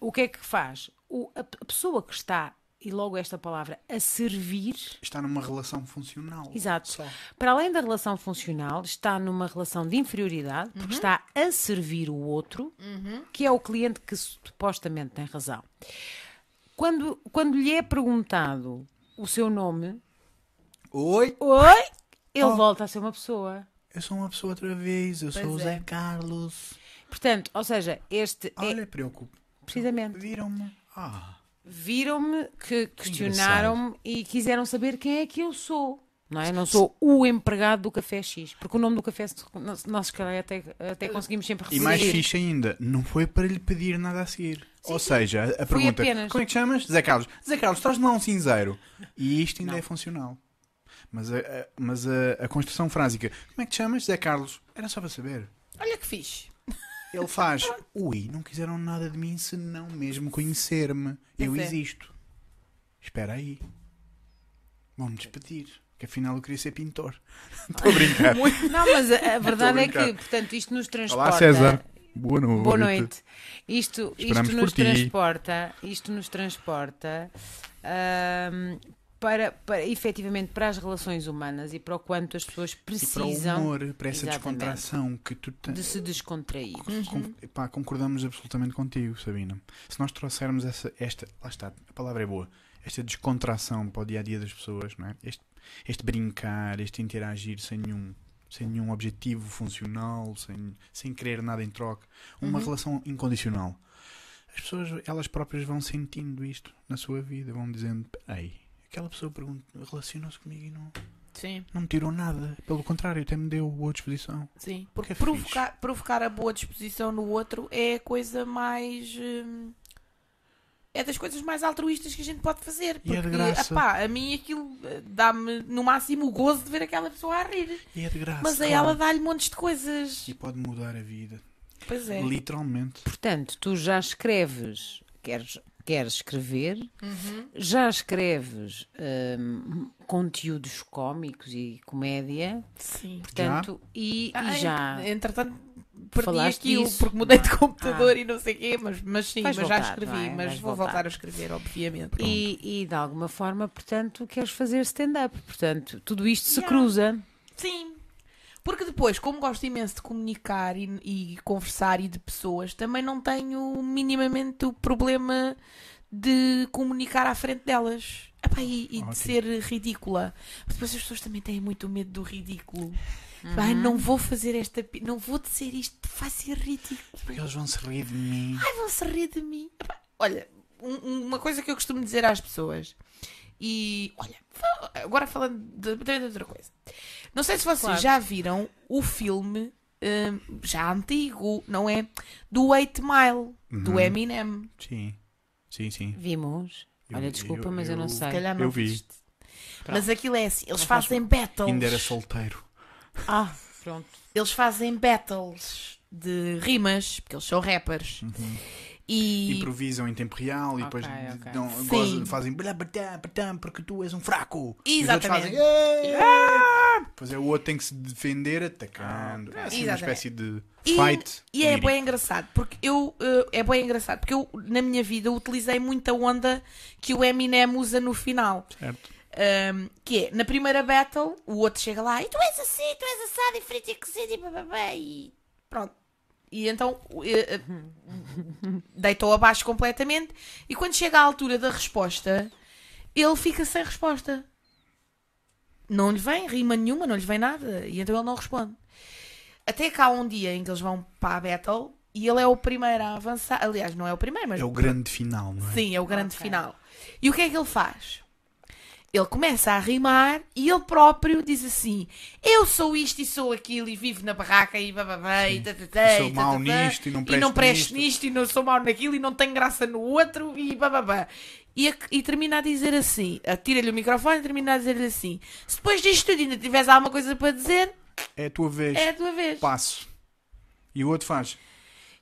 o que é que faz? O- a, a pessoa que está, e logo esta palavra, a servir, Está numa relação funcional. Exato. Só. para além da relação funcional, está numa relação de inferioridade, porque está a servir o outro, que é o cliente que supostamente tem razão. Quando, quando lhe é perguntado o seu nome, Oi, oi, ele Oh. volta a ser uma pessoa. eu sou uma pessoa outra vez, eu sou o Pois Zé é. Carlos. Portanto, ou seja, este é Olha, preocupo. precisamente. Viram-me. Ah, Viram-me, que questionaram-me e quiseram saber quem é que eu sou. Não é? Não sou o empregado do Café X, porque o nome do café nós, se calhar, até, até conseguimos sempre E mais fixe ainda, não foi para lhe pedir nada a seguir. Ou seja, a, pergunta: apenas. como é que chamas? Zé Carlos. Zé Carlos, traz-me lá um cinzeiro. E isto ainda é funcional. Mas, a, a- mas a, a construção frásica: como é que te chamas? Zé Carlos. Era só para saber. Olha que fixe. Ele faz: ui, não quiseram nada de mim senão mesmo conhecer-me. Eu é. existo. Espera aí. Vão-me despedir. Que afinal eu queria ser pintor. Estou a brincar. Não, mas a, a verdade é que, portanto, isto nos transporta. Olá, César. Boa noite. Boa noite. Isto, Esperamos isto nos ti. transporta, isto nos transporta para, para, efetivamente, para as relações humanas e para o quanto as pessoas E para o precisam humor, para essa descontração que tu tens. de se descontrair. Com- pá, concordamos absolutamente contigo, Sabina. Se nós trouxermos essa, esta, lá está, a palavra é boa, esta descontração para o dia a dia das pessoas, não é? Este, este brincar, este interagir sem nenhum, sem nenhum objetivo funcional, sem, sem querer nada em troca, uma relação incondicional. As pessoas, elas próprias vão sentindo isto na sua vida, vão dizendo: Ei, aquela pessoa pergunta, relacionou-se comigo e não, Sim, não me tirou nada, pelo contrário, até me deu boa disposição. sim. Que Porque é provocar, provocar a boa disposição no outro é a coisa mais. hum, é das coisas mais altruístas que a gente pode fazer. E é de Porque, graça. epá, a mim aquilo eh, dá-me no máximo o gozo de ver aquela pessoa a rir. E é de graça. Mas a claro. ela dá-lhe montes de coisas. E pode mudar a vida. Pois é. Literalmente. Portanto, tu já escreves, queres, queres escrever, Uhum. já escreves hum, conteúdos cómicos e comédia, Sim. portanto, e, e Ah, já. ent- Entretanto, perdi Falaste aquilo disso. porque mudei de Ah. computador e não sei o quê, mas, mas sim, Vais mas já voltar, escrevi, não é? mas Vais vou voltar. voltar a escrever, obviamente. E, e de alguma forma, portanto, queres fazer stand-up. Portanto, tudo isto se Yeah. cruza. Sim. Porque depois, como gosto imenso de comunicar e, e conversar e de pessoas, também não tenho minimamente o problema de comunicar à frente delas. Epá, e, e de ser ridícula. Mas depois as pessoas também têm muito medo do ridículo. Ai, Uhum. não vou fazer esta. Não vou dizer isto, vai ser ridículo. Porque eles vão se rir de mim. Ai, vão se rir de mim. Epá, olha, um- um- uma coisa que eu costumo dizer às pessoas. E olha, agora falando de, de outra coisa. Não sei se vocês Claro. já viram o filme hum, já antigo, não é? Do 8 Mile, do Uhum. Eminem. Sim. Sim, sim. Vimos. Eu- Olha, desculpa, eu- mas eu não eu- sei. Se calhar não Eu vi. viste. Mas aquilo é assim, eles Não faz fazem battles. Ainda era solteiro. Ah, pronto. Eles fazem battles de rimas, porque eles são rappers. E Improvisam em tempo real e depois ok. dão- gozam- fazem blá, batá, batá, porque tu és um fraco. E os Exatamente. fazem! Depois é o outro tem que se defender atacando. É assim uma Exatamente. espécie de E- fight. E é lírico. bem engraçado, porque eu eh, é bem engraçado, porque eu na minha vida utilizei muita onda que o Eminem usa no final. Certo. Um, que é, na primeira battle, o outro chega lá e tu és assim, tu és assado e frito e cozido e bababá e pronto. E então eh, eh, deitou abaixo completamente e quando chega à altura da resposta, ele fica sem resposta. Não lhe vem rima nenhuma, não lhe vem nada e então ele não responde. Até cá um dia em que eles vão para a battle e ele é o primeiro a avançar. Aliás, não é o primeiro, mas É o grande final, não é? Sim, é o grande Ok. final. E o que é que ele faz? Ele começa a rimar e ele próprio diz assim: Eu sou isto e sou aquilo e vivo na barraca e bababá e tatatá, E sou e mau nisto e não e presto não presto nisto." e não sou mau naquilo e não tenho graça no outro e bababá. E, e termina a dizer assim: atira-lhe o microfone e termina a dizer-lhe assim: Se depois disto tudo ainda tiveres alguma coisa para dizer, É a tua vez. é a tua vez. Passo. E o outro faz.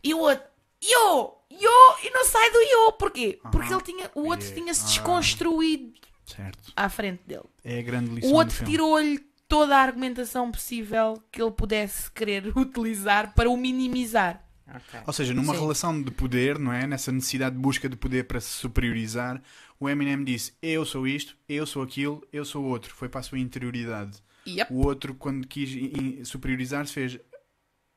E o outro, yo, yo, e não sai do yo. Porquê? Porque Aham. ele tinha, o outro É. tinha-se Ah. desconstruído Certo. à frente dele. É a grande lição O outro tirou-lhe toda a argumentação possível que ele pudesse querer utilizar para o minimizar. Ou seja, numa Sim. relação de poder, não é? Nessa necessidade de busca de poder para se superiorizar, o Eminem disse: Eu sou isto, eu sou aquilo, eu sou outro. Foi para a sua interioridade. Yep. O outro, quando quis superiorizar-se, fez.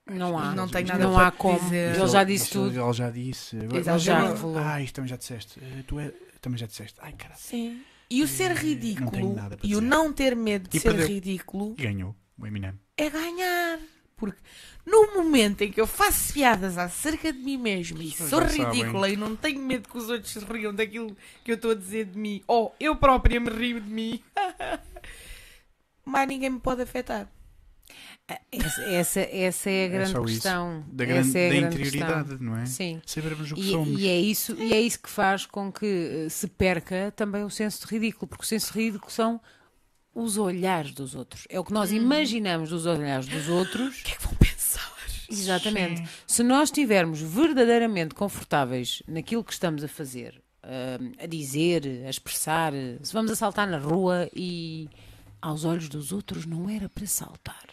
Não há. Não tenho nada não há como. dizer. Ele já disse Isso tudo. Ele já disse. Exato, já revelou. Ah, isto também já disseste. Eh, Tu é... também já disseste. Ai, caralho. Sim. E o ser ridículo e o não ter medo de E ser perdeu. ridículo E ganhou o Eminem. é ganhar. Porque no momento em que eu faço piadas acerca de mim mesmo e sou já sabem. ridícula e não tenho medo que os outros se riam daquilo que eu estou a dizer de mim, ou eu própria me rio de mim, mais ninguém me pode afetar. Essa, essa, essa é a grande só isso. questão. Da, Essa grande, é a da grande interioridade, questão. não é? Sim. Sabermos o que E, somos. e é isso, e é isso que faz com que eh, se perca também o senso de ridículo, porque o senso de ridículo são os olhares dos outros. É o que nós imaginamos dos olhares dos outros. O que é que vão pensar? Exatamente. Se nós estivermos verdadeiramente confortáveis naquilo que estamos a fazer, hum, a dizer, a expressar, se vamos a saltar na rua e aos olhos dos outros não era para saltar,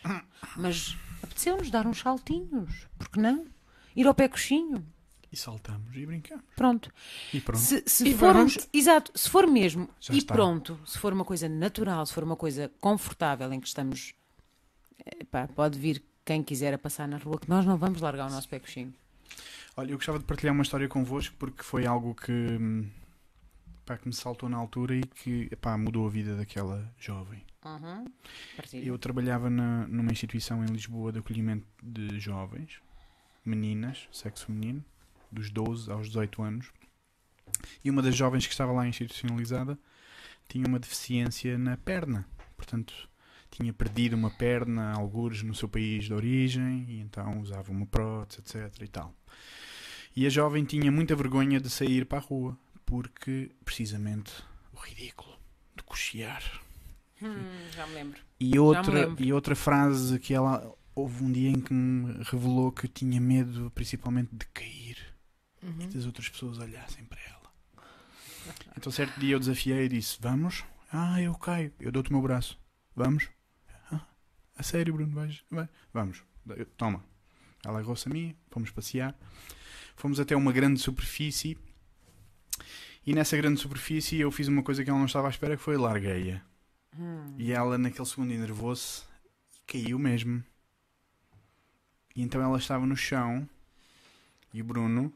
mas apeteceu-nos dar uns saltinhos, porque não? Ir ao pé coxinho. E saltamos e brincamos. Pronto. E pronto. Se, se E formos, pronto. exato, se for mesmo Já e está. pronto, se for uma coisa natural, se for uma coisa confortável em que estamos, epá, pode vir quem quiser a passar na rua, que nós não vamos largar o nosso pé coxinho. Olha, eu gostava de partilhar uma história convosco porque foi algo que, hum, pá, que me saltou na altura e que epá, mudou a vida daquela jovem. Partilha. Eu trabalhava na- numa instituição em Lisboa de acolhimento de jovens, meninas, sexo feminino, dos 12 aos 18 anos. E uma das jovens que estava lá institucionalizada tinha uma deficiência na perna. Portanto, tinha perdido uma perna, algures no seu país de origem, e então usava uma prótese, etc. e tal. E a jovem tinha muita vergonha de sair para a rua, porque, precisamente, o ridículo de cochear. Hum, já me lembro. E outra, lembro. e outra frase que ela houve um dia em que me revelou que tinha medo principalmente de cair e das outras pessoas olhassem para ela. Então certo dia eu desafiei e disse, vamos? Ah, eu caio, eu dou-te o meu braço. Vamos? "Ah, a sério, Bruno, vais? Vai. Vamos. Eu- Toma. Ela agarrou-se a mim, fomos passear. Fomos até uma grande superfície e nessa grande superfície eu fiz uma coisa que ela não estava à espera que foi larguei-a. E ela naquele segundo enervou-se e caiu mesmo. E então ela estava no chão e o Bruno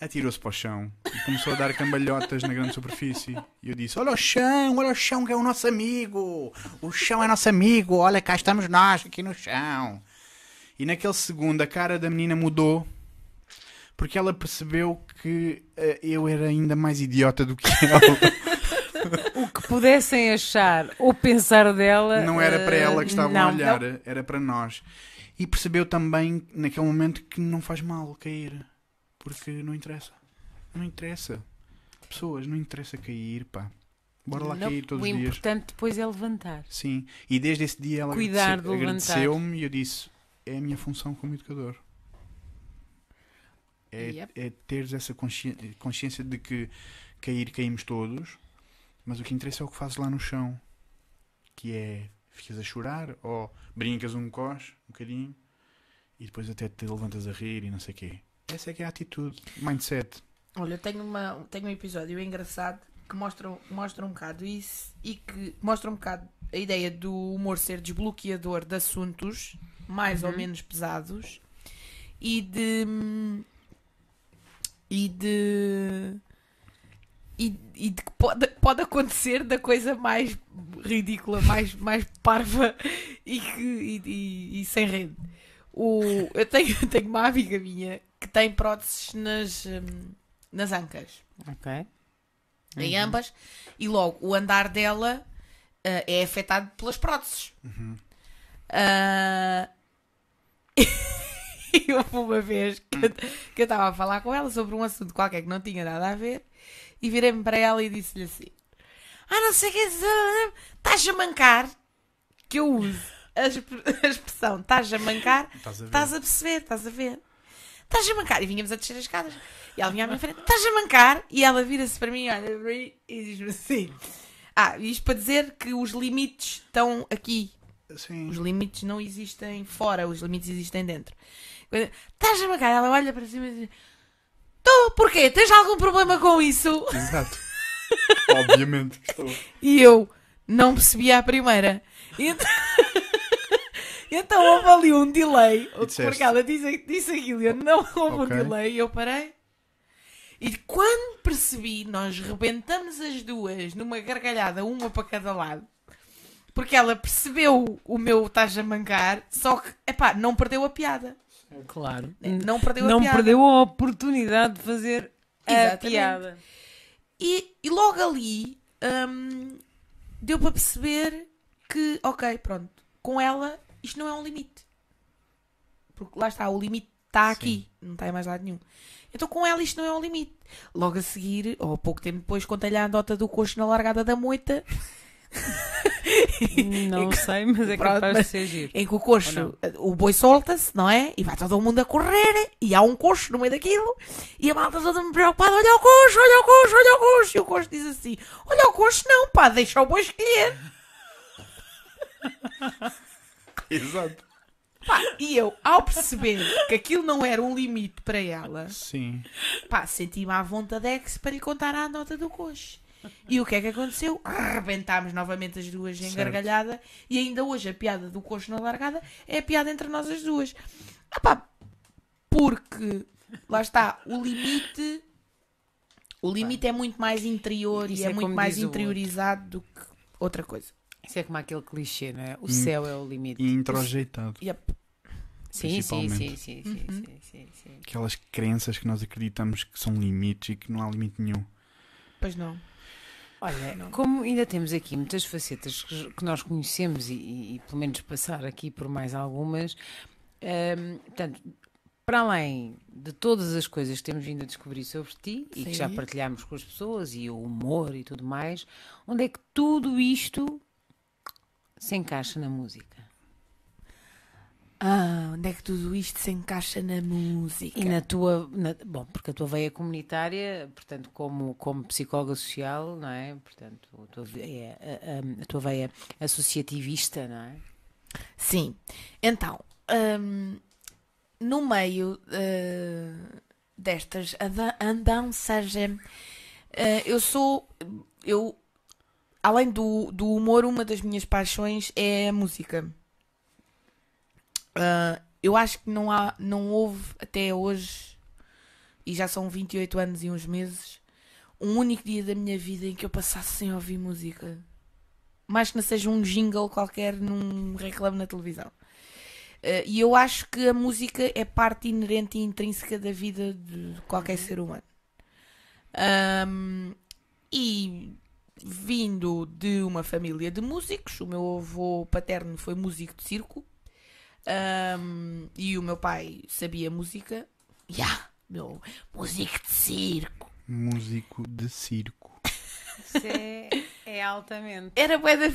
atirou-se para o chão e começou a dar cambalhotas na grande superfície. E eu disse: Olha o chão, olha o chão que é o nosso amigo. O chão é nosso amigo, olha cá estamos nós aqui no chão. E naquele segundo a cara da menina mudou porque ela percebeu que eh, eu era ainda mais idiota do que ela. O que pudessem achar ou pensar dela. Não era para eh, ela que estavam não. a olhar, era para nós. E percebeu também naquele momento que não faz mal cair, porque não interessa. Não interessa. Pessoas, não interessa cair, pá. Bora lá Não, cair todos o os dias. importante depois é levantar. Sim. E desde esse dia ela agradeceu- agradeceu-me e eu disse: é a minha função como educador. É, Yep. é teres essa consci- consciência de que cair, caímos todos, mas o que interessa é o que fazes lá no chão. que é ficas a chorar ou brincas um cos um bocadinho e depois até te levantas a rir e não sei o quê. Essa é que é a atitude, mindset. Olha, eu tenho, uma, tenho um episódio engraçado que mostra, mostra um bocado isso e que mostra um bocado a ideia do humor ser desbloqueador de assuntos mais ou menos pesados e de. e de. E, e de que pode, pode acontecer da coisa mais ridícula, mais, mais parva e, que, e, e- sem rede. O, eu tenho, tenho uma amiga minha que tem próteses nas, hum, nas ancas Ok. em ambas, e logo o andar dela ah, é afetado pelas próteses. Ah, e houve uma vez eu- que eu estava a falar com ela sobre um assunto qualquer que não tinha nada a ver, e virei-me para ela e disse-lhe assim: Ah, não sei o que, estás a mancar, que eu uso a exp- a expressão estás a mancar, Estás a estás a perceber, estás a ver. Estás a mancar. E vinhamos a descer as escadas. E ela vinha à minha frente, estás a mancar? E ela vira-se para mim, olha para mim e diz-me assim. Ah, isto para dizer que os limites estão aqui. Sim. Os limites não existem fora, os limites existem dentro. Estás a mancar? Ela olha para cima e diz: Tu, porquê? Tens algum problema com isso? Exato. Obviamente que estou. E eu não percebia a primeira. Então, então houve ali um delay. Porque ela disse, disse aquilo eu não houve Ok. um delay. E eu parei. E quando percebi, nós rebentamos as duas numa gargalhada, uma para cada lado. Porque ela percebeu o meu estás a mancar, só que, epá, não perdeu a piada. Claro. Não perdeu a Não piada. perdeu a oportunidade de fazer a Exatamente. piada. E, e logo ali hum, deu para perceber que, ok, pronto, com ela isto não é um limite. Porque lá está, o limite está aqui, não está em mais lado nenhum. Então com ela isto não é um limite. Logo a seguir, ou pouco tempo depois, contei-lhe a andota do coxo na largada da moita, Não sei, mas é Pronto, capaz mas- de ser giro. em que o coxo, o boi solta-se, não é? E vai todo mundo a correr, e há um coxo no meio daquilo, e a malta toda me preocupada: olha o coxo, olha o coxo, olha o coxo. E o coxo diz assim: olha o coxo, não, pá, deixa o boi escolher. Exato. Pá, e eu, ao perceber que aquilo não era um limite para ela, Sim. pá, senti-me à vontade para lhe contar a nota do coxo. E o que é que aconteceu? Arrebentámos novamente as duas em gargalhada e ainda hoje a piada do coxo na largada é a piada entre nós as duas. Ah pá, porque lá está, o limite o limite é muito mais interior Isso e é, é muito mais interiorizado do que outra coisa. Isso é como aquele clichê, não é? O Hum. céu é o limite. E introjeitado. Yep. Sim, sim, sim, sim, Uhum. sim, sim, sim. Aquelas crenças que nós acreditamos que são limites e que não há limite nenhum. Pois não. Olha, Não. como ainda temos aqui muitas facetas que, nós conhecemos e, e- e pelo menos passar aqui por mais algumas, hum, portanto, para além de todas as coisas que temos vindo a descobrir sobre ti e que já Sim. partilhámos com as pessoas e o humor e tudo mais, onde é que tudo isto se encaixa na música? Ah, onde é que tudo isto se encaixa na música? E na tua, na- bom, porque a tua veia comunitária, portanto, como, como psicóloga social, não é? Portanto, a tua veia, a, a- a tua veia associativista, não é? Sim. Então, hum, no meio eh, destas anda- andanças, eh, eu sou. Eu, além do, do humor, uma das minhas paixões é a música. Ah, eu acho que não, há, não houve até hoje, e já são 28 anos e uns meses, um único dia da minha vida em que eu passasse sem ouvir música. Mais que não seja um jingle qualquer num reclame na televisão. Eh, e eu acho que a música é parte inerente e intrínseca da vida de qualquer ser humano. Ahm, e vindo de uma família de músicos, o meu avô paterno foi músico de circo ahm, e o meu pai sabia música. Ya, meu músico de circo. Músico de circo. Isso é, é altamente. Era bué da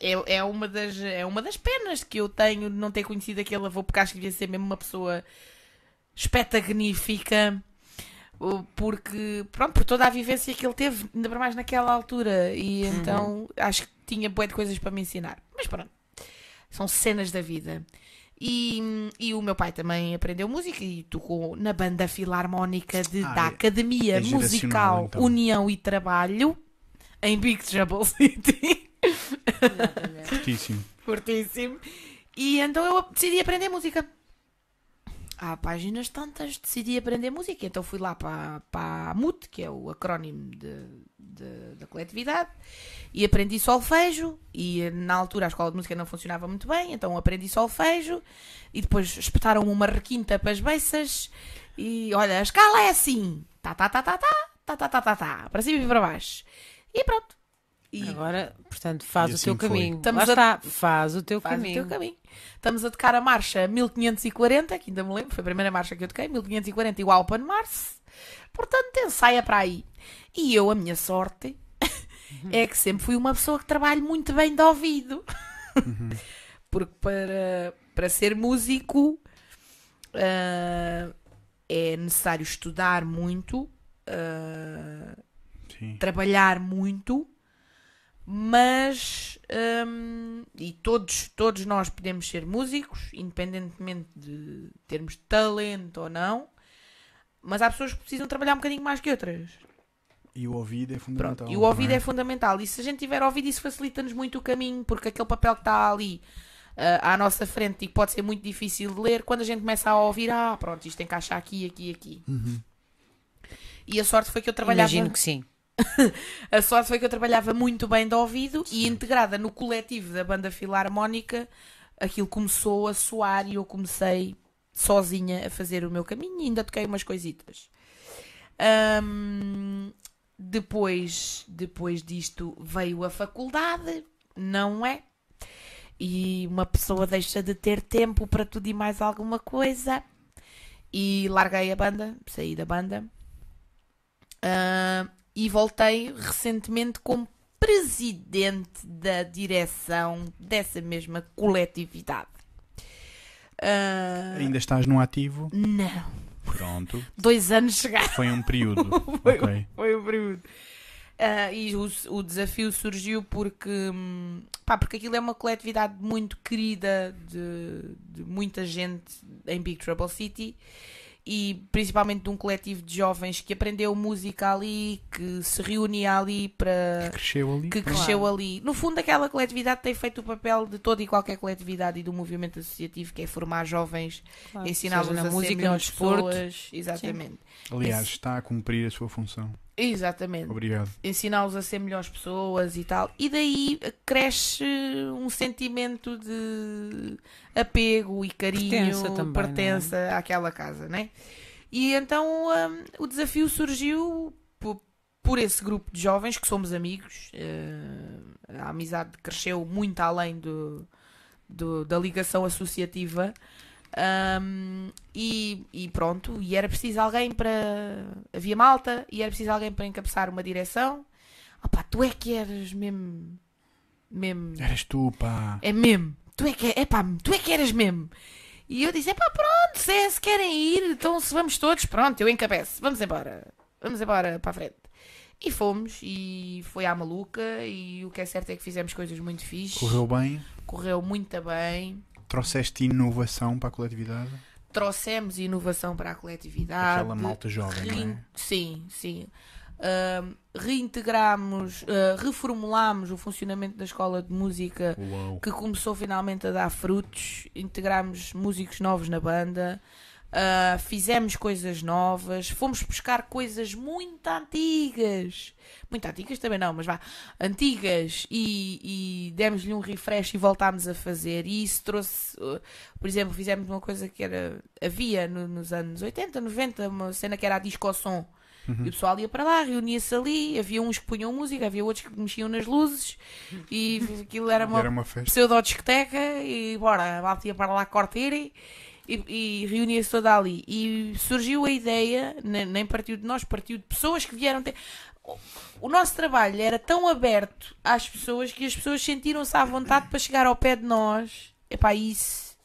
é, é, uma das, é uma das penas que eu tenho de não ter conhecido aquele avô, porque acho que devia ser mesmo uma pessoa espetagnífica. Porque, pronto, por toda a vivência que ele teve, ainda mais naquela altura. E então acho que tinha boas de coisas para me ensinar. Mas pronto, são cenas da vida. E, e o meu pai também aprendeu música e tocou na banda filarmónica de, Ah, da é- Academia é Musical então. União e Trabalho em Big Trouble City. Fortíssimo. Fortíssimo. E então eu decidi aprender música. Há páginas tantas, decidi aprender música. Então fui lá para, para a MUT, que é o acrónimo de, de- da coletividade, e aprendi solfejo. E na altura a escola de música não funcionava muito bem, então aprendi solfejo. E depois espetaram-me uma requinta para as beiças. E olha, a escala é assim: tá, tá, tá, tá, tá, tá, tá, tá, tá, tá, para cima e para baixo. E pronto. E Agora, portanto, faz E o assim teu foi. caminho. Estamos Lá a- está, faz o teu Faz caminho. o teu caminho. Estamos a tocar a marcha 1540, que ainda me lembro, foi a primeira marcha que eu toquei, 1540 igual para março. Portanto, ensaia para aí. E eu, a minha sorte, é que sempre fui uma pessoa que trabalho muito bem de ouvido. Porque para, para ser músico ah, é necessário estudar muito, Sim. trabalhar muito, mas hum, e todos, todos nós podemos ser músicos, independentemente de termos talento ou não, mas há pessoas que precisam trabalhar um bocadinho mais que outras. E o ouvido é fundamental. Pronto, e o ouvido não é fundamental. E se a gente tiver ouvido, isso facilita-nos muito o caminho, porque aquele papel que está ali ah, à nossa frente e que pode ser muito difícil de ler, quando a gente começa a ouvir, ah, pronto, isto encaixa aqui, aqui, aqui. Uhum. E a sorte foi que eu trabalhava. Imagino que sim. A sorte foi que eu trabalhava muito bem de ouvido e integrada no coletivo da banda filarmónica, aquilo começou a soar e eu comecei sozinha a fazer o meu caminho e ainda toquei umas coisitas. Ahm, depois, depois disto veio a faculdade, não é? E uma pessoa deixa de ter tempo para tudo e mais alguma coisa. E larguei a banda, saí da banda. Ah, e voltei recentemente como presidente da direção dessa mesma coletividade. Ah, Ainda estás no ativo? não, Pronto. dois anos chegaram. Foi um período. Foi, ok. foi o período. Ah, e o, o desafio surgiu porque, hum, pá, porque aquilo é uma coletividade muito querida de, de muita gente em Big Trouble City e principalmente de um coletivo de jovens que aprendeu música ali, que se reunia ali para. Cresceu ali. que cresceu ali. No fundo, aquela coletividade tem feito o papel de toda e qualquer coletividade e do movimento associativo, que é formar jovens, Claro. ensiná-los a na ser música, no melhores desporto. pessoas. Exatamente. Aliás, Esse- está a cumprir a sua função. Exatamente. Obrigado. ensiná-los a ser melhores pessoas e tal. E daí cresce um sentimento de apego e carinho, Pertença também, é? pertença àquela casa, né? E então hum, o desafio surgiu por, por esse grupo de jovens que somos amigos. eh, a amizade cresceu muito além do, do- da ligação associativa. Hum, e, e pronto, e era preciso alguém para. Havia malta e era preciso alguém para encabeçar uma direção. Opá, tu é que eras mesmo. Mesmo. Eras tu, pá. É mesmo. Tu é que, é pá, tu é que eras mesmo. E eu disse: é pá, pronto, se, é- se querem ir, então se vamos todos, pronto, eu encabeço. Vamos embora. Vamos embora para a frente. E fomos, e foi à maluca. E o que é certo é que fizemos coisas muito fixes. Correu bem. Correu muito bem. Trouxeste inovação para a coletividade. Trouxemos inovação para a coletividade. Aquela malta jovem, não Rein- é? Sim, sim. Ahm, reintegramos, ah, reformulámos o funcionamento da escola de música Uau. que começou finalmente a dar frutos. Integramos músicos novos na banda, ah, fizemos coisas novas, fomos buscar coisas muito antigas. Muito antigas também não, mas vá, antigas e, e demos-lhe um refresh e voltámos a fazer. E isso trouxe, uh, por exemplo, fizemos uma coisa que era. Havia no- nos anos 80, 90, uma cena que era a disco som. Uhum. E o pessoal ia para lá, reunia-se ali, havia uns que punham música, havia outros que mexiam nas luzes e aquilo era uma Era uma pseudo-discoteca e bora, a malta ia para lá cortar e, e reunia-se toda ali. E surgiu a ideia, ne- nem partiu de nós, partiu de pessoas que vieram ter. O- O nosso trabalho era tão aberto às pessoas que as pessoas sentiram-se à vontade para chegar ao pé de nós. Epá, isso.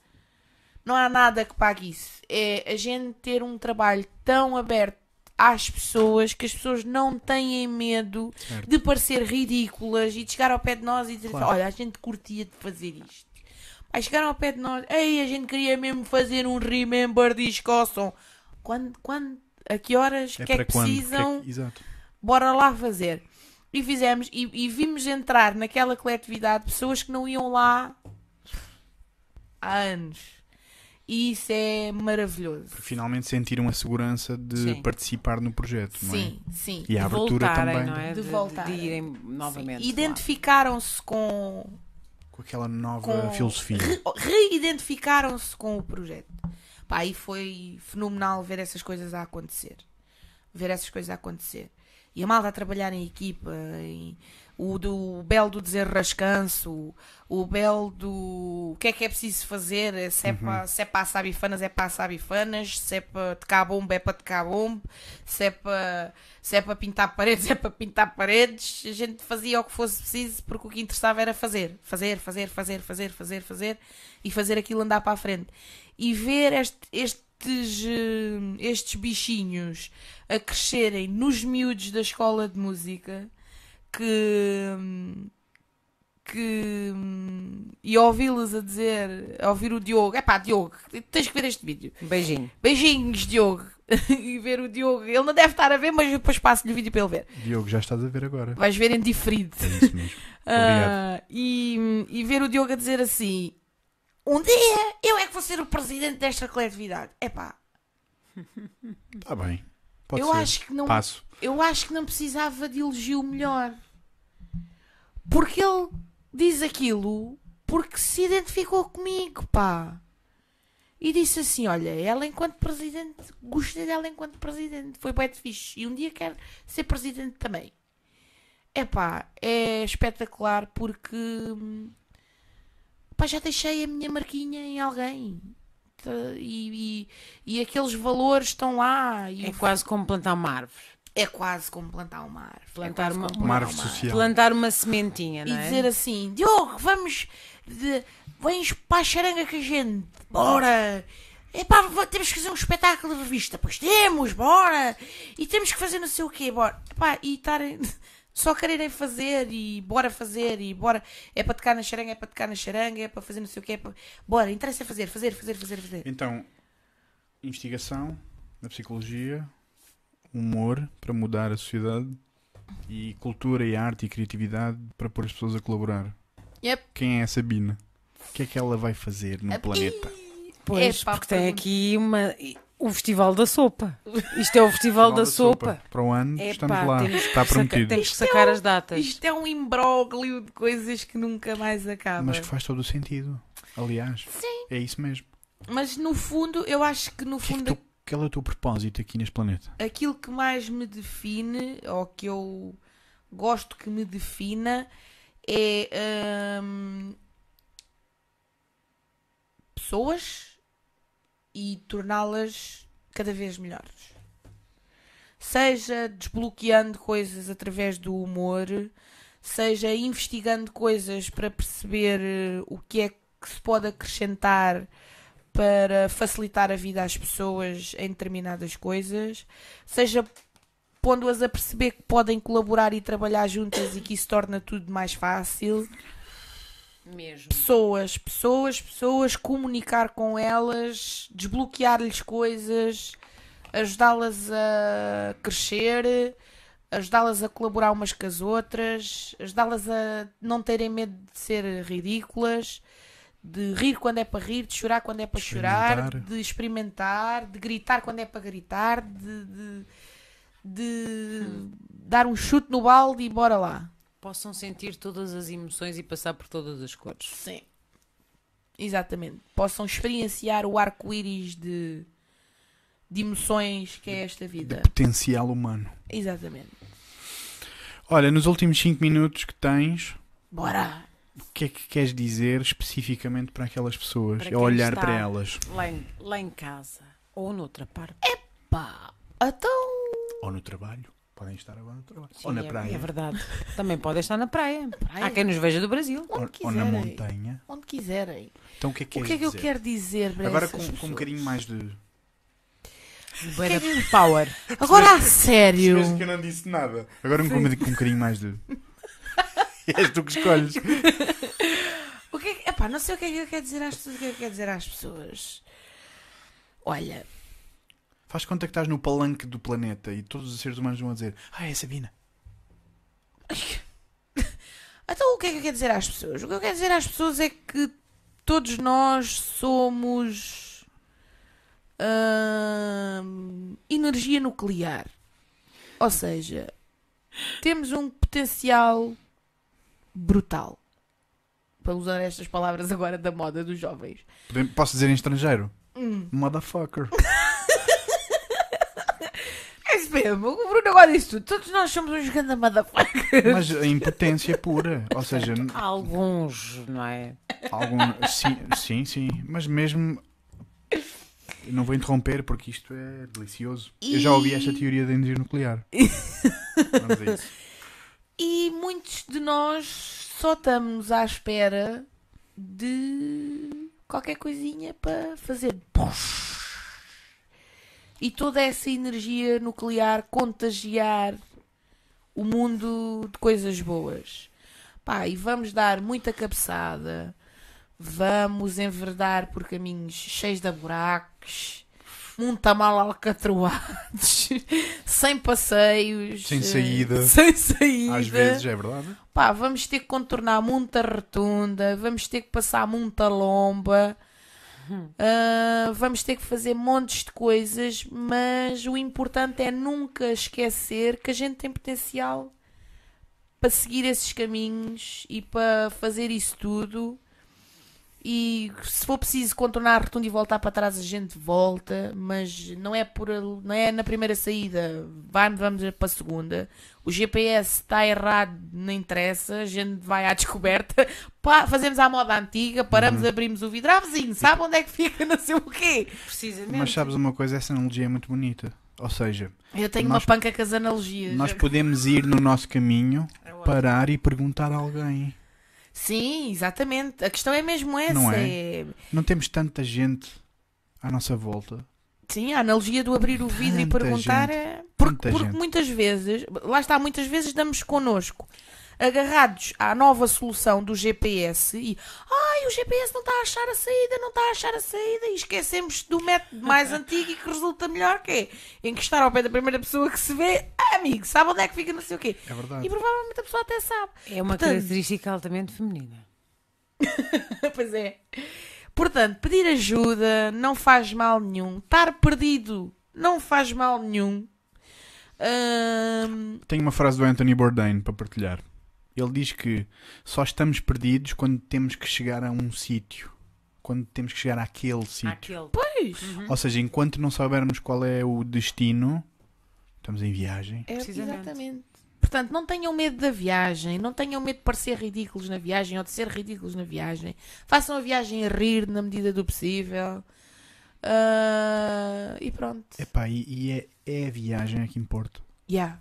Não há nada que pague isso. É a gente ter um trabalho tão aberto às pessoas que as pessoas não têm medo Certo. de parecer ridículas e de chegar ao pé de nós e dizer Claro. olha, a gente curtia de fazer isto. Aí chegaram ao pé de nós, ei, a gente queria mesmo fazer um remember de Escosson. Quando, quando, a que horas, o É que é que quando? precisam? Que é que- Exato. bora lá fazer. E fizemos, e, e vimos entrar naquela coletividade pessoas que não iam lá há anos. E isso é maravilhoso. Finalmente sentiram a segurança de Sim. participar no projeto, não é? Sim, sim. E a de abertura voltarem, também não é? De De, voltarem. de irem novamente. Sim. Identificaram-se com. Aquela nova com filosofia. re- Reidentificaram-se com o projeto. Pá, e foi fenomenal ver essas coisas a acontecer. Ver essas coisas a acontecer. E a malta a trabalhar em equipa. em- o do belo do desenrascanço. O belo do. O que é que é preciso fazer? Se é para se é para assar bifanas, é para assar bifanas. Se é para tocar bombo, é para tocar bombo. Se é para, se é para pintar paredes, é para pintar paredes. A gente fazia o que fosse preciso porque o que interessava era fazer. Fazer, fazer, fazer, fazer, fazer, fazer. E fazer aquilo andar para a frente. E ver este- estes, eh, estes bichinhos a crescerem nos miúdos da escola de música que que e ouvi-los a dizer, a ouvir o Diogo, é pá, Diogo, tens que ver este vídeo. Beijinho. Beijinhos, Diogo. e ver o Diogo, ele não deve estar a ver, mas depois passo-lhe o vídeo para ele ver. Diogo, já estás a ver agora. Vais ver em diferido. É isso mesmo. Ah, e, e ver o Diogo a dizer assim: Um dia eu é que vou ser o presidente desta coletividade. É pá, Está bem. Pode eu ser. acho que não Passo. eu acho que não precisava de elogio melhor. Porque ele diz aquilo porque se identificou comigo, pá. E disse assim: Olha, ela enquanto presidente, gostei dela enquanto presidente, foi bem fixe. E um dia quero ser presidente também. É pá, é espetacular porque pá, já deixei a minha marquinha em alguém. E, e, e aqueles valores estão lá. E É quase como plantar uma árvore. É quase como plantar uma árvore. Plantar é uma- como Uma plantar árvore uma social. Plantar uma sementinha, E não é? dizer assim, Diogo, vamos, de, vens para a charanga com a gente, bora. Epá, temos que fazer um espetáculo de revista. Pois temos, bora. E temos que fazer não sei o quê, bora. Epá, e estarem, só quererem fazer e bora fazer e bora. É para tocar na charanga, é para tocar na charanga, é para fazer não sei o quê. É para... Bora, interessa fazer, fazer, fazer, fazer, fazer. Então, investigação na psicologia, humor para mudar a sociedade e cultura e arte e criatividade para pôr as pessoas a colaborar. Yep. Quem é a Sabina? O que é que ela vai fazer no planeta? Pois, Epá, porque tem aqui uma... o Festival da Sopa. Isto é o Festival da Sopa. Para o ano Epá, estamos lá. temos que Está saca- prometido. Temos que Isto é sacar um- as datas. Isto é um imbróglio de coisas que nunca mais acaba. Mas que faz todo o sentido. Aliás, Sim. é isso mesmo. Mas no fundo, eu acho que no O que é que fundo tu- qual é o teu propósito aqui neste planeta? aquilo que mais me define, ou que eu gosto que me defina, é hum, pessoas e torná-las cada vez melhores. Seja desbloqueando coisas através do humor, seja investigando coisas para perceber eh, o que é que se pode acrescentar para facilitar a vida às pessoas em determinadas coisas, seja pondo-as a perceber que podem colaborar e trabalhar juntas e que isso torna tudo mais fácil. Mesmo. Pessoas, pessoas, pessoas, comunicar com elas, desbloquear-lhes coisas, ajudá-las a crescer, ajudá-las a colaborar umas com as outras, ajudá-las a não terem medo de ser ridículas, de rir quando é para rir, de chorar quando é para chorar, de experimentar, de gritar quando é para gritar, de, de, de dar um chute no balde e bora lá. Possam sentir todas as emoções e passar por todas as cores. Sim. Exatamente. Possam experienciar o arco-íris de, de emoções que é esta De vida. potencial humano. Exatamente. Olha, nos últimos 5 minutos que tens, Bora! O que é que queres dizer especificamente para aquelas pessoas? Para a quem olhar está- para elas. Lá em, lá em casa. Ou noutra parte. Pá! Então. Ou no trabalho. Podem estar agora no trabalho. Sim, ou na é- praia. É verdade. Também pode estar na praia. praia. Há quem nos veja do Brasil. ou, Onde ou na montanha. Onde quiserem. Então o que é que O que é que eu quero dizer para Agora essas com, com um bocadinho mais de. Da power. Agora a sério. Mesmo que eu não disse nada. Agora um com, com um bocadinho mais de. És tu que escolhes. O que é epá, não sei o que é que eu quero dizer às pessoas. O que é que eu quero dizer às pessoas. Olha, Faz conta que estás no palanque do planeta e todos os seres humanos vão a dizer: Ah, é Sabina. então o que é que eu quero dizer às pessoas? O que eu quero dizer às pessoas é que todos nós somos hum, energia nuclear. Ou seja, temos um potencial brutal. Para usar estas palavras agora da moda dos jovens. Posso dizer em estrangeiro? Hum. Motherfucker. É isso mesmo, o Bruno agora disse tudo. Todos nós somos uns ganda motherfuckers. Mas a impotência pura. Ou seja, Alguns, não é? algum. Sim, sim, sim. Mas mesmo. Eu não vou interromper porque isto é delicioso. Eu já ouvi esta teoria da energia nuclear. Vamos a isso. E muitos de nós só estamos à espera de qualquer coisinha para fazer. E toda essa energia nuclear contagiar o mundo de coisas boas. Pá, e vamos dar muita cabeçada, vamos enverdar por caminhos cheios de buracos, muita mal alcatroados, sem passeios, Sem eh, saída. sem saída. Às vezes é verdade. Pá, vamos ter que contornar muita rotunda, vamos ter que passar muita lomba, ah, vamos ter que fazer montes de coisas, mas o importante é nunca esquecer que a gente tem potencial para seguir esses caminhos e para fazer isso tudo. E se for preciso contornar a rotunda e voltar para trás, a gente volta, mas não é por não é na primeira saída, vai, vamos para a segunda. O GPS está errado, não interessa, a gente vai à descoberta, pá, fazemos à moda antiga, paramos, abrimos o vidro, ah, vizinho, sabe onde é que fica, não sei o quê. Precisamente. Mas sabes uma coisa? Essa analogia é muito bonita. Ou seja, Eu tenho Nós- uma panca com as analogias. nós podemos ir no nosso caminho, parar e perguntar a alguém. Sim, exatamente. A questão é mesmo essa. Não é- é? Não temos tanta gente à nossa volta. Sim, a analogia do abrir o vidro e Tanta perguntar gente, é. Porque, porque muitas vezes, lá está, muitas vezes damos connosco agarrados à nova solução do GPS e ai, o GPS não está a achar a saída, não está a achar a saída e esquecemos do método mais antigo e que resulta melhor que é encostar ao pé da primeira pessoa que se vê, ah, amigo, sabe onde é que fica, não sei o quê. É verdade. E provavelmente a pessoa até sabe. É uma Portanto- característica altamente feminina. pois é. Portanto, pedir ajuda não faz mal nenhum. Estar perdido não faz mal nenhum. Ahm, Tenho uma frase do Anthony Bourdain para partilhar. Ele diz que só estamos perdidos quando temos que chegar a um sítio. Quando temos que chegar àquele sítio. Aquele. pois, Ou seja, enquanto não soubermos qual é o destino, estamos em viagem. é, exatamente. Portanto, não tenham medo da viagem, não tenham medo de parecer ridículos na viagem ou de ser ridículos na viagem. Façam a viagem a rir na medida do possível. Ah, e pronto. Epá, e, e é, é a viagem aqui em Porto. Yeah.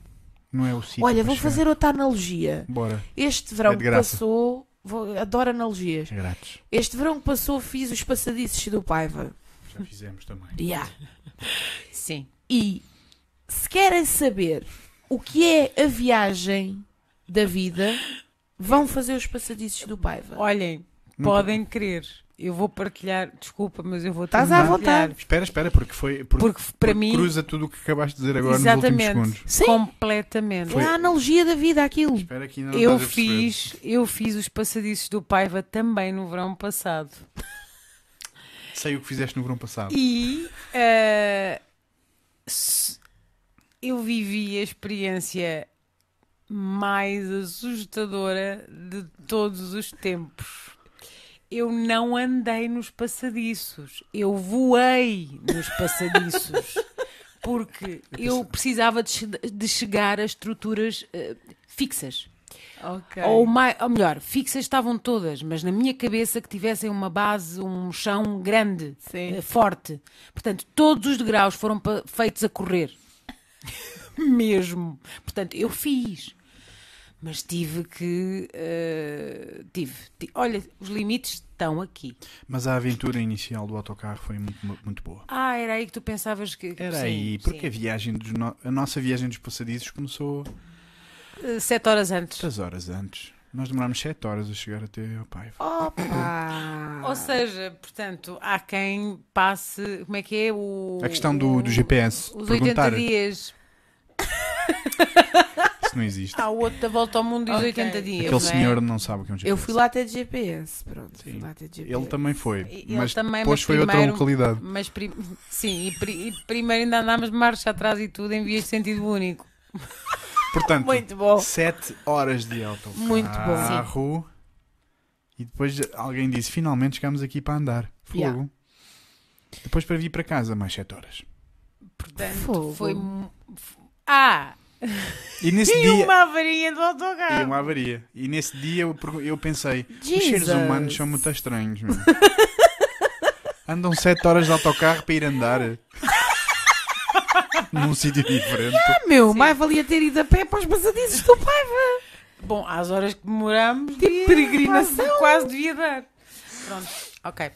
Não é o sítio. Olha, vou chegar. fazer outra analogia. Bora, Este verão É que passou, vou- adoro analogias. é grátis. Este verão que passou fiz os passadiços do Paiva. Já fizemos também. Yeah. Sim. E se querem saber o que é a viagem da vida, vão fazer os passadiços do Paiva. Olhem, Nunca- podem crer. Eu vou partilhar, desculpa, mas eu vou Estás à vontade. Espera, espera, porque foi. Porque, Porque para mim, cruza tudo o que acabaste de dizer agora nos últimos exatamente, segundos. Sim. completamente. É a analogia da vida aquilo. Espera que ainda não Eu fiz, eu fiz os passadiços do Paiva também no verão passado. Sei o que fizeste no verão passado. E s- eu vivi a experiência mais assustadora de todos os tempos. Eu não andei nos passadiços, eu voei nos passadiços. Porque eu precisava de, de chegar a estruturas eh, fixas. Ok. Ou, mai- ou melhor, fixas estavam todas, mas na minha cabeça que tivessem uma base, um chão grande, eh, forte. Portanto, todos os degraus foram feitos a correr. Mesmo. Portanto, eu fiz. Mas tive que. eh, tive, ti- Olha, os limites estão aqui. Mas a aventura inicial do autocarro foi muito, muito boa. Ah, era aí que tu pensavas que. Era sim, aí, porque sim. a viagem dos no- a nossa viagem dos passadizos começou Eh, Sete horas antes. 3 horas antes. Nós demorámos 7 horas a chegar até ao pai. Opa! Ou seja, portanto, há quem passe. Como é que é? O, A questão do, o- do GPS. Os perguntar 80 dias. Isso não existe. Há o outro da volta ao mundo dos Ok. 80 dias. Aquele não é? senhor não sabe o que é um GPS. Eu fui lá ter de GPS, pronto. Fui Sim. lá de GPS. Ele também foi. Ele mas também, depois mas foi outra primeiro- localidade. Mas prim- sim, e, pri- e primeiro ainda andámos de marcha atrás e tudo em vias de sentido único. Portanto, Muito bom. 7 horas de autocarro. Muito bom. E depois alguém disse: finalmente chegámos aqui para andar. Fogo. Yeah. Depois para vir para casa, mais 7 horas. Portanto, Fogo. foi. Ah! E nesse E dia. uma avaria do E autocarro! uma avaria. E nesse dia eu, eu pensei: os seres Jesus. humanos são muito estranhos, meu. Andam 7 horas de autocarro para ir andar num sítio diferente. Ah, meu, mais valia ter ido a pé para os passadizos do pai. Bom, às horas que demorámos, Tipo peregrinação peregrinação. quase devia dar. Pronto, ok.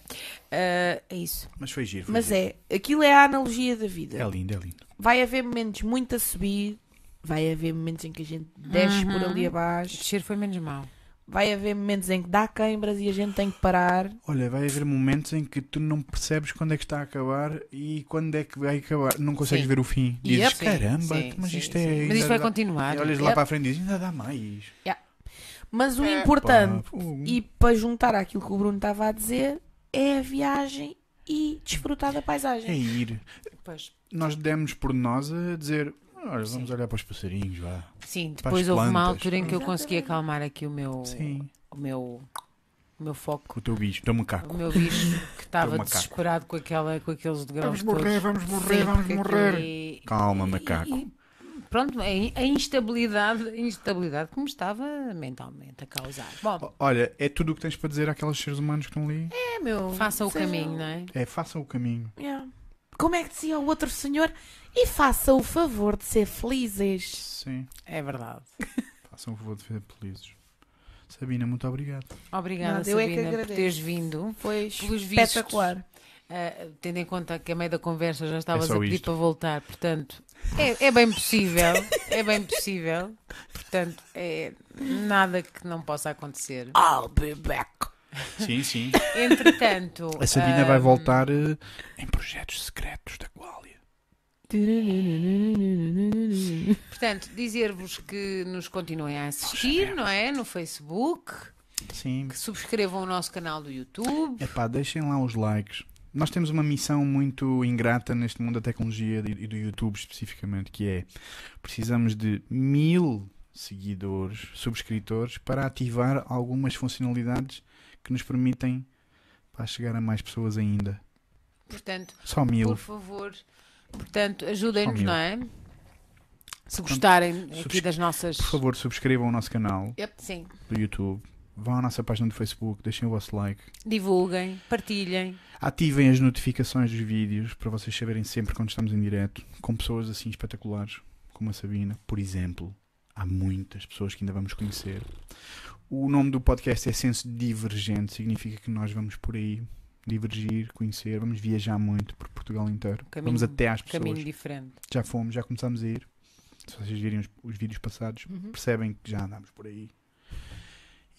Ah, é isso. Mas foi giro. Foi Mas giro. é, aquilo é a analogia da vida. É lindo, é lindo. Vai haver momentos muito a subir, vai haver momentos em que a gente desce por Uhum. ali abaixo, Descer foi menos mal. vai haver momentos em que dá queimbras e a gente tem que parar. Olha, vai haver momentos em que tu não percebes quando é que está a acabar e quando é que vai acabar. Não consegues Sim. ver o fim. Dizes, Yep. Caramba, sim, mas sim, isto sim. é. Mas isto vai dá- continuar. E olhas lá Yep. para a frente e dizes, ainda dá mais. Mas o Pá, importante, fogo. e para juntar àquilo que o Bruno estava a dizer, é a viagem e desfrutar da paisagem. É ir. Pois. Nós demos por nós a dizer, olha, vamos olhar para os passarinhos, vá. Sim, depois houve uma altura em que eu consegui acalmar aqui o meu, Sim. o meu, o meu foco. O teu bicho, o teu O macaco. meu bicho que estava desesperado com, aquela, com aqueles degraus Vamos morrer, todos. vamos morrer, Sim, vamos morrer. aquilo é- Calma, e- macaco. e- pronto, a in- a instabilidade, a instabilidade que me estava mentalmente a causar. Bom, O- Olha, é tudo o que tens para dizer àqueles seres humanos que estão ali. É, meu. faça o caminho, não é? É, façam o caminho. Yeah. Como é que dizia o outro senhor? E faça o favor de ser felizes. Sim, É verdade. façam o favor de ser felizes. Sabina, muito obrigado. Obrigada, Nada, eu é que Sabina, por teres vindo. Foi espetacular. Uh, tendo em conta que a meio da conversa já estavas É a pedir isto. para voltar, portanto, é, é bem possível, é bem possível, portanto, é nada que não possa acontecer. I'll be back. Sim, sim. Entretanto, A Sabina vai ahm, voltar eh, em projetos secretos da Qualia. Portanto, dizer-vos que nos continuem a assistir, não é? No Facebook, Sim. que subscrevam o nosso canal do YouTube. Epá, deixem lá os likes. Nós temos uma missão muito ingrata neste mundo da tecnologia e do YouTube especificamente, que é precisamos de mil seguidores, subscritores, para ativar algumas funcionalidades que nos permitem para chegar a mais pessoas ainda. Portanto, Só mil. por favor, portanto, ajudem-nos, não é? Se gostarem aqui das nossas. Por favor, subscrevam o nosso canal Yep, sim. do YouTube. Vão à nossa página do Facebook, deixem o vosso like. Divulguem, partilhem. Ativem as notificações dos vídeos para vocês saberem sempre quando estamos em direto com pessoas assim espetaculares como a Sabina, por exemplo. Há muitas pessoas que ainda vamos conhecer. O nome do podcast é Senso Divergente, significa que nós vamos por aí divergir, conhecer, vamos viajar muito por Portugal inteiro. Caminho- vamos até às pessoas. Caminho diferente. Já fomos, já começámos a ir. Se vocês virem os, os vídeos passados, Uhum. percebem que já andámos por aí.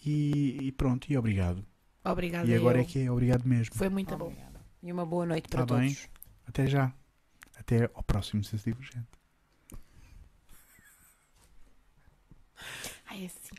E, e pronto, e obrigado. Obrigada. e agora eu. é que é obrigado mesmo. Foi muito bom. Obrigada. E uma boa noite para Tá bem. todos. Até já. Até ao próximo Senso Divergente. Ai, assim.